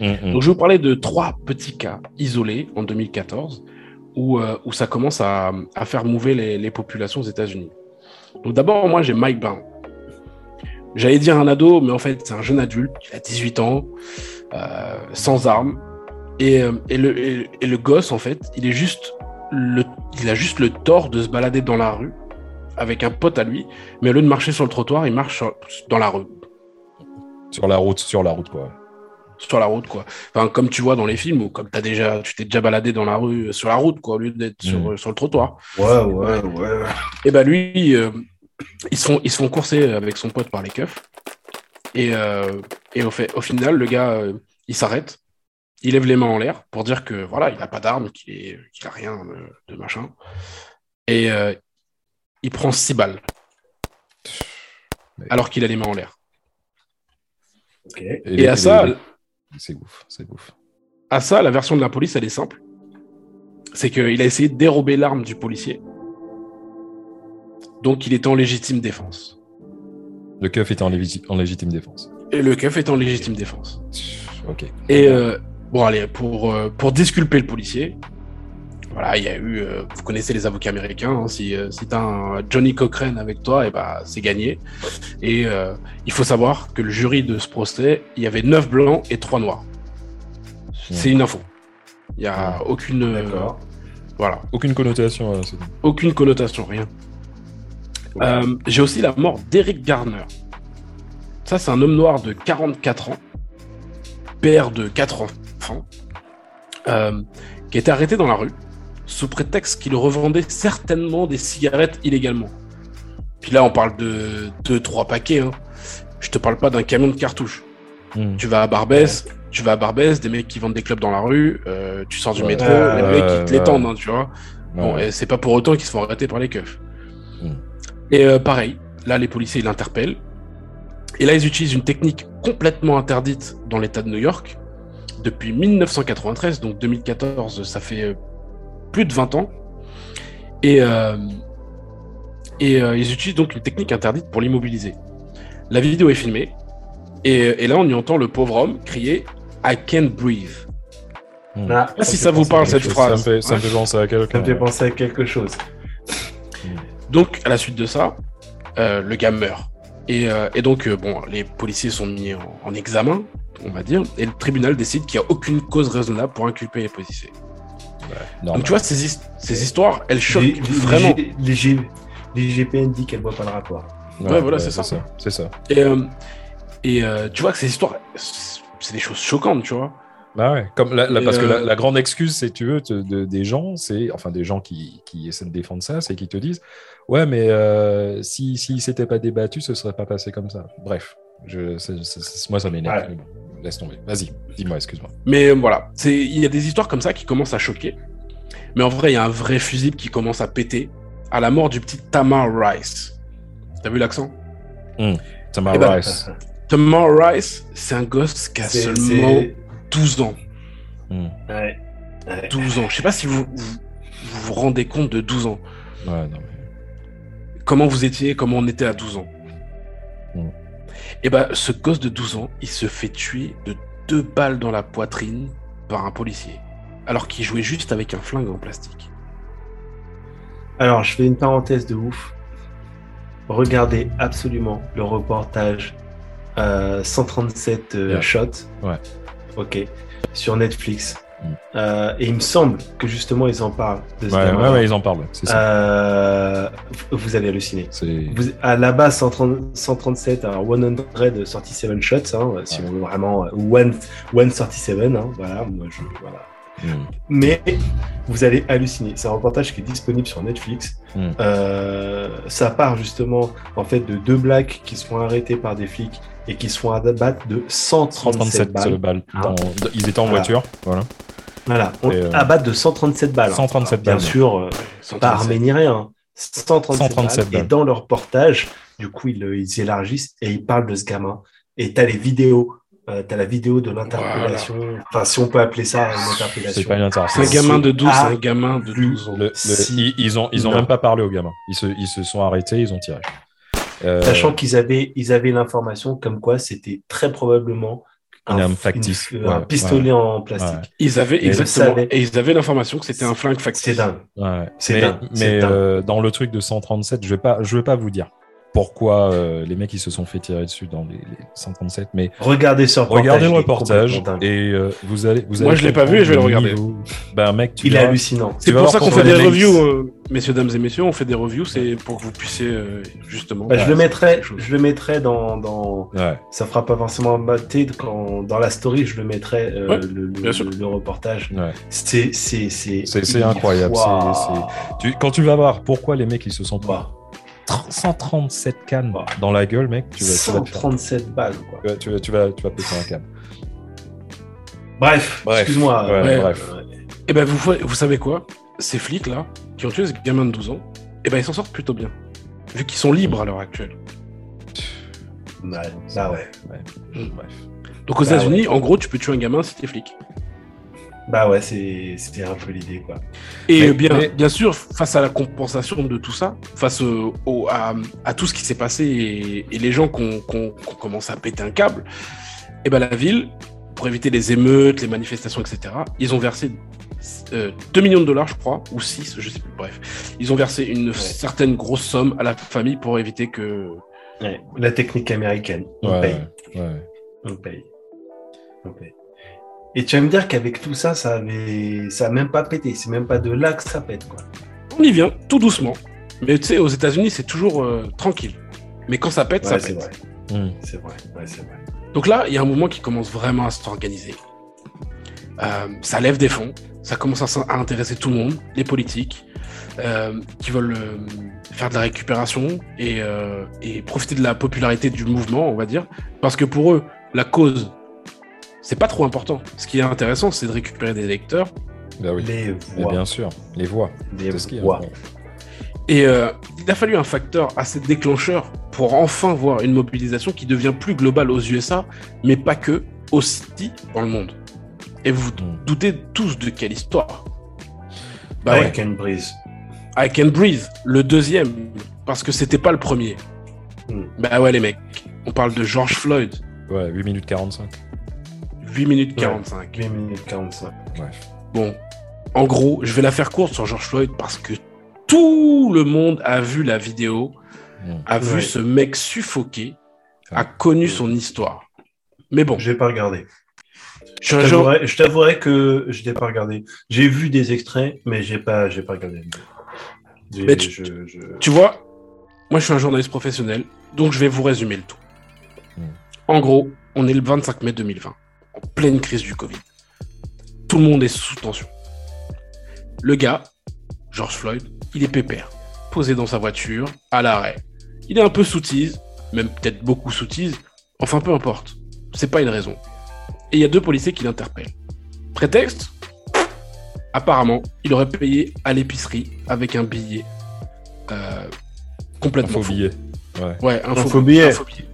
Mm, Donc je vais vous parler de trois petits cas isolés en 2014 où, euh, où ça commence à, à faire mouver les, les populations aux États-Unis. Donc d'abord, moi j'ai Mike Brown. J'allais dire un ado, mais en fait c'est un jeune adulte, il a 18 ans, euh, sans armes. Et, euh, et, le, et, et le gosse, en fait, il est juste le, il a juste le tort de se balader dans la rue avec un pote à lui, mais au lieu de marcher sur le trottoir, il marche sur- dans la rue. Sur la route, sur la route quoi. sur la route, quoi. Enfin, comme tu vois dans les films, ou comme as déjà, tu t'es déjà baladé dans la rue, sur la route, quoi, au lieu d'être sur, Mm. euh, sur le trottoir. Ouais, ouais, ouais. Et bah lui, euh, ils, se font, ils se font courser avec son pote par les keufs. Et, euh, et au, fait, au final, le gars, euh, il s'arrête, il lève les mains en l'air pour dire que voilà, il n'a pas d'arme, qu'il est- qu'il a rien de, de machin. Et euh, il prend six balles. Mais- Alors qu'il a les mains en l'air. Et, à ça, C'est ouf, c'est ouf. à ça, la version de la police, elle est simple. C'est qu'il a essayé de dérober l'arme du policier. Donc il était en légitime défense. Le keuf était en, légiti- en légitime défense. Et le keuf est en légitime défense. Ok. Et euh, bon, allez, pour, euh, pour disculper le policier, voilà, il y a eu, euh, vous connaissez les avocats américains, hein, si, euh, si t'as un Johnny Cochrane avec toi, et bah, c'est gagné. Et euh, il faut savoir que le jury de ce procès, il y avait 9 blancs et 3 noirs. C'est une info. Il n'y a aucune, euh, D'accord. voilà, Aucune connotation. aucune connotation, rien. Euh, J'ai aussi la mort d'Eric Garner. Ça, c'est un homme noir de 44 ans, père de 4 enfants, euh, qui a été arrêté dans la rue sous prétexte qu'il revendait certainement des cigarettes illégalement. Puis là, on parle de 2-3 paquets. Hein. Je te parle pas d'un camion de cartouches. Hmm. Tu vas à Barbès, tu vas à Barbès, des mecs qui vendent des clubs dans la rue, euh, tu sors du Ouais. métro, les mecs qui te l'étendent, hein, tu vois. Bon, Ouais. et c'est pas pour autant qu'ils se font arrêter par les keufs. Et euh, pareil, là, les policiers ils l'interpellent. Et là, ils utilisent une technique complètement interdite dans l'État de New York depuis 1993, donc 2014, ça fait euh, plus de 20 ans. Et, euh, et euh, ils utilisent donc une technique interdite pour l'immobiliser. La vidéo est filmée, et, et là, on y entend le pauvre homme crier I can't breathe. Hmm. Ah, si ça vous parle, cette chose. phrase. Ça me fait, ça me fait penser à quelqu'un. Ça me fait penser à quelque chose. Donc, à la suite de ça, euh, le gars meurt. Et, euh, et donc, euh, bon, les policiers sont mis en, en examen, on va dire, et le tribunal décide qu'il n'y a aucune cause raisonnable pour inculper les policiers. Donc, tu vois, ces, his- ces histoires, elles choquent Les, les- vraiment. les, les G- les GPN dit qu'elle voit pas le rapport. Ouais, voilà, c'est ça. C'est ça. Et, euh, et euh, tu vois que ces histoires, c'est des choses choquantes, tu vois. Bah ouais, comme la- la- Et parce que euh, la, la grande excuse, si tu veux, te- de- des gens, c'est enfin des gens qui, qui essaient de défendre ça, c'est qu'ils te disent ouais, mais euh, si s'il s'était pas débattu, ce serait pas passé comme ça. Bref, je, moi ça m'énerve. Ouais. mais bon, laisse tomber. Vas-y, dis-moi, excuse-moi. Mais euh, voilà, c'est- il y a des histoires comme ça qui commencent à choquer. Mais en vrai, il y a un vrai fusible qui commence à péter à la mort du petit Tamar Rice. T'as vu l'accent? Tamar Eh ben, Rice. Tamar Rice, c'est un gosse qui a seulement 12 ans. Hmm. Ouais. Ouais. 12 ans. Je sais pas si vous, vous vous vous rendez compte de 12 ans. Ouais, non, mais... Comment vous étiez, comment on était à 12 ans. Mm. Et ben, ce gosse de 12 ans, il se fait tuer de deux balles dans la poitrine par un policier. Alors qu'il jouait juste avec un flingue en plastique. Alors, je fais une parenthèse de ouf. Regardez absolument le reportage euh, 137 euh, Yeah. shots. Ouais. Ok. Sur Netflix. Mm. Euh, et il me semble que justement ils en parlent de ouais, ouais, ouais, ils en parlent. Ça. Euh, vous allez halluciner. Vous- à la base 130 137, alors 137 shots, hein, si on veut vraiment euh, one, 137, hein, voilà, moi je, voilà. Hmm. Mais vous allez halluciner. C'est un reportage qui est disponible sur Netflix. Mm. Euh, ça part justement en fait de deux blacks qui se font arrêter par des flics et qui se font abattre de 137 137 balles. balles. Hein. dans- Ils étaient en Voilà. voiture. Voilà. Voilà, on euh, abattre de 137 balles. hein. 137 Bien balles. sûr, euh, pas 137. armé ni rien. hein. 137, 137 balles. Et dans leur reportage, du coup, ils, ils élargissent et ils parlent de ce gamin. Et tu as les vidéos. Euh, tu as la vidéo de l'interpellation. Enfin, si on peut appeler ça une C'est interpellation. pas une C'est un interpellation. gamin de 12, c'est un Ah, gamin de plus. 12 ans. Le- le- Si. ils, ils ont, ils ont Non. même pas parlé aux gamins. Ils se, ils se sont arrêtés, ils ont tiré. Euh, Sachant qu'ils avaient, ils avaient l'information comme quoi c'était très probablement Une arme factice. une- un Ouais, pistolet en plastique. Ils avaient Mais exactement, et ils avaient l'information que c'était un flingue factice. C'est dingue. Ouais. C'est mais dingue, c'est mais dingue. euh, dans le truc de 137, je vais pas, je vais pas vous dire pourquoi euh, les mecs ils se sont fait tirer dessus dans les, les 137, mais Regardez ce reportage. regardez le reportage et euh, vous allez vous Moi, allez je l'ai pas vu et je vais le regarder. niveau. Ben mec, tu Il est hallucinant. C'est pour ça qu'on fait des reviews, euh, messieurs, dames et messieurs, on fait des reviews, c'est pour que vous puissiez euh, justement. Bah, je Ouais, le mettrai, je le mettrai dans, dans, Ouais. ça fera pas forcément mater quand dans la story, je le mettrai euh, Ouais, le, reportage. Ouais. C'est c'est c'est incroyable, Tu, quand tu vas voir pourquoi les mecs ils se sont Waouh. 137 cannes Wow. dans la gueule, mec, tu vas, tu vas, te faire- 137 balles quoi. tu vas, tu vas, tu vas, tu vas péter un câble. Bref, Bref. excuse-moi. Ouais, Ouais. bref. Et ben vous, vous savez quoi? Ces flics là, qui ont tué ce gamin de 12 ans, et ben ils s'en sortent plutôt bien. Vu qu'ils sont libres à l'heure actuelle. Ouais, bah ouais. Ouais. Bref. Donc aux Bah États-Unis, en gros, tu peux tuer un gamin si t'es flic. Bah ouais, c'est c'était un peu l'idée quoi. Et Mais- euh, bien, mais- bien sûr, face à la compensation de tout ça, face au, au- à, à tout ce qui s'est passé et, et les gens qui ont qui ont- qui ont commencé à péter un câble, et ben la ville, pour éviter les émeutes, les manifestations, etc., ils ont versé euh, 2 millions de dollars, je crois, ou 6, je sais plus, bref. Ils ont versé une certaine grosse somme à la famille pour éviter que... Ouais. La technique américaine. On Ouais, paye. ouais. On paye. On paye. Et tu vas me dire qu'avec tout ça, ça avait, ça a même pas pété. C'est même pas de là que ça pète, quoi. On y vient, tout doucement. Mais tu sais, aux États-Unis, c'est toujours euh, tranquille. Mais quand ça pète, ça Ouais, pète. vrai. Hmm. C'est vrai. Ouais, c'est vrai. Donc là, il y a un mouvement qui commence vraiment à s'organiser. Euh, ça lève des fonds, ça commence à, intéresser tout le monde, les politiques, euh, qui veulent euh, faire de la récupération et, euh, et profiter de la popularité du mouvement, on va dire. Parce que pour eux, la cause, c'est pas trop important. Ce qui est intéressant, c'est de récupérer des électeurs. Bah oui. Les voix. bien sûr, les voix. Les C'est ce qui est voix. Et euh, il a fallu un facteur assez déclencheur pour enfin voir une mobilisation qui devient plus globale aux USA, mais pas que, aussi dans le monde. Et vous vous Mm. doutez tous de quelle histoire Bah I ouais, can breathe. I Can Breathe, le deuxième, parce que c'était pas le premier. Mm. Bah ouais les mecs, on parle de George Floyd, Ouais, 8 minutes 45. 8 minutes Ouais. 45. 8 minutes 45. Bref. Bon, en gros, je vais la faire courte sur George Floyd parce que tout le monde a vu la vidéo, Hmm. a vu Ouais. ce mec suffoqué, a Ouais. connu son histoire. Mais bon, Je l'ai pas regardé. je genre- t'avouerai- que je l'ai pas regardé. J'ai vu des extraits, mais j'ai pas, j'ai pas regardé. Mais tu- je- je- Tu vois, moi je suis un journaliste professionnel, donc je vais vous résumer le tout. Hmm. En gros, on est le 25 mai 2020, en pleine crise du Covid. Tout le monde est sous tension. Le gars, George Floyd, il est pépère, posé dans sa voiture, à l'arrêt. Il est un peu soutise, même peut-être beaucoup soutise, enfin peu importe. C'est pas une raison. Et il y a deux policiers qui l'interpellent. Prétexte? Apparemment, il aurait payé à l'épicerie avec un billet euh, Un complètement faux faux. billet. Ouais. Ouais, un, Un faux, faux billet. un faux billet.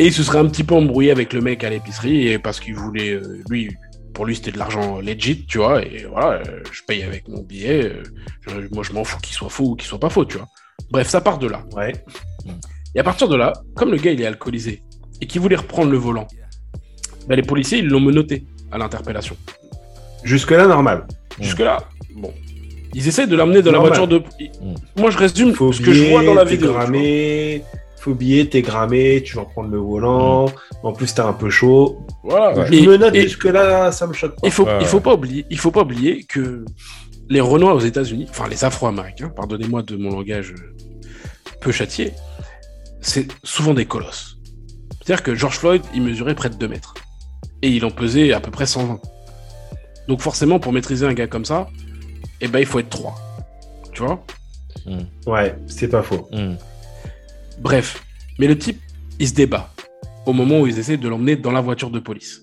Et il se serait un petit peu embrouillé avec le mec à l'épicerie et parce qu'il voulait, euh, lui, pour lui c'était de l'argent legit, tu vois. Et voilà, euh, je paye avec mon billet. euh, je- moi, je m'en fous qu'il soit faux ou qu'il soit pas faux, tu vois. Bref, ça part de là. Ouais. Et à partir de là, comme le gars il est alcoolisé et qu'il voulait reprendre le volant, bah, les policiers ils l'ont menotté à l'interpellation. Jusque là, normal. Mm. Jusque là, bon, ils essaient de l'amener dans la voiture de. Mm. Moi je résume Faut ce que je vois dans la vidéo. tu vois. Faut billet, t'es gramé, tu vas reprendre le volant. En plus, t'es un peu chaud. Voilà. Je Et- me note et- jusque là, ça me choque pas. Il faut, Ouais, il faut pas oublier, il faut pas oublier que les Renois aux États-Unis, enfin les Afro-Américains, pardonnez-moi de mon langage euh, peu châtié, c'est souvent des colosses. C'est-à-dire que George Floyd, il mesurait près de 2 mètres et il en pesait à peu près 120. Donc forcément, pour maîtriser un gars comme ça, eh ben il faut être 3. Tu vois? Ouais, c'est pas faux. Hmm. Bref, mais le type, il se débat au moment où ils essaient de l'emmener dans la voiture de police.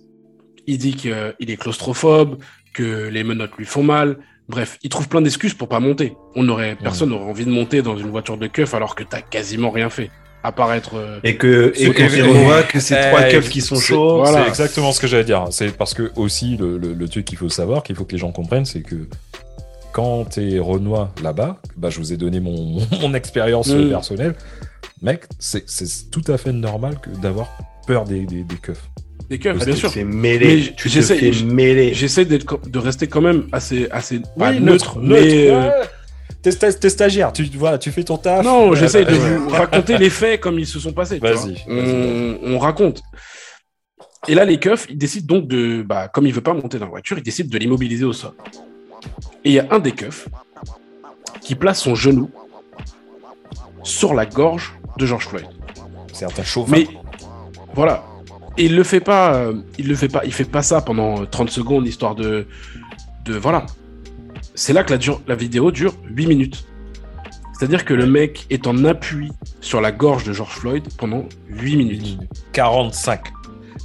Il dit qu'il est claustrophobe, que les menottes lui font mal. Bref, il trouve plein d'excuses pour pas monter. On aurait, personne n'aurait envie de monter dans une voiture de keuf alors que t'as quasiment rien fait. À part être. euh, Et que, et C'est- qu'on et- voit que c'est Eh, trois keufs qui sont c'est- chauds. Voilà. C'est exactement ce que j'allais dire. C'est parce que aussi le, le- le truc qu'il faut savoir, qu'il faut que les gens comprennent, c'est que quand t'es Renoir là-bas, bah, je vous ai donné mon, mon expérience Mm. personnelle, mec, c'est c'est tout à fait normal que d'avoir peur des, des, des keufs. des keufs, bien sûr. Tu te j'essaie-. J'essaie co- de rester quand même assez, assez pas Oui, neutre, neutre, mais, euh, ouais. T'es sta- t'es stagiaire, tu, voilà, tu fais ton taf. Non, Euh, j'essaye de vous raconter les faits comme ils se sont passés. tu Vas-y, vois. vas-y, On, on raconte. Et là, les keufs, ils décident donc de, bah, comme il veut pas monter dans la voiture, ils décident de l'immobiliser au sol. Et il y a un des keufs qui place son genou sur la gorge de George Floyd. C'est un chauvin. Mais voilà. Et il le fait pas, euh, il le fait pas, il fait pas ça pendant 30 secondes histoire de, de voilà. C'est là que la, dure- la vidéo dure 8 minutes. C'est-à-dire que le mec est en appui sur la gorge de George Floyd pendant 8 8 minutes. minutes. 45.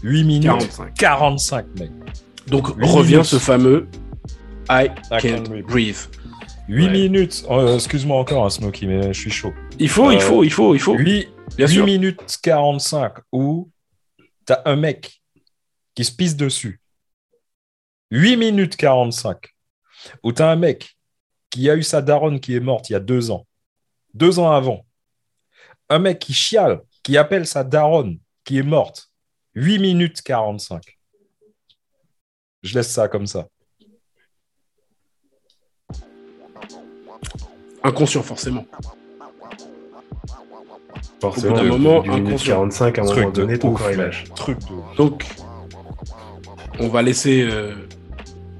8 minutes. 45. 45, mec. Donc revient minutes. ce fameux I I can't can't breathe. breathe. 8 Ouais. minutes. Oh, Excuse-moi encore, hein, Smokey, mais je suis chaud. Il faut, il Euh, faut, il faut, il faut. 8, Bien sûr. minutes 45 où t'as un mec qui se pisse dessus. 8 minutes 45 où t'as un mec qui a eu sa daronne qui est morte il y a deux ans. Deux ans avant. Un mec qui chiale, qui appelle sa daronne qui est morte. 8 minutes 45. Je laisse ça comme ça. Inconscient forcément. Forcément, Au bout d'un du- moment, du minute inconscient. 45, à un moment Truc de donné, ton ouf, corps il mec. lâche. Truc de ouf. Donc, on va laisser euh,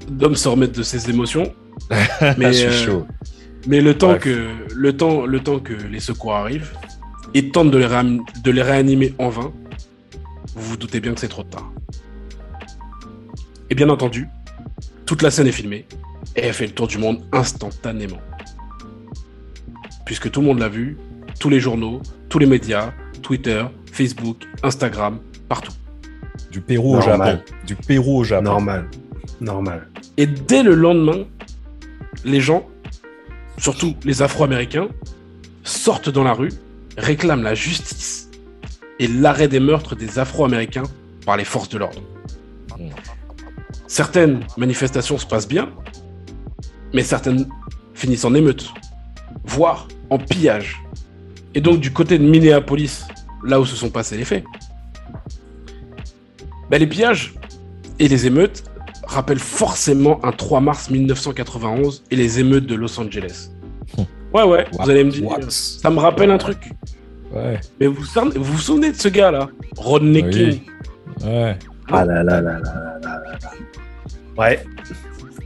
Dom se remettre de ses émotions. Mais, je suis euh, chaud. Mais le temps, Bref. que, le, temps, le temps que les secours arrivent et tentent de les, de les réanimer en vain, vous vous doutez bien que c'est trop tard. Et bien entendu, toute la scène est filmée et elle fait le tour du monde instantanément. Puisque tout le monde l'a vu, tous les journaux, tous les médias, Twitter, Facebook, Instagram, partout. Du Pérou au. Japon. Du Pérou au Japon. Normal. Normal. Et dès le lendemain, les gens, surtout les Afro-Américains, sortent dans la rue, réclament la justice et l'arrêt des meurtres des Afro-Américains par les forces de l'ordre. Certaines manifestations se passent bien, mais certaines finissent en émeute, voire en pillage. Et donc, du côté de Minneapolis, là où se sont passés les faits, bah, les pillages et les émeutes rappellent forcément un 3 mars 1991 et les émeutes de Los Angeles. Hum. Ouais, ouais, vous allez me dire, ça me rappelle un truc. Ouais. Mais vous vous, souvenez de ce gars-là? Rodney. King. Ouais. Ah là là là là là là là. Ouais.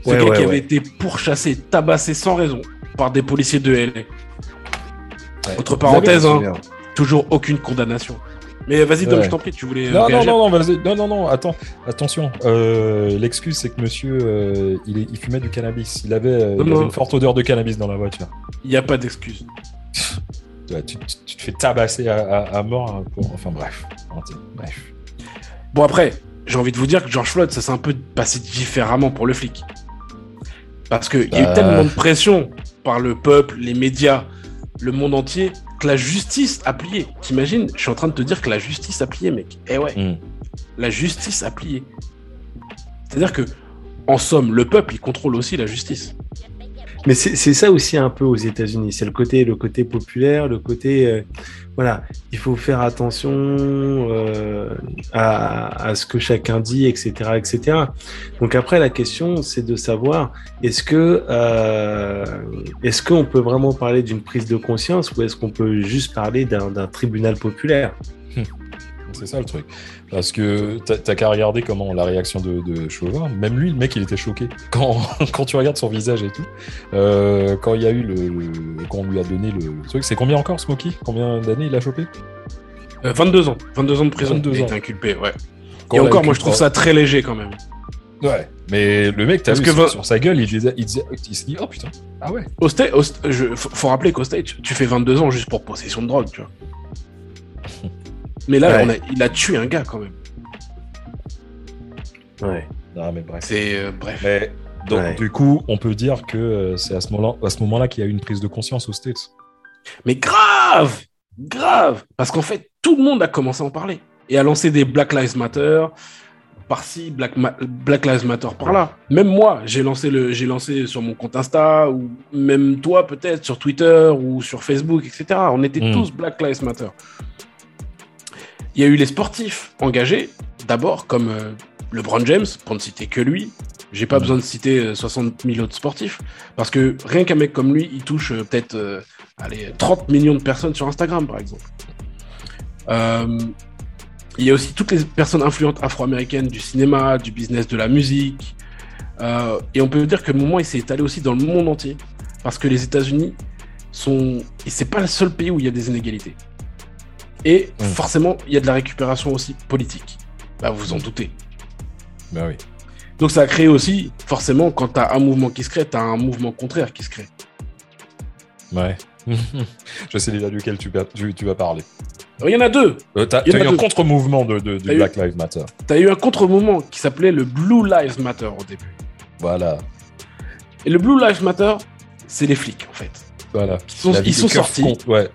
Ce ouais, gars qui avait été pourchassé, tabassé sans raison par des policiers de LA. Entre parenthèses, Je me hein, toujours aucune condamnation. Mais vas-y, Dom, Ouais. je t'en prie, tu voulais. euh, Non, non, réagir non, non, vas-y. Non, non, non, attends, attention. Euh, L'excuse, c'est que monsieur, euh, il, fumait du cannabis. Il avait, Non, il avait non. une forte odeur de cannabis dans la voiture. Il n'y a pas d'excuse. Ouais, tu, tu- tu te fais tabasser à, à- à mort. hein, pour- Enfin, bref. Bref. Bon, après, j'ai envie de vous dire que George Floyd, ça s'est un peu passé différemment pour le flic. Parce qu'il y a Bah. eu tellement de pression par le peuple, les médias, le monde entier, que la justice a plié. T'imagines Je suis en train de te dire que la justice a plié, mec. Eh ouais, Hmm. la justice a plié. C'est-à-dire que, en somme, le peuple, il contrôle aussi la justice. Mais c'est ça aussi un peu aux États-Unis. C'est le côté, le côté populaire, le côté, euh, voilà, il faut faire attention euh, à, à ce que chacun dit, etc., etc. Donc après, la question, c'est de savoir est-ce que, euh, est-ce qu'on peut vraiment parler d'une prise de conscience ou est-ce qu'on peut juste parler d'un d'un tribunal populaire? C'est ça le truc. Parce que t'as qu'à regarder comment la réaction de, de Chauvin, même lui, le mec, il était choqué. Quand, quand tu regardes son visage et tout, euh, quand il y a eu le, le- Quand on lui a donné le truc, c'est combien encore, Smokey? Combien d'années il a chopé? Euh, 22 ans. 22 ans de prison. 22 il a ans. été inculpé, ouais. Quand Et encore, moi, je trouve ça très léger quand même. Ouais, mais le mec, t'as Parce vu que sur, vingt- sur sa gueule, il, disait, il, disait- il se dit Oh putain, ah ouais. Au sta- au sta- je- faut, faut rappeler qu'au stage, tu fais 22 ans juste pour possession de drogue, tu vois. Mais là, Ouais. on a- il a tué un gars quand même. Ouais. Non, mais bref. C'est euh, bref. Mais, donc, Ouais. du coup, on peut dire que euh, c'est à ce moment-là à ce moment-là qu'il y a eu une prise de conscience aux States. Mais grave, grave, parce qu'en fait, tout le monde a commencé à en parler et à lancer des Black Lives Matter par-ci, Black, Ma- Black Lives Matter par-là. Même moi, j'ai lancé le, j'ai lancé sur mon compte Insta ou même toi peut-être sur Twitter ou sur Facebook, etc. On était Mm. tous Black Lives Matter. Il y a eu les sportifs engagés, d'abord comme euh, LeBron James, pour ne citer que lui, J'ai pas besoin de citer euh, 60 000 autres sportifs. Parce que rien qu'un mec comme lui, il touche euh, peut-être euh, allez, 30 millions de personnes sur Instagram, par exemple. Euh, il y a aussi toutes les personnes influentes afro-américaines du cinéma, du business de la musique. Euh, et on peut dire que le mouvement il s'est étalé aussi dans le monde entier. Parce que les États-Unis sont. Et c'est pas le seul pays où il y a des inégalités. Et Mm. forcément, il y a de la récupération aussi politique. Bah, vous vous en doutez. Bah oui. Donc ça a créé aussi, forcément, quand tu as un mouvement qui se crée, tu as un mouvement contraire qui se crée. Ouais. je sais déjà duquel tu, vas- tu, tu vas parler. Il y en a deux. Euh, T'as Il y en t'as a eu un deux. contre-mouvement de, de- T'as Black Lives Matter. Tu as eu un contre-mouvement qui s'appelait le Blue Lives Matter au début. Voilà. Et le Blue Lives Matter, c'est les flics, en fait. Voilà. Ils sont, ils sortis. compte, Ouais.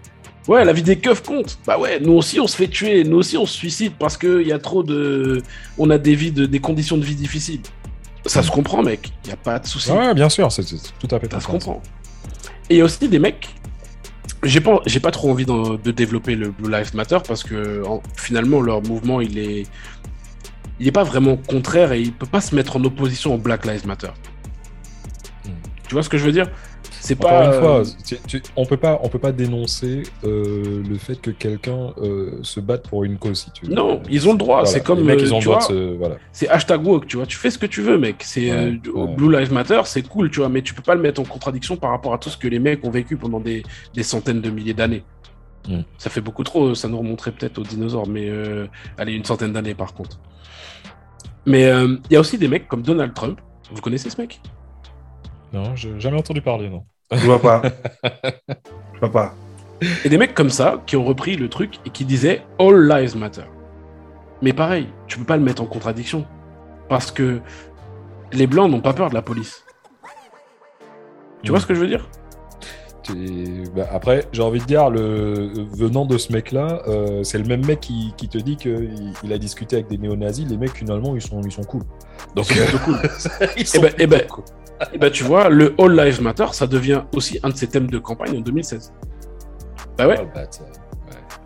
Ouais, la vie des keufs compte. Bah ouais, nous aussi on se fait tuer, nous aussi on se suicide parce qu'il y a trop de. On a des, vies de... des conditions de vie difficiles. Ça se comprend, mec. Il n'y a pas de souci. Ouais, bien sûr, c'est tout à fait Ça se comprend. Et il y a aussi des mecs. J'ai pas, j'ai pas trop envie de développer le Blue Lives Matter parce que en- finalement leur mouvement il est, il est pas vraiment contraire et il peut pas se mettre en opposition au Black Lives Matter. Hmm. Tu vois ce que je veux dire? C'est Encore pas. une fois, euh, tu- tu- on peut pas, on peut pas dénoncer euh, le fait que quelqu'un euh, se batte pour une cause, si tu veux. Non, ils ont le droit, c'est comme, les mecs, ils ont le tu droit voilà. c'est hashtag woke, tu vois. Tu fais ce que tu veux, mec. C'est Ouais, au ouais. Blue Lives Matter, c'est cool, tu vois, mais tu peux pas le mettre en contradiction par rapport à tout ce que les mecs ont vécu pendant des, des centaines de milliers d'années. Mm. Ça fait beaucoup trop, ça nous remonterait peut-être aux dinosaures, mais euh, allez, une centaine d'années par contre. Mais euh, il y a aussi des mecs comme Donald Trump. Vous connaissez ce mec? Non, j'ai jamais entendu parler, non. Je vois pas. Je vois pas. Et des mecs comme ça qui ont repris le truc et qui disaient All Lives Matter. Mais pareil, tu peux pas le mettre en contradiction. Parce que les blancs n'ont pas peur de la police. Tu vois ce que je veux dire? Bah, après, j'ai envie de dire, le... venant de ce mec-là, euh, c'est le même mec qui, qui te dit qu'il il a discuté avec des néo-nazis. Les mecs, finalement, ils sont, ils sont cool. Donc, C'est plutôt cool. ils Eh ben, eh ben, plutôt cool. Et bah tu vois, le All Lives Matter, ça devient aussi un de ses thèmes de campagne en 2016. Bah ouais,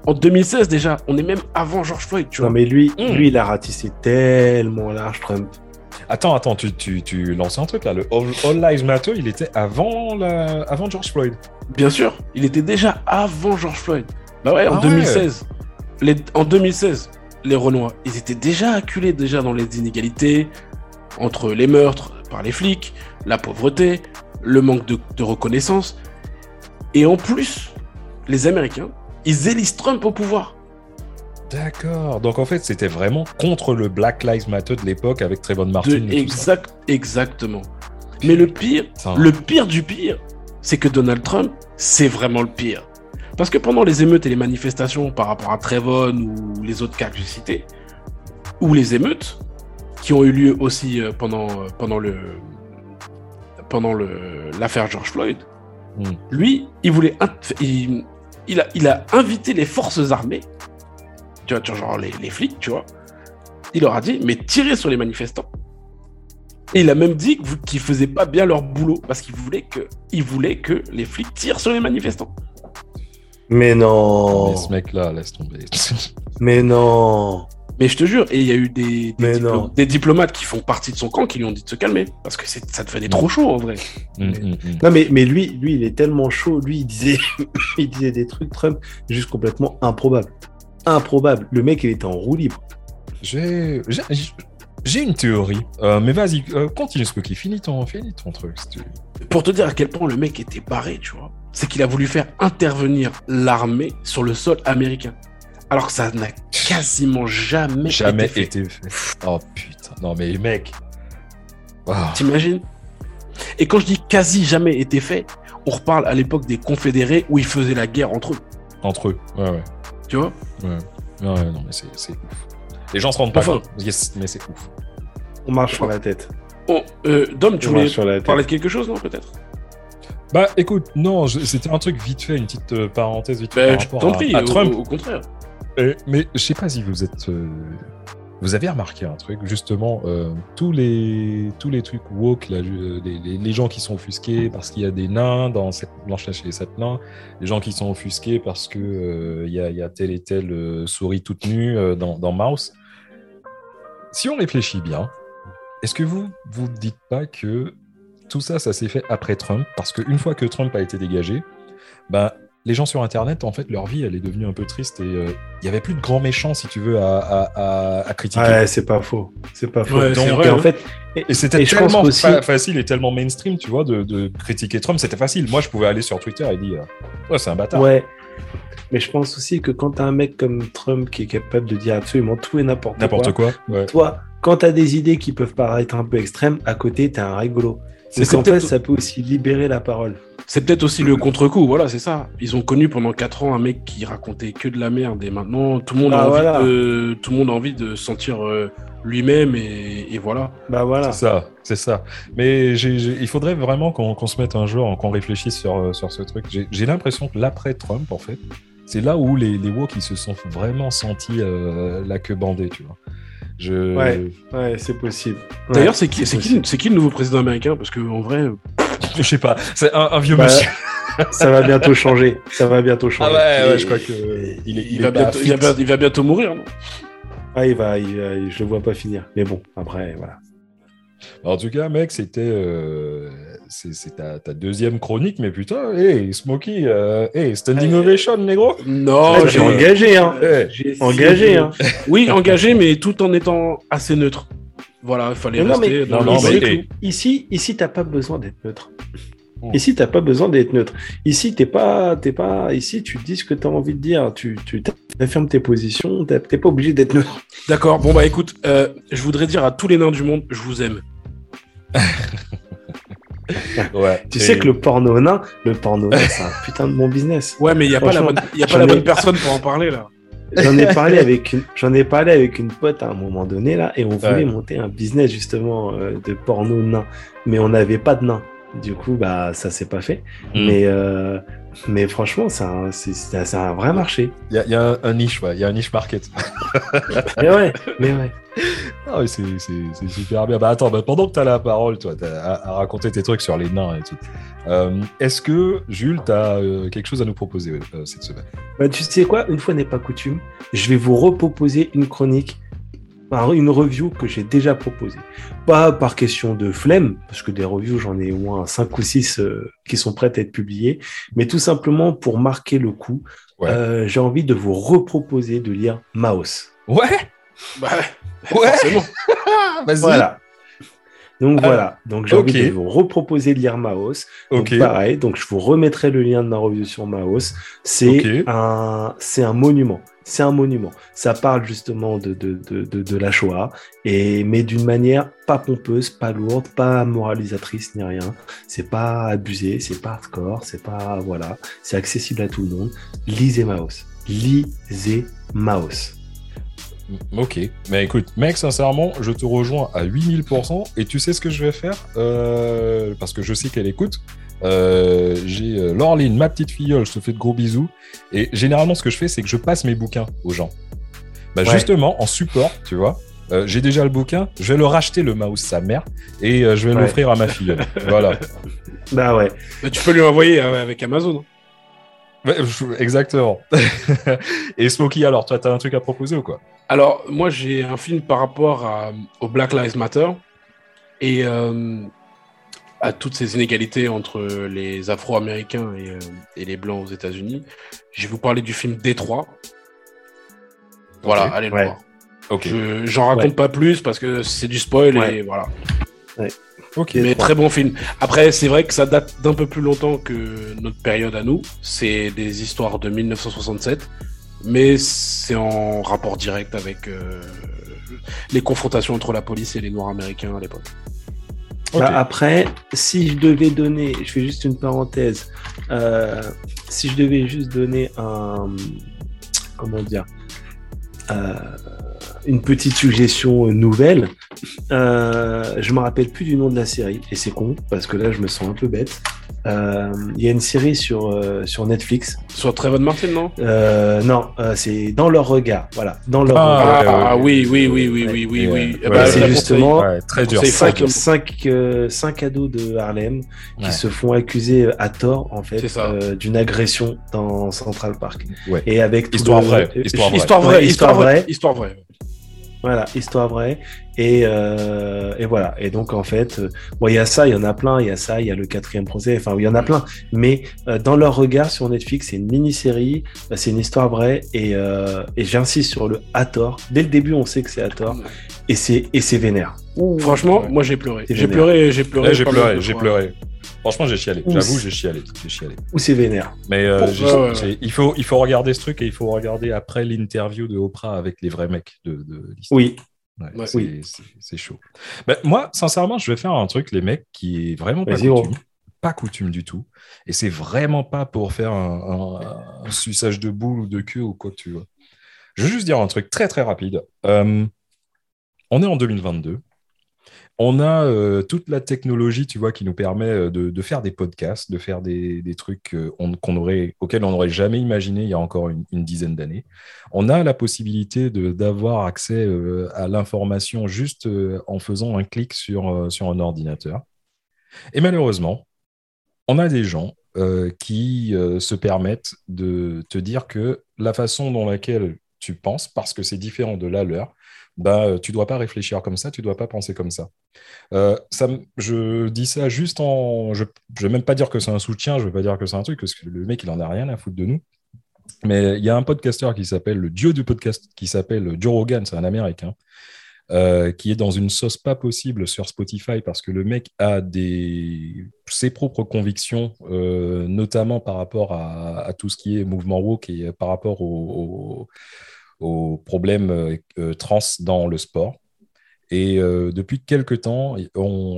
Oh, en 2016 déjà, on est même avant George Floyd, tu vois. Non, mais lui, Mm. lui, il a ratissé tellement large, Trump. Attends, attends, tu, tu, tu lances un truc là. Le All, All Lives Matter, il était avant, la... avant George Floyd. Bien sûr, il était déjà avant George Floyd. Bah ouais, en Ah ouais. 2016. Les, en 2016, les Renois, ils étaient déjà acculés déjà dans les inégalités entre les meurtres par les flics, la pauvreté, le manque de, de reconnaissance. Et en plus, les Américains, ils élisent Trump au pouvoir. D'accord. Donc en fait, c'était vraiment contre le Black Lives Matter de l'époque avec Trayvon De- Martin. et tout ça. exact, exactement. Mais le pire, le pire du pire, c'est que Donald Trump, c'est vraiment le pire. Parce que pendant les émeutes et les manifestations par rapport à Trayvon ou les autres cas que j'ai cités, ou les émeutes qui ont eu lieu aussi euh, pendant, euh, pendant le pendant le l'affaire George Floyd, Hmm. lui, il voulait il a il a invité les forces armées, tu vois, tu vois, genre les, les flics, tu vois. Il leur a dit mais tirez sur les manifestants. Et il a même dit qu'ils faisaient pas bien leur boulot parce qu'il voulait que il voulait que les flics tirent sur les manifestants. Mais non. Mais ce mec-là, laisse tomber. Mais non. Mais je te jure, et il y a eu des, des, Mais diplo- non. des diplomates qui font partie de son camp qui lui ont dit de se calmer parce que ça devenait trop chaud en vrai. Hum, hum, hum. Non, mais, mais lui, lui, il est tellement chaud. Lui, il disait, il disait des trucs, Trump, juste complètement improbables. Improbable. Le mec, il était en roue libre. J'ai une théorie. Euh, mais vas-y, euh, continue Spooky. Finis ton, finis ton truc. si tu- Pour te dire à quel point le mec était barré, tu vois, c'est qu'il a voulu faire intervenir l'armée sur le sol américain. Alors que ça n'a quasiment jamais, Jamais été fait. été fait. Oh putain. Non mais mec. Ah. T'imagines? Et quand je dis quasi jamais été fait, on reparle à l'époque des confédérés où ils faisaient la guerre entre eux, Entre eux. Ouais, ouais. Tu vois ouais. Ouais, non, mais c'est c'est ouf. Les gens se rendent pas Enfin. compte. Yes, mais c'est ouf. On marche sur la tête. Bon, euh, Dom, tu On voulais marche sur la tête. parler de quelque chose, non, peut-être? Bah écoute, non, je- c'était un truc vite fait, une petite euh, parenthèse vite fait Ben, par Je rapport t'en à- prie, à au, Trump. au- au contraire. Euh, mais je sais pas si vous êtes. euh, Vous avez remarqué un truc, justement, euh, tous les tous les trucs woke, les, gens qui sont offusqués parce qu'il y a des nains dans cette blanche chez les sept les gens qui sont offusqués parce que euh, y, a, y a telle et telle euh, souris toute nue euh, dans, dans Mouse. Si on réfléchit bien, est-ce que vous vous dites pas que tout ça, ça s'est fait après Trump? Parce qu'une fois que Trump a été dégagé, ben, les gens sur Internet, en fait, leur vie, elle est devenue un peu triste et euh, il n'y avait plus de grands méchants, si tu veux, à, à- à- à critiquer. Ouais, c'est pas faux. C'est pas faux. Ouais, Donc, vrai, et en hein. fait, et, Et c'était tellement facile et tellement mainstream, tu vois, de, de critiquer Trump. C'était facile. Moi, je pouvais aller sur Twitter et dire Ouais, c'est un bâtard. Ouais. Mais je pense aussi que quand t'as un mec comme Trump qui est capable de dire absolument tout et n'importe quoi, N'importe quoi. Ouais. toi, quand t'as des idées qui peuvent paraître un peu extrêmes, à côté, t'es un rigolo. C'est Donc en peut-être- fait, ça peut aussi libérer la parole. C'est peut-être aussi le contre-coup, voilà, c'est ça. Ils ont connu pendant 4 ans un mec qui racontait que de la merde et maintenant tout le monde, a, envie voilà. de, tout le monde a envie de sentir euh, lui-même et, et voilà. Bah voilà. C'est ça, c'est ça. Mais il faudrait vraiment qu'on qu'on se mette un jour, qu'on réfléchisse sur, euh, sur ce truc. J'ai l'impression que l'après-Trump, en fait, c'est là où les, les woke, ils se sont vraiment sentis euh, la queue bandée, tu vois. Je... Ouais. Ouais, c'est possible. D'ailleurs, Ouais, c'est qui, c'est qui, possible. c'est qui le nouveau président américain? Parce que en vrai, Je sais pas, c'est un, un vieux Bah, monsieur. Ça va bientôt changer. Ça va bientôt Ah changer. ouais, ouais, je crois que il, est, il, il va bientôt, il, va, fixe. bien- il va bientôt mourir. Non? Ah, il va, je le vois pas finir. Mais bon, après, voilà. En tout cas, mec, c'était euh, c'est ta, ta deuxième chronique, mais putain, hey, Smokey, euh, hey, standing Euh, ovation, négro? Non, Ah, j'ai- engagé, hein. Engagé, hein. oui, engagé, mais tout en étant assez neutre. Voilà, il fallait Mais non, rester. mais- dans non, le- non, ici, mais- ici, ici, t'as pas besoin d'être neutre. Hmm. Ici, t'as pas besoin d'être neutre. Ici, t'es pas, t'es pas. Ici, tu dis ce que t'as envie de dire. Tu, tu affirmes tes positions. T'es pas obligé d'être neutre. D'accord, bon bah écoute, euh, je voudrais dire à tous les nains du monde, je vous aime. ouais. Tu Et- sais que le porno nain, le porno nain, c'est un putain de bon business. Ouais, mais il n'y a pas la Franchement, bonne, y a pas la bonne personne pour en parler là. J'en ai parlé avec une, j'en ai parlé avec une pote à un moment donné là, et on voulait Ouais. monter un business justement euh, de porno nain, mais on n'avait pas de nain. Du coup, bah ça s'est pas fait. Mm. Mais euh, mais franchement, c'est un, c'est- un vrai marché. Il y a, il y a un, niche, ouais. Il y a un niche market. Mais ouais, mais ouais. Ah oui, c'est super bien. Bah attends, bah, pendant que tu as la parole, toi, t'as à, à raconter tes trucs sur les nains et tout, euh, est-ce que, Jules, tu as quelque chose à nous proposer euh, cette semaine? Bah, tu sais quoi, une fois n'est pas coutume, je vais vous reproposer une chronique, une review que j'ai déjà proposée. Pas par question de flemme, parce que des reviews, j'en ai au moins 5 ou 6 qui sont prêtes à être publiées, mais tout simplement pour marquer le coup, Ouais. euh, j'ai envie de vous reproposer de lire Maos. Ouais Bah, Ouais. Vas-y Voilà. Donc Ah, voilà, donc j'ai ok. envie de vous reproposer de lire Maos. Donc, Ok. pareil, donc je vous remettrai le lien de ma revue sur Maos. C'est un, c'est un monument. C'est un monument. Ça parle justement de, de, de, de, la Shoah, et, mais d'une manière pas pompeuse, pas lourde, pas moralisatrice ni rien. C'est pas abusé, c'est pas hardcore, c'est pas, voilà. C'est accessible à tout le monde. Lisez Maos. Lisez Maos. Ok. Mais écoute, mec, sincèrement, je te rejoins à 8000%. Et tu sais ce que je vais faire Euh, Parce que je sais qu'elle écoute. Euh, J'ai euh, Laureline, ma petite filleule, je te fais de gros bisous. Et généralement, ce que je fais, c'est que je passe mes bouquins aux gens. Bah, Ouais. Justement, en support, tu vois. euh, J'ai déjà le bouquin, je vais le racheter, le mouse, sa mère, et euh, je vais Ouais. l'offrir à ma filleule. voilà. Bah ouais. Bah, tu peux lui envoyer euh, avec Amazon. Je- Exactement. et Smokey, alors, toi, t'as un truc à proposer ou quoi? Alors, moi, j'ai un film par rapport à- au Black Lives Matter et euh, à toutes ces inégalités entre les Afro-Américains et, euh, et les Blancs aux États-Unis. Je vais vous parler du film Détroit. Voilà, allez le Ouais. voir. Je- J'en raconte Ouais. pas plus parce que c'est du spoil et Ouais. voilà. Ok. Mais très bon film. Après, c'est vrai que ça date d'un peu plus longtemps que notre période à nous. C'est des histoires de 1967, mais c'est en rapport direct avec euh, les confrontations entre la police et les Noirs américains à l'époque. Bah, après, si je devais donner, je fais juste une parenthèse, euh, si je devais juste donner un, comment dire, euh, une petite suggestion nouvelle, euh, je me rappelle plus du nom de la série et c'est con parce que là je me sens un peu bête. Euh, Il y a une série sur euh, sur Netflix. Sur Trayvon Martin, non? Euh, non, euh, c'est dans leur regard. Voilà, dans leur Ah, regard. ouais, Ah ouais. oui, oui, oui, oui, oui, oui, Et, oui. euh, ouais, je c'est justement- Ouais, très dur. Cinq- cinq, cinq, euh, cinq ados de Harlem qui Ouais. se font accuser euh, à tort en fait euh, d'une agression dans Central Park Ouais. et avec Histoire le- vraie, euh, histoire vraie. Histoire Ouais, vraie, histoire histoire vraie, vraie. histoire vraie. Voilà, histoire vraie. Et, euh, et voilà. Et donc, en fait, euh, bon, il y a ça, il y en a plein. Il y a ça, il y a le quatrième procès. Enfin, il y en a plein. Mais euh, dans leur regard sur Netflix, c'est une mini-série. c'est une histoire vraie. Et, et j'insiste sur le à tort. Dès le début, on sait que c'est à tort. Et c'est et c'est vénère. Franchement, Ouais. moi j'ai pleuré. J'ai pleuré, j'ai pleuré. J'ai pleuré, j'ai pleuré. Franchement, j'ai chialé. J'avoue, j'ai chialé. J'ai chialé. Ou c'est vénère. Mais euh, ouais, il, faut, il faut regarder ce truc et il faut regarder après l'interview de Oprah avec les vrais mecs de, de l'histoire. Oui. Ouais, Ouais. c'est- Oui. c'est c'est chaud. Ben, moi, sincèrement, je vais faire un truc, les mecs, qui est vraiment pas coutume. Pas coutume du tout. Et c'est vraiment pas pour faire un, un- un suçage de boule ou de queue ou quoi que tu veux. Je veux juste dire un truc très très rapide. Euh, on est en 2022. On a euh, toute la technologie, tu vois, qui nous permet euh, de, faire des podcasts, de faire des, trucs euh, aurait, auxquels on n'aurait jamais imaginé il y a encore une, dizaine d'années. On a la possibilité d'avoir accès à l'information juste en faisant un clic sur, sur un ordinateur. Et malheureusement, on a des gens qui se permettent de te dire que la façon dans laquelle tu penses, parce que c'est différent de la leur, bah, euh, tu dois pas réfléchir comme ça, tu dois pas penser comme ça. Euh, ça je dis ça juste en... Je ne vais même pas dire que c'est un soutien, je ne vais pas dire que c'est un truc, parce que le mec, il en a rien à foutre de nous. Mais il y a un podcasteur qui s'appelle, le dieu du podcast, qui s'appelle Joe Rogan, c'est un américain, euh, qui est dans une sauce pas possible sur Spotify parce que le mec a des... ses propres convictions, notamment par rapport à, tout ce qui est mouvement woke et par rapport aux aux problèmes euh, euh, trans dans le sport. Et euh, depuis quelques temps, il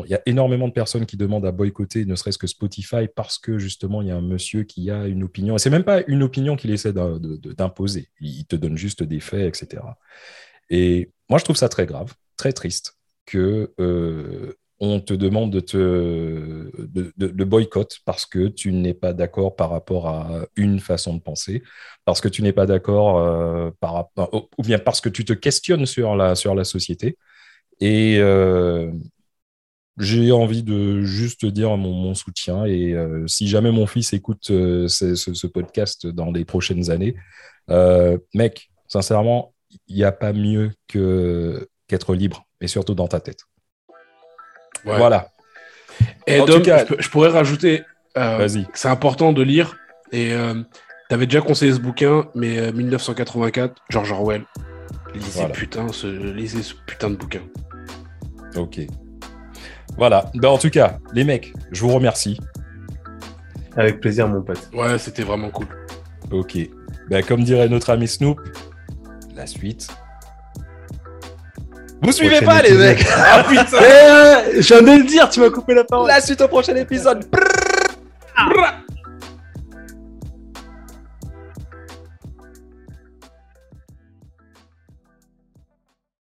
y a énormément de personnes qui demandent à boycotter ne serait-ce que Spotify parce que justement, il y a un monsieur qui a une opinion. Et c'est même pas une opinion qu'il essaie d'imposer. Il te donne juste des faits, etc. Et moi, je trouve ça très grave, très triste que on te demande de te boycott parce que tu n'es pas d'accord par rapport à une façon de penser, parce que tu n'es pas d'accord euh, par ou bien parce que tu te questionnes sur la sur la société. Et euh, j'ai envie de juste dire mon, soutien. Et euh, si jamais mon fils écoute ce, podcast dans les prochaines années, mec, sincèrement, il n'y a pas mieux que qu'être libre, et surtout dans ta tête. Ouais. Voilà, Et En Dom, tout cas- je, peux- je pourrais rajouter, euh, vas-y. c'est important de lire. Et tu avais déjà conseillé ce bouquin, mais euh, 1984, George Orwell. Lisez, Voilà. putain, ce, lisez ce putain de bouquin. Ok. Voilà. Ben, en tout cas, les mecs, je vous remercie. Avec plaisir, mon pote. Ouais, c'était vraiment cool. Ok. Ben, comme dirait notre ami Snoop, la suite. Vous suivez pas, les mecs Ah putain Eh, je viens de le dire, tu m'as coupé la parole. La suite au prochain épisode. Brrr.